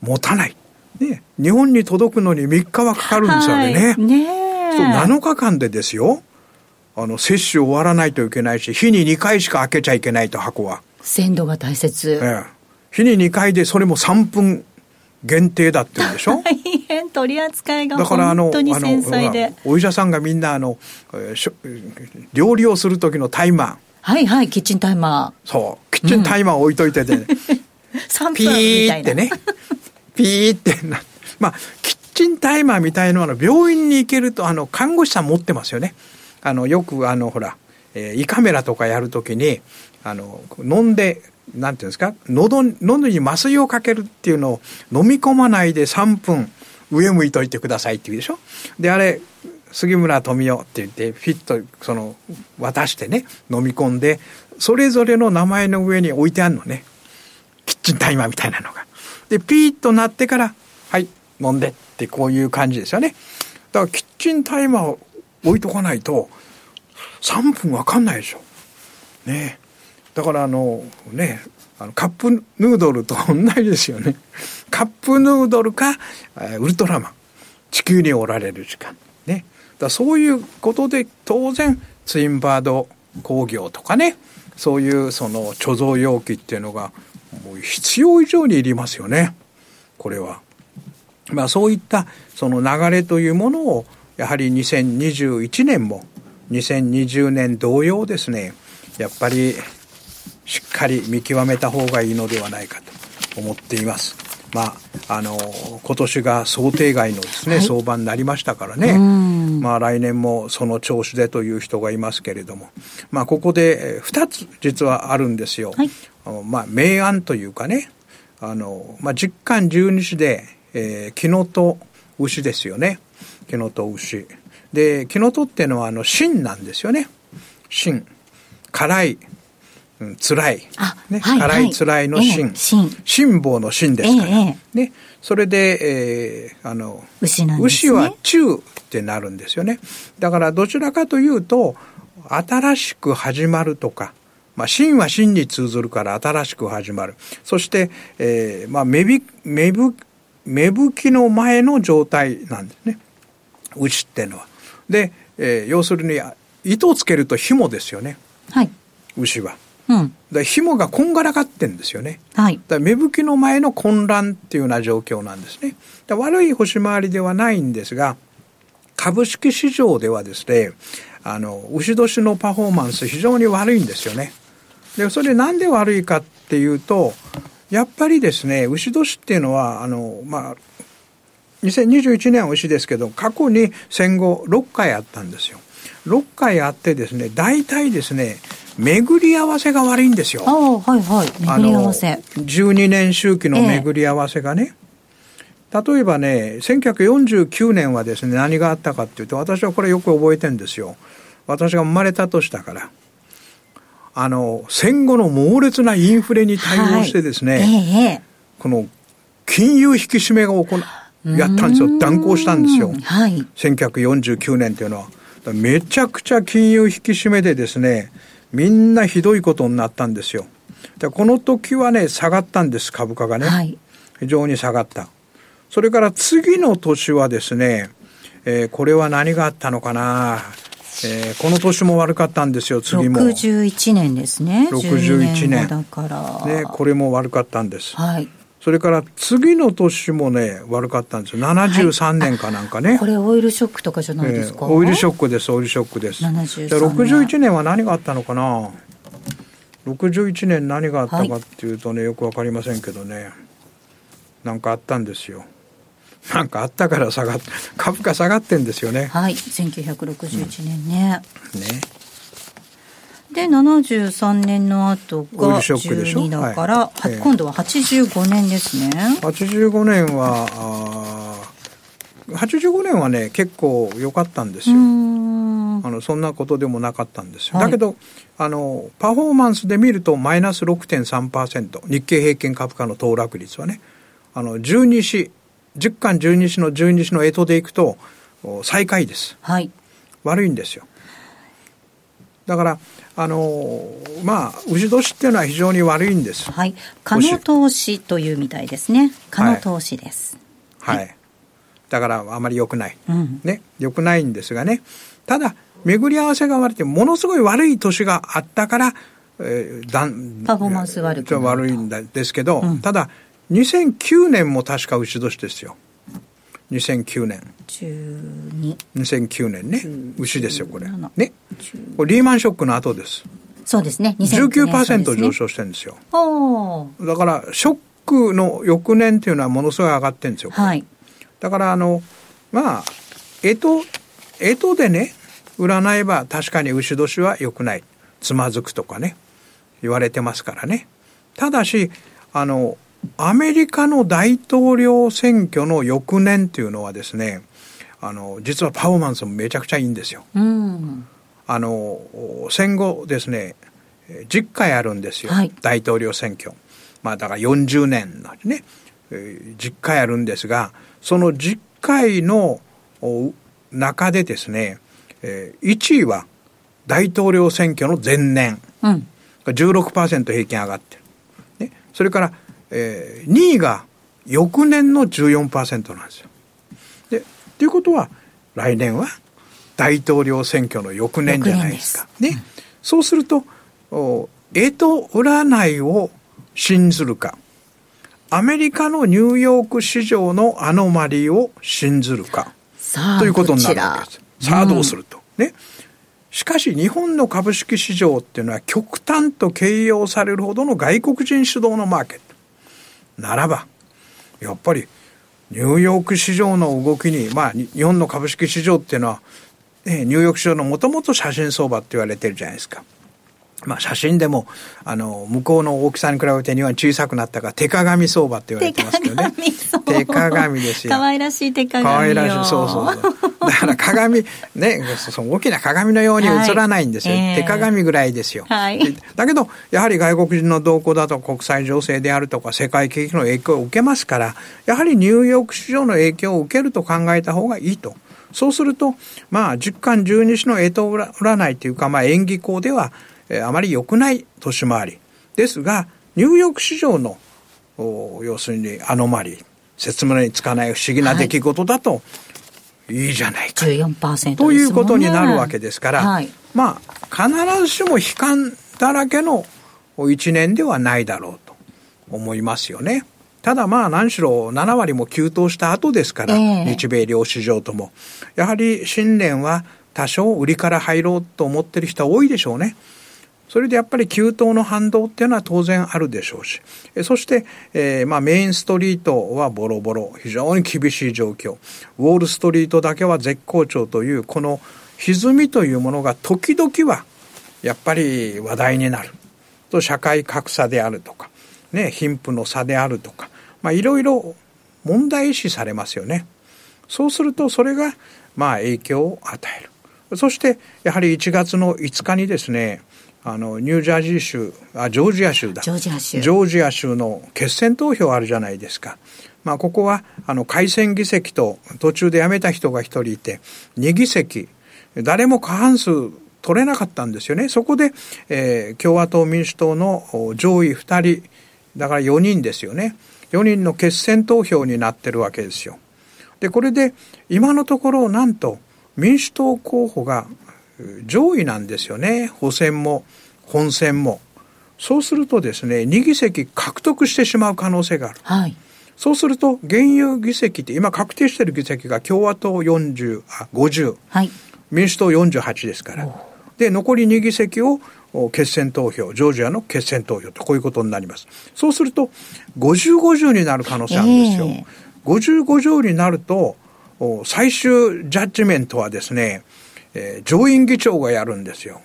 持たない。ね、日本に届くのに3日はかかるんですよね。ねそう7日間でですよ。あの、接種終わらないといけないし、日に2回しか開けちゃいけないと、箱は。鮮度が大切。ええ。日に2回でそれも3分限定だって言うんでしょ？大変取り扱いが本当に繊細で。お医者さんがみんなあの料理をする時のタイマー。はいはいキッチンタイマー。そう。キッチンタイマー置いといてね、うん、(laughs) ピーってね。(laughs) ピーってなまあキッチンタイマーみたいなのは病院に行けるとあの看護師さん持ってますよね。あのよくあのほら、えー、胃カメラとかやるときにあの飲んでなんていうんですか？喉喉に麻酔をかけるっていうのを飲み込まないで3分上向いといてくださいって言うでしょ？であれ杉村富夫って言ってフィットその渡してね飲み込んでそれぞれの名前の上に置いてあるのねキッチンタイマーみたいなのが。でピーッとなってからはい飲んでってこういう感じですよね。だからキッチンタイマーを置いとかないと3分わかんないでしょ。ねえだからあのねあのカップヌードルと同じですよね。(laughs) カップヌードルかウルトラマン。地球におられる時間。ね。だそういうことで当然ツインバード工業とかねそういうその貯蔵容器っていうのがもう必要以上にいりますよね。これは。まあそういったその流れというものをやはり2021年も2020年同様ですねやっぱりしっかり見極めた方がいいのではないかと思っています。まあ、あの今年が想定外のですね、はい、相場になりましたからね、まあ、来年もその調子でという人がいますけれども、まあ、ここで2つ実はあるんですよ。はい、まあ、明暗というかね、あのまあ、実感十二支で、えー、木のと牛ですよね。木のと牛。で、木のとっていうのはあの芯なんですよね。芯。辛い。うん、辛い、ね、はい、辛い辛いの辛、辛抱の辛ですから、ええ、ね、それで、えー、あの牛なんです、ね、牛は中ってなるんですよねだからどちらかというと新しく始まるとかまあ、真は真に通ずるから新しく始まる。そして、えー、まあ、芽吹、芽吹、芽吹きの前の状態なんですね。牛っていうのは。で、えー、要するに、糸をつけると紐ですよね。はい。牛は。うん、だ紐がこんがらがってんですよね。はい、だ芽吹きの前の混乱っていうような状況なんですね。だ悪い星回りではないんですが、株式市場ではですね、あの、牛年のパフォーマンス非常に悪いんですよね。で、それなんで悪いかっていうと、やっぱりですね、牛年っていうのは、あの、まあ、2021年は牛ですけど、過去に戦後6回あったんですよ。6回あってですね、大体ですね、巡り合わせが悪いんですよ。ああ、はいはい。巡り合わせ。12年周期の巡り合わせがね。えー、例えばね、1949年はですね、何があったかっていうと、私はこれよく覚えてるんですよ。私が生まれた年だから。あの、戦後の猛烈なインフレに対応してですね、はいえー、この金融引き締めが行やったんですよ。断行したんですよ。はい、1949年っていうのは。めちゃくちゃ金融引き締めでですね、みんなひどいことになったんですよ。でこの時はね、下がったんです、株価がね。はい、非常に下がった。それから次の年はですね、えー、これは何があったのかな、えー、この年も悪かったんですよ、次も。61年ですね。61年。だから。ね、これも悪かったんです。はい。それから次の年もね、悪かったんですよ。73年かなんかね。はい、これオイルショックとかじゃないですか、えー、オイルショックです、オイルショックです。73年。61年は何があったのかな？61年何があったかっていうとね、よくわかりませんけどね。なんかあったんですよ。なんかあったから下がっ株価下がってんですよね。はい、1961年ね。うん、ね。で73年の後が12だから、はい、今度は85年ですね。85年はあ85年はね結構良かったんですよ。あのそんなことでもなかったんですよ、はい、だけどあのパフォーマンスで見るとマイナス6.3%日経平均株価の騰落率はね。あの12市10巻12市の12市の干支でいくと最下位です、はい、悪いんですよ。だからあのまあ牛年っていうのは非常に悪いんです。はい。可能投資というみたいですね。可能投資です。はい。はい、だからあまり良くない。うん、ね、良くないんですがね。ただ巡り合わせが悪いてものすごい悪い年があったから、えー、だんパフォーマンス悪く悪いんですけど、うん、ただ2009年も確か牛年ですよ。2009年。12。2009年ね。牛ですよ、これ。ね。これリーマンショックの後です。そうですね。19%上昇してるんですよ。だから、ショックの翌年っていうのはものすごい上がってるんですよ。はい。だから、あの、まあ、えと、えとでね、占えば確かに牛年は良くない。つまずくとかね、言われてますからね。ただし、あの、アメリカの大統領選挙の翌年っていうのはですね、あの、実はパフォーマンスもめちゃくちゃいいんですよ。うん、あの、戦後ですね、10回あるんですよ。はい、大統領選挙。まあだから40年のね、10回あるんですが、その10回の中でですね、1位は大統領選挙の前年。うん、16%平均上がってる。ね、それからえー、2位が翌年の14%なんですよ。で、ということは、来年は大統領選挙の翌年じゃないですか。すね、うん、そうすると、えと占いを信ずるか、アメリカのニューヨーク市場のアノマリーを信ずるか、ということになるわけです。さあどうすると。うん、ね。しかし日本の株式市場っていうのは極端と形容されるほどの外国人主導のマーケット。ならば、やっぱりニューヨーク市場の動きに、まあ、日本の株式市場っていうのは、ね、ニューヨーク市場のもともと写真相場って言われてるじゃないですか。まあ写真でも、あの、向こうの大きさに比べて日本は小さくなったから、手鏡相場って言われてますけどね。手鏡ですよ。可愛らしい手鏡可愛らしい、そうそうそう。だから鏡、ね、その大きな鏡のように映らないんですよ。はいえー、手鏡ぐらいですよ。はい、だけど、やはり外国人の動向だと国際情勢であるとか世界景気の影響を受けますから、やはりニューヨーク市場の影響を受けると考えた方がいいと。そうすると、まあ、十巻十二支の干支占いというか、まあ、演技校では、えー、あまり良くない年回り。ですが、ニューヨーク市場の、要するにアノマリー、説明につかない不思議な出来事だと、はい、いいじゃないか。14%、ね、ということになるわけですから、はい、まあ、必ずしも悲観だらけの1年ではないだろうと思いますよね。ただまあ何しろ7割も急騰した後ですから、えー、日米両市場とも。やはり新年は多少売りから入ろうと思ってる人は多いでしょうね。それでやっぱり急騰の反動っていうのは当然あるでしょうし、そして、えー、まあメインストリートはボロボロ、非常に厳しい状況。ウォールストリートだけは絶好調という、この歪みというものが時々はやっぱり話題になる。と社会格差であるとか、ね、貧富の差であるとか、まあいろいろ問題視されますよね。そうするとそれがまあ影響を与える。そしてやはり1月の5日にですね、あのニュージャージー州あジョージア州だジョージア州ジョージア州の決選投票あるじゃないですか。まあ、ここはあの改選議席と途中で辞めた人が1人いて2議席誰も過半数取れなかったんですよね。そこで、えー、共和党民主党の上位2人だから4人ですよね。4人の決選投票になってるわけですよ。でこれで今のところなんと民主党候補が上位なんですよね。補選も本選も。そうするとですね、2議席獲得してしまう可能性がある。はい。そうすると、現有議席って今確定している議席が共和党40、あ、50。はい。民主党48ですから。で、残り2議席を決選投票、ジョージアの決選投票とこういうことになります。そうすると、50、50になる可能性あるんですよ。えー、50、50になると、最終ジャッジメントはですね、えー、上院議長がやるんですよ。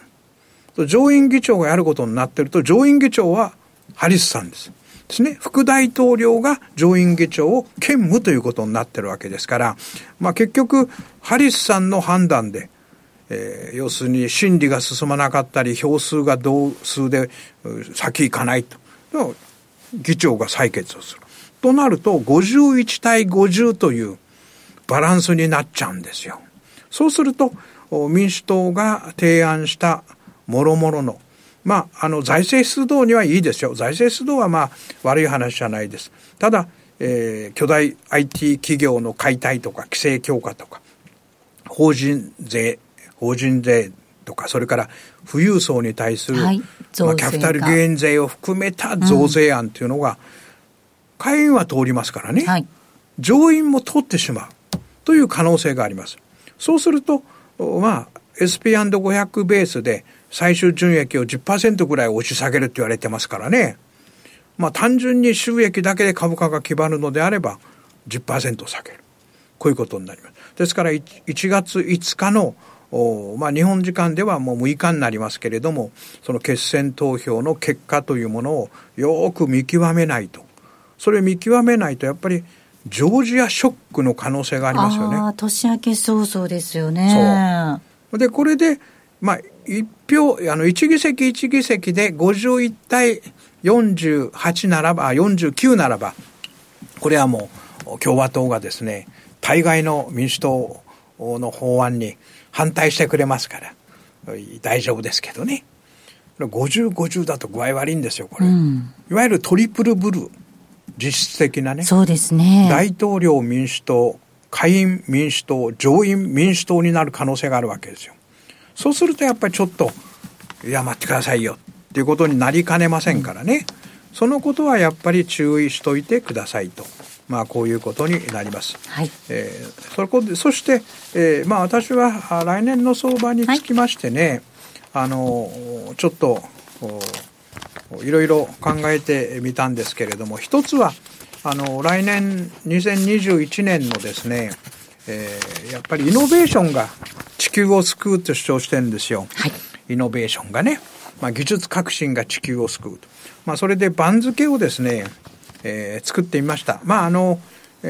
上院議長がやることになってると、上院議長はハリスさんです。ですね。副大統領が上院議長を兼務ということになってるわけですから、まあ結局、ハリスさんの判断で、えー、要するに審理が進まなかったり、票数が同数で先行かないと。議長が採決をする。となると、51対50というバランスになっちゃうんですよ。そうすると、民主党が提案したもろもろの、まあ、あの財政出動にはいいですよ。財政出動はまあ悪い話じゃないです。ただ、えー、巨大 IT 企業の解体とか規制強化とか、法人税、法人税とか、それから富裕層に対する、はい、まあ、キャピタルゲイン税を含めた増税案というのが、下院は通りますからね、はい、上院も通ってしまうという可能性があります。そうすると、まあ、SP&500 ベースで最終純益を10%ぐらい押し下げるって言われてますからね。まあ単純に収益だけで株価が決まるのであれば10%下げる。こういうことになります。ですから1月5日のまあ、日本時間ではもう6日になりますけれども、その決選投票の結果というものをよく見極めないと。それ見極めないと、やっぱりジョージアショックの可能性がありますよね。年明け早々ですよね。で、これで、まあ、一票、あの、一議席一議席で51対48ならば、49ならば、これはもう共和党がですね、対外の民主党の法案に反対してくれますから、大丈夫ですけどね。50、50だと具合悪いんですよ、これ。うん、いわゆるトリプルブルー。実質的なね。そうですね。大統領民主党、下院民主党、上院民主党になる可能性があるわけですよ。そうするとやっぱりちょっと、いや、待ってくださいよっていうことになりかねませんからね。そのことはやっぱり注意しといてくださいと。まあ、こういうことになります。はい。えー、そこで、そして、えー、まあ、私は来年の相場につきましてね、はい、あの、ちょっと、いろいろ考えてみたんですけれども、一つは、あの来年2021年のですね、えー、やっぱりイノベーションが地球を救うと主張してるんですよ。はい、イノベーションがね。まあ、技術革新が地球を救うと。まあ、それで番付をですね、えー、作ってみました。まあ、あの、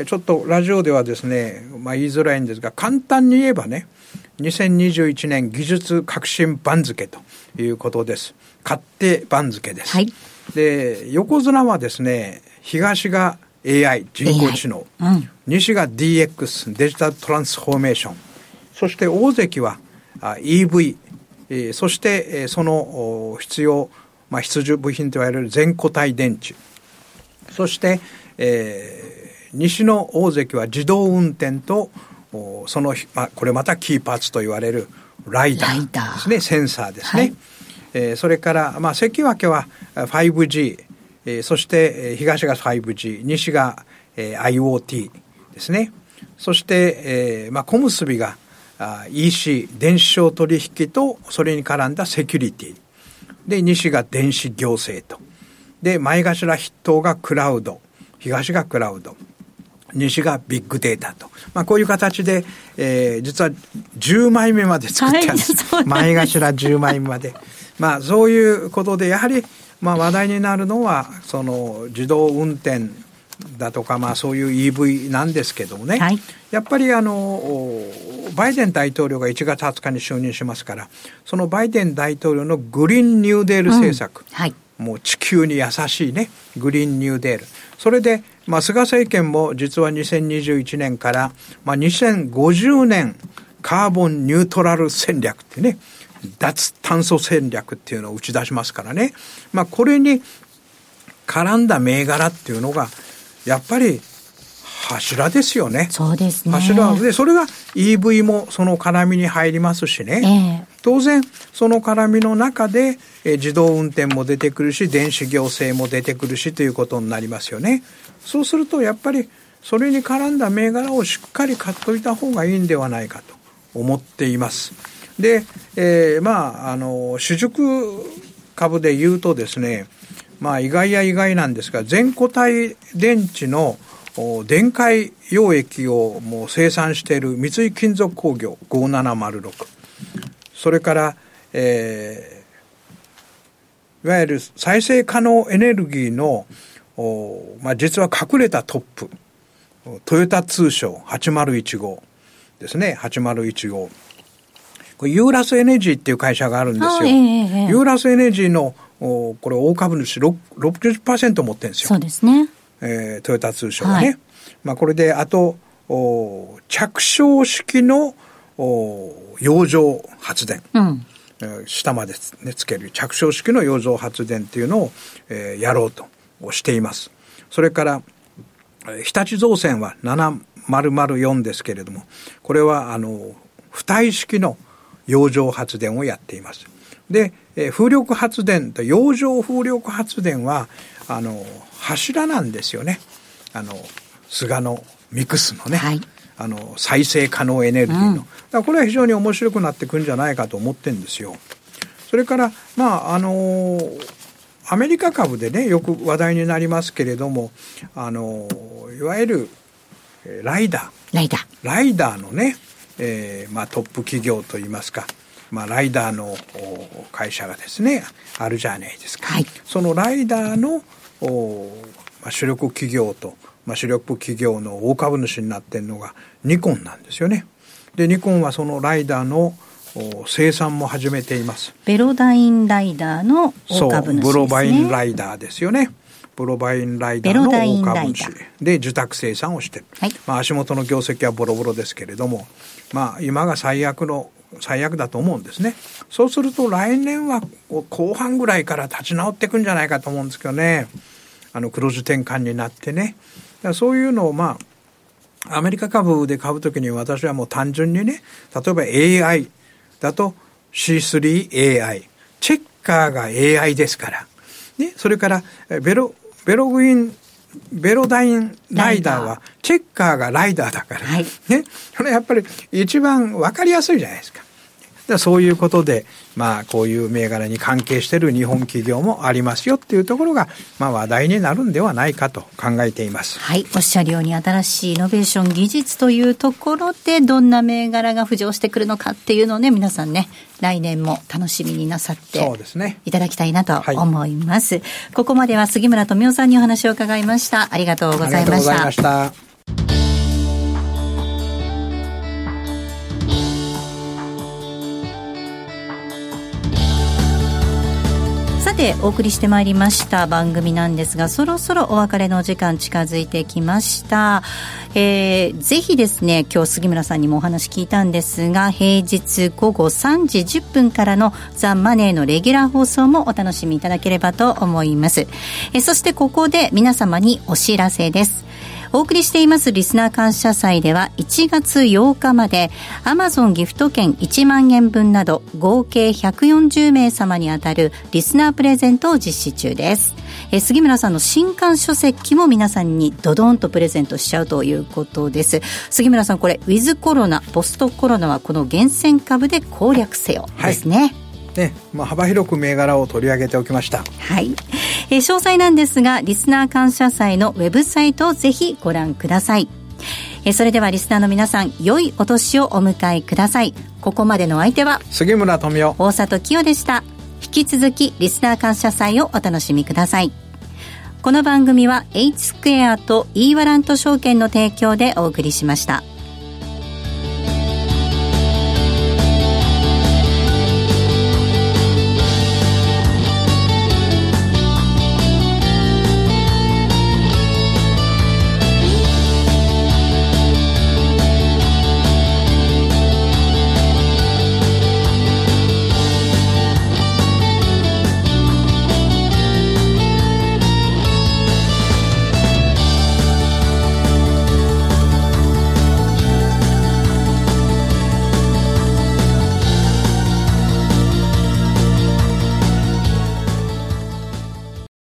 ちょっとラジオではですね、まあ、言いづらいんですが、簡単に言えばね、2021年技術革新番付ということです。勝手番付です。はい、で、横綱はですね、東が AI 人工知能、うん、西が DX デジタルトランスフォーメーション。そして大関は EV、えー、そして、えー、その必要、まあ、必需部品と言われる全固体電池。そして、えー、西の大関は自動運転とその、まあ、これまたキーパーツと言われるライダーですね。センサーですね、はいえー、それから、まあ、関脇は 5G、えー、そして、えー、東が 5G、西が、えー、IoT ですね。そして、えーまあ、小結びがあ EC、電子商取引とそれに絡んだセキュリティ。で、西が電子行政と。で、前頭筆頭がクラウド。東がクラウド。西がビッグデータと。まあ、こういう形で、えー、実は10枚目まで作ってあるんです。はい、前頭10枚目まで。まあ、そういうことで、やはり、まあ、話題になるのは、その、自動運転だとか、まあ、そういう EV なんですけどもね、はい、やっぱりあのバイデン大統領が1月20日に就任しますからそのバイデン大統領のグリーンニューデール政策、うんはい、もう地球に優しいねグリーンニューデール。それで、まあ、菅政権も実は2021年から、まあ、2050年カーボンニュートラル戦略ってね脱炭素戦略っていうのを打ち出しますからね。まあ、これに絡んだ銘柄っていうのが、やっぱり柱ですよね。そうですね。柱で、それが EV もその絡みに入りますしね。えー、当然、その絡みの中で、え自動運転も出てくるし、電子行政も出てくるしということになりますよね。そうすると、やっぱり、それに絡んだ銘柄をしっかり買っといた方がいいんではないかと思っています。で、えー、まあ、あの、主軸株で言うとですね、まあ、意外や意外なんですが、全固体電池の電解溶液をもう生産している三井金属工業5706。それから、えー、いわゆる再生可能エネルギーの、おまあ、実は隠れたトップ、トヨタ通商8015ですね、8015。ユーラスエネジーっていう会社があるんですよ。えー、ユーラスエネジーのこれ大株主60%持ってるんですよ。そうですね。えー、トヨタ通商がね。はい、まあこれであとお着床式のお洋上発電。うん下まで、ね、つける着床式の洋上発電っていうのを、えー、やろうとしています。それから日立造船は7004ですけれどもこれはあの浮体式の洋上発電をやっています。で、えー、風力発電と洋上風力発電はあの柱なんですよね。あの菅のミクスのね、はい、あの再生可能エネルギーの、うん、だこれは非常に面白くなってくるんじゃないかと思ってるんですよ。それからまああのアメリカ株でねよく話題になりますけれどもあのいわゆるライダーライダーライダーのねえーまあ、トップ企業といいますか、まあ、ライダーの会社がですねあるじゃないですか、はい、そのライダーのまあ、主力企業と、まあ、主力企業の大株主になってるのがニコンなんですよね。でニコンはそのライダーの生産も始めています。ベロダインライダーの大株主です、ね、そうブロバインライダーですよね。プロバインライダーの大株主で受託生産をしてる、はい、まあ、足元の業績はボロボロですけれども、まあ、今が最悪の最悪だと思うんですね。そうすると来年は後半ぐらいから立ち直っていくんじゃないかと思うんですけどね。あの黒字転換になってね。そういうのをまあアメリカ株で買うときに私はもう単純にね例えば AI だと C3AI チェッカーが AI ですから、ね、それからベロベログインベロダインライダーはチェッカーがライダーだから、はい、ね、それやっぱり一番分かりやすいじゃないですか。そういうことで、まあ、こういう銘柄に関係している日本企業もありますよっていうところが、まあ、話題になるんではないかと考えています。はい。おっしゃるように、新しいイノベーション技術というところで、どんな銘柄が浮上してくるのかっていうのをね、皆さんね、来年も楽しみになさってそうですねいただきたいなと思います。はい、ここまでは杉村富夫さんにお話を伺いました。ありがとうございました。で。お送りしてまいりました番組なんですがそろそろお別れの時間近づいてきました、えー、ぜひですね今日杉村さんにもお話聞いたんですが平日午後3時10分からのザ・マネーのレギュラー放送もお楽しみいただければと思います、えー、そしてここで皆様にお知らせですお送りしていますリスナー感謝祭では1月8日までアマゾンギフト券1万円分など合計140名様に当たるリスナープレゼントを実施中です。え杉村さんの新刊書籍も皆さんにドドンとプレゼントしちゃうということです。杉村さんこれウィズコロナポストコロナはこの厳選株で攻略せよですね、はい。ねまあ、幅広く銘柄を取り上げておきました。はい。えー、詳細なんですが、リスナー感謝祭のウェブサイトをぜひご覧ください。えー、それではリスナーの皆さん、良いお年をお迎えください。ここまでの相手は、杉村富夫、大里清でした。引き続き、リスナー感謝祭をお楽しみください。この番組は、H スクエアと E ワラント証券の提供でお送りしました。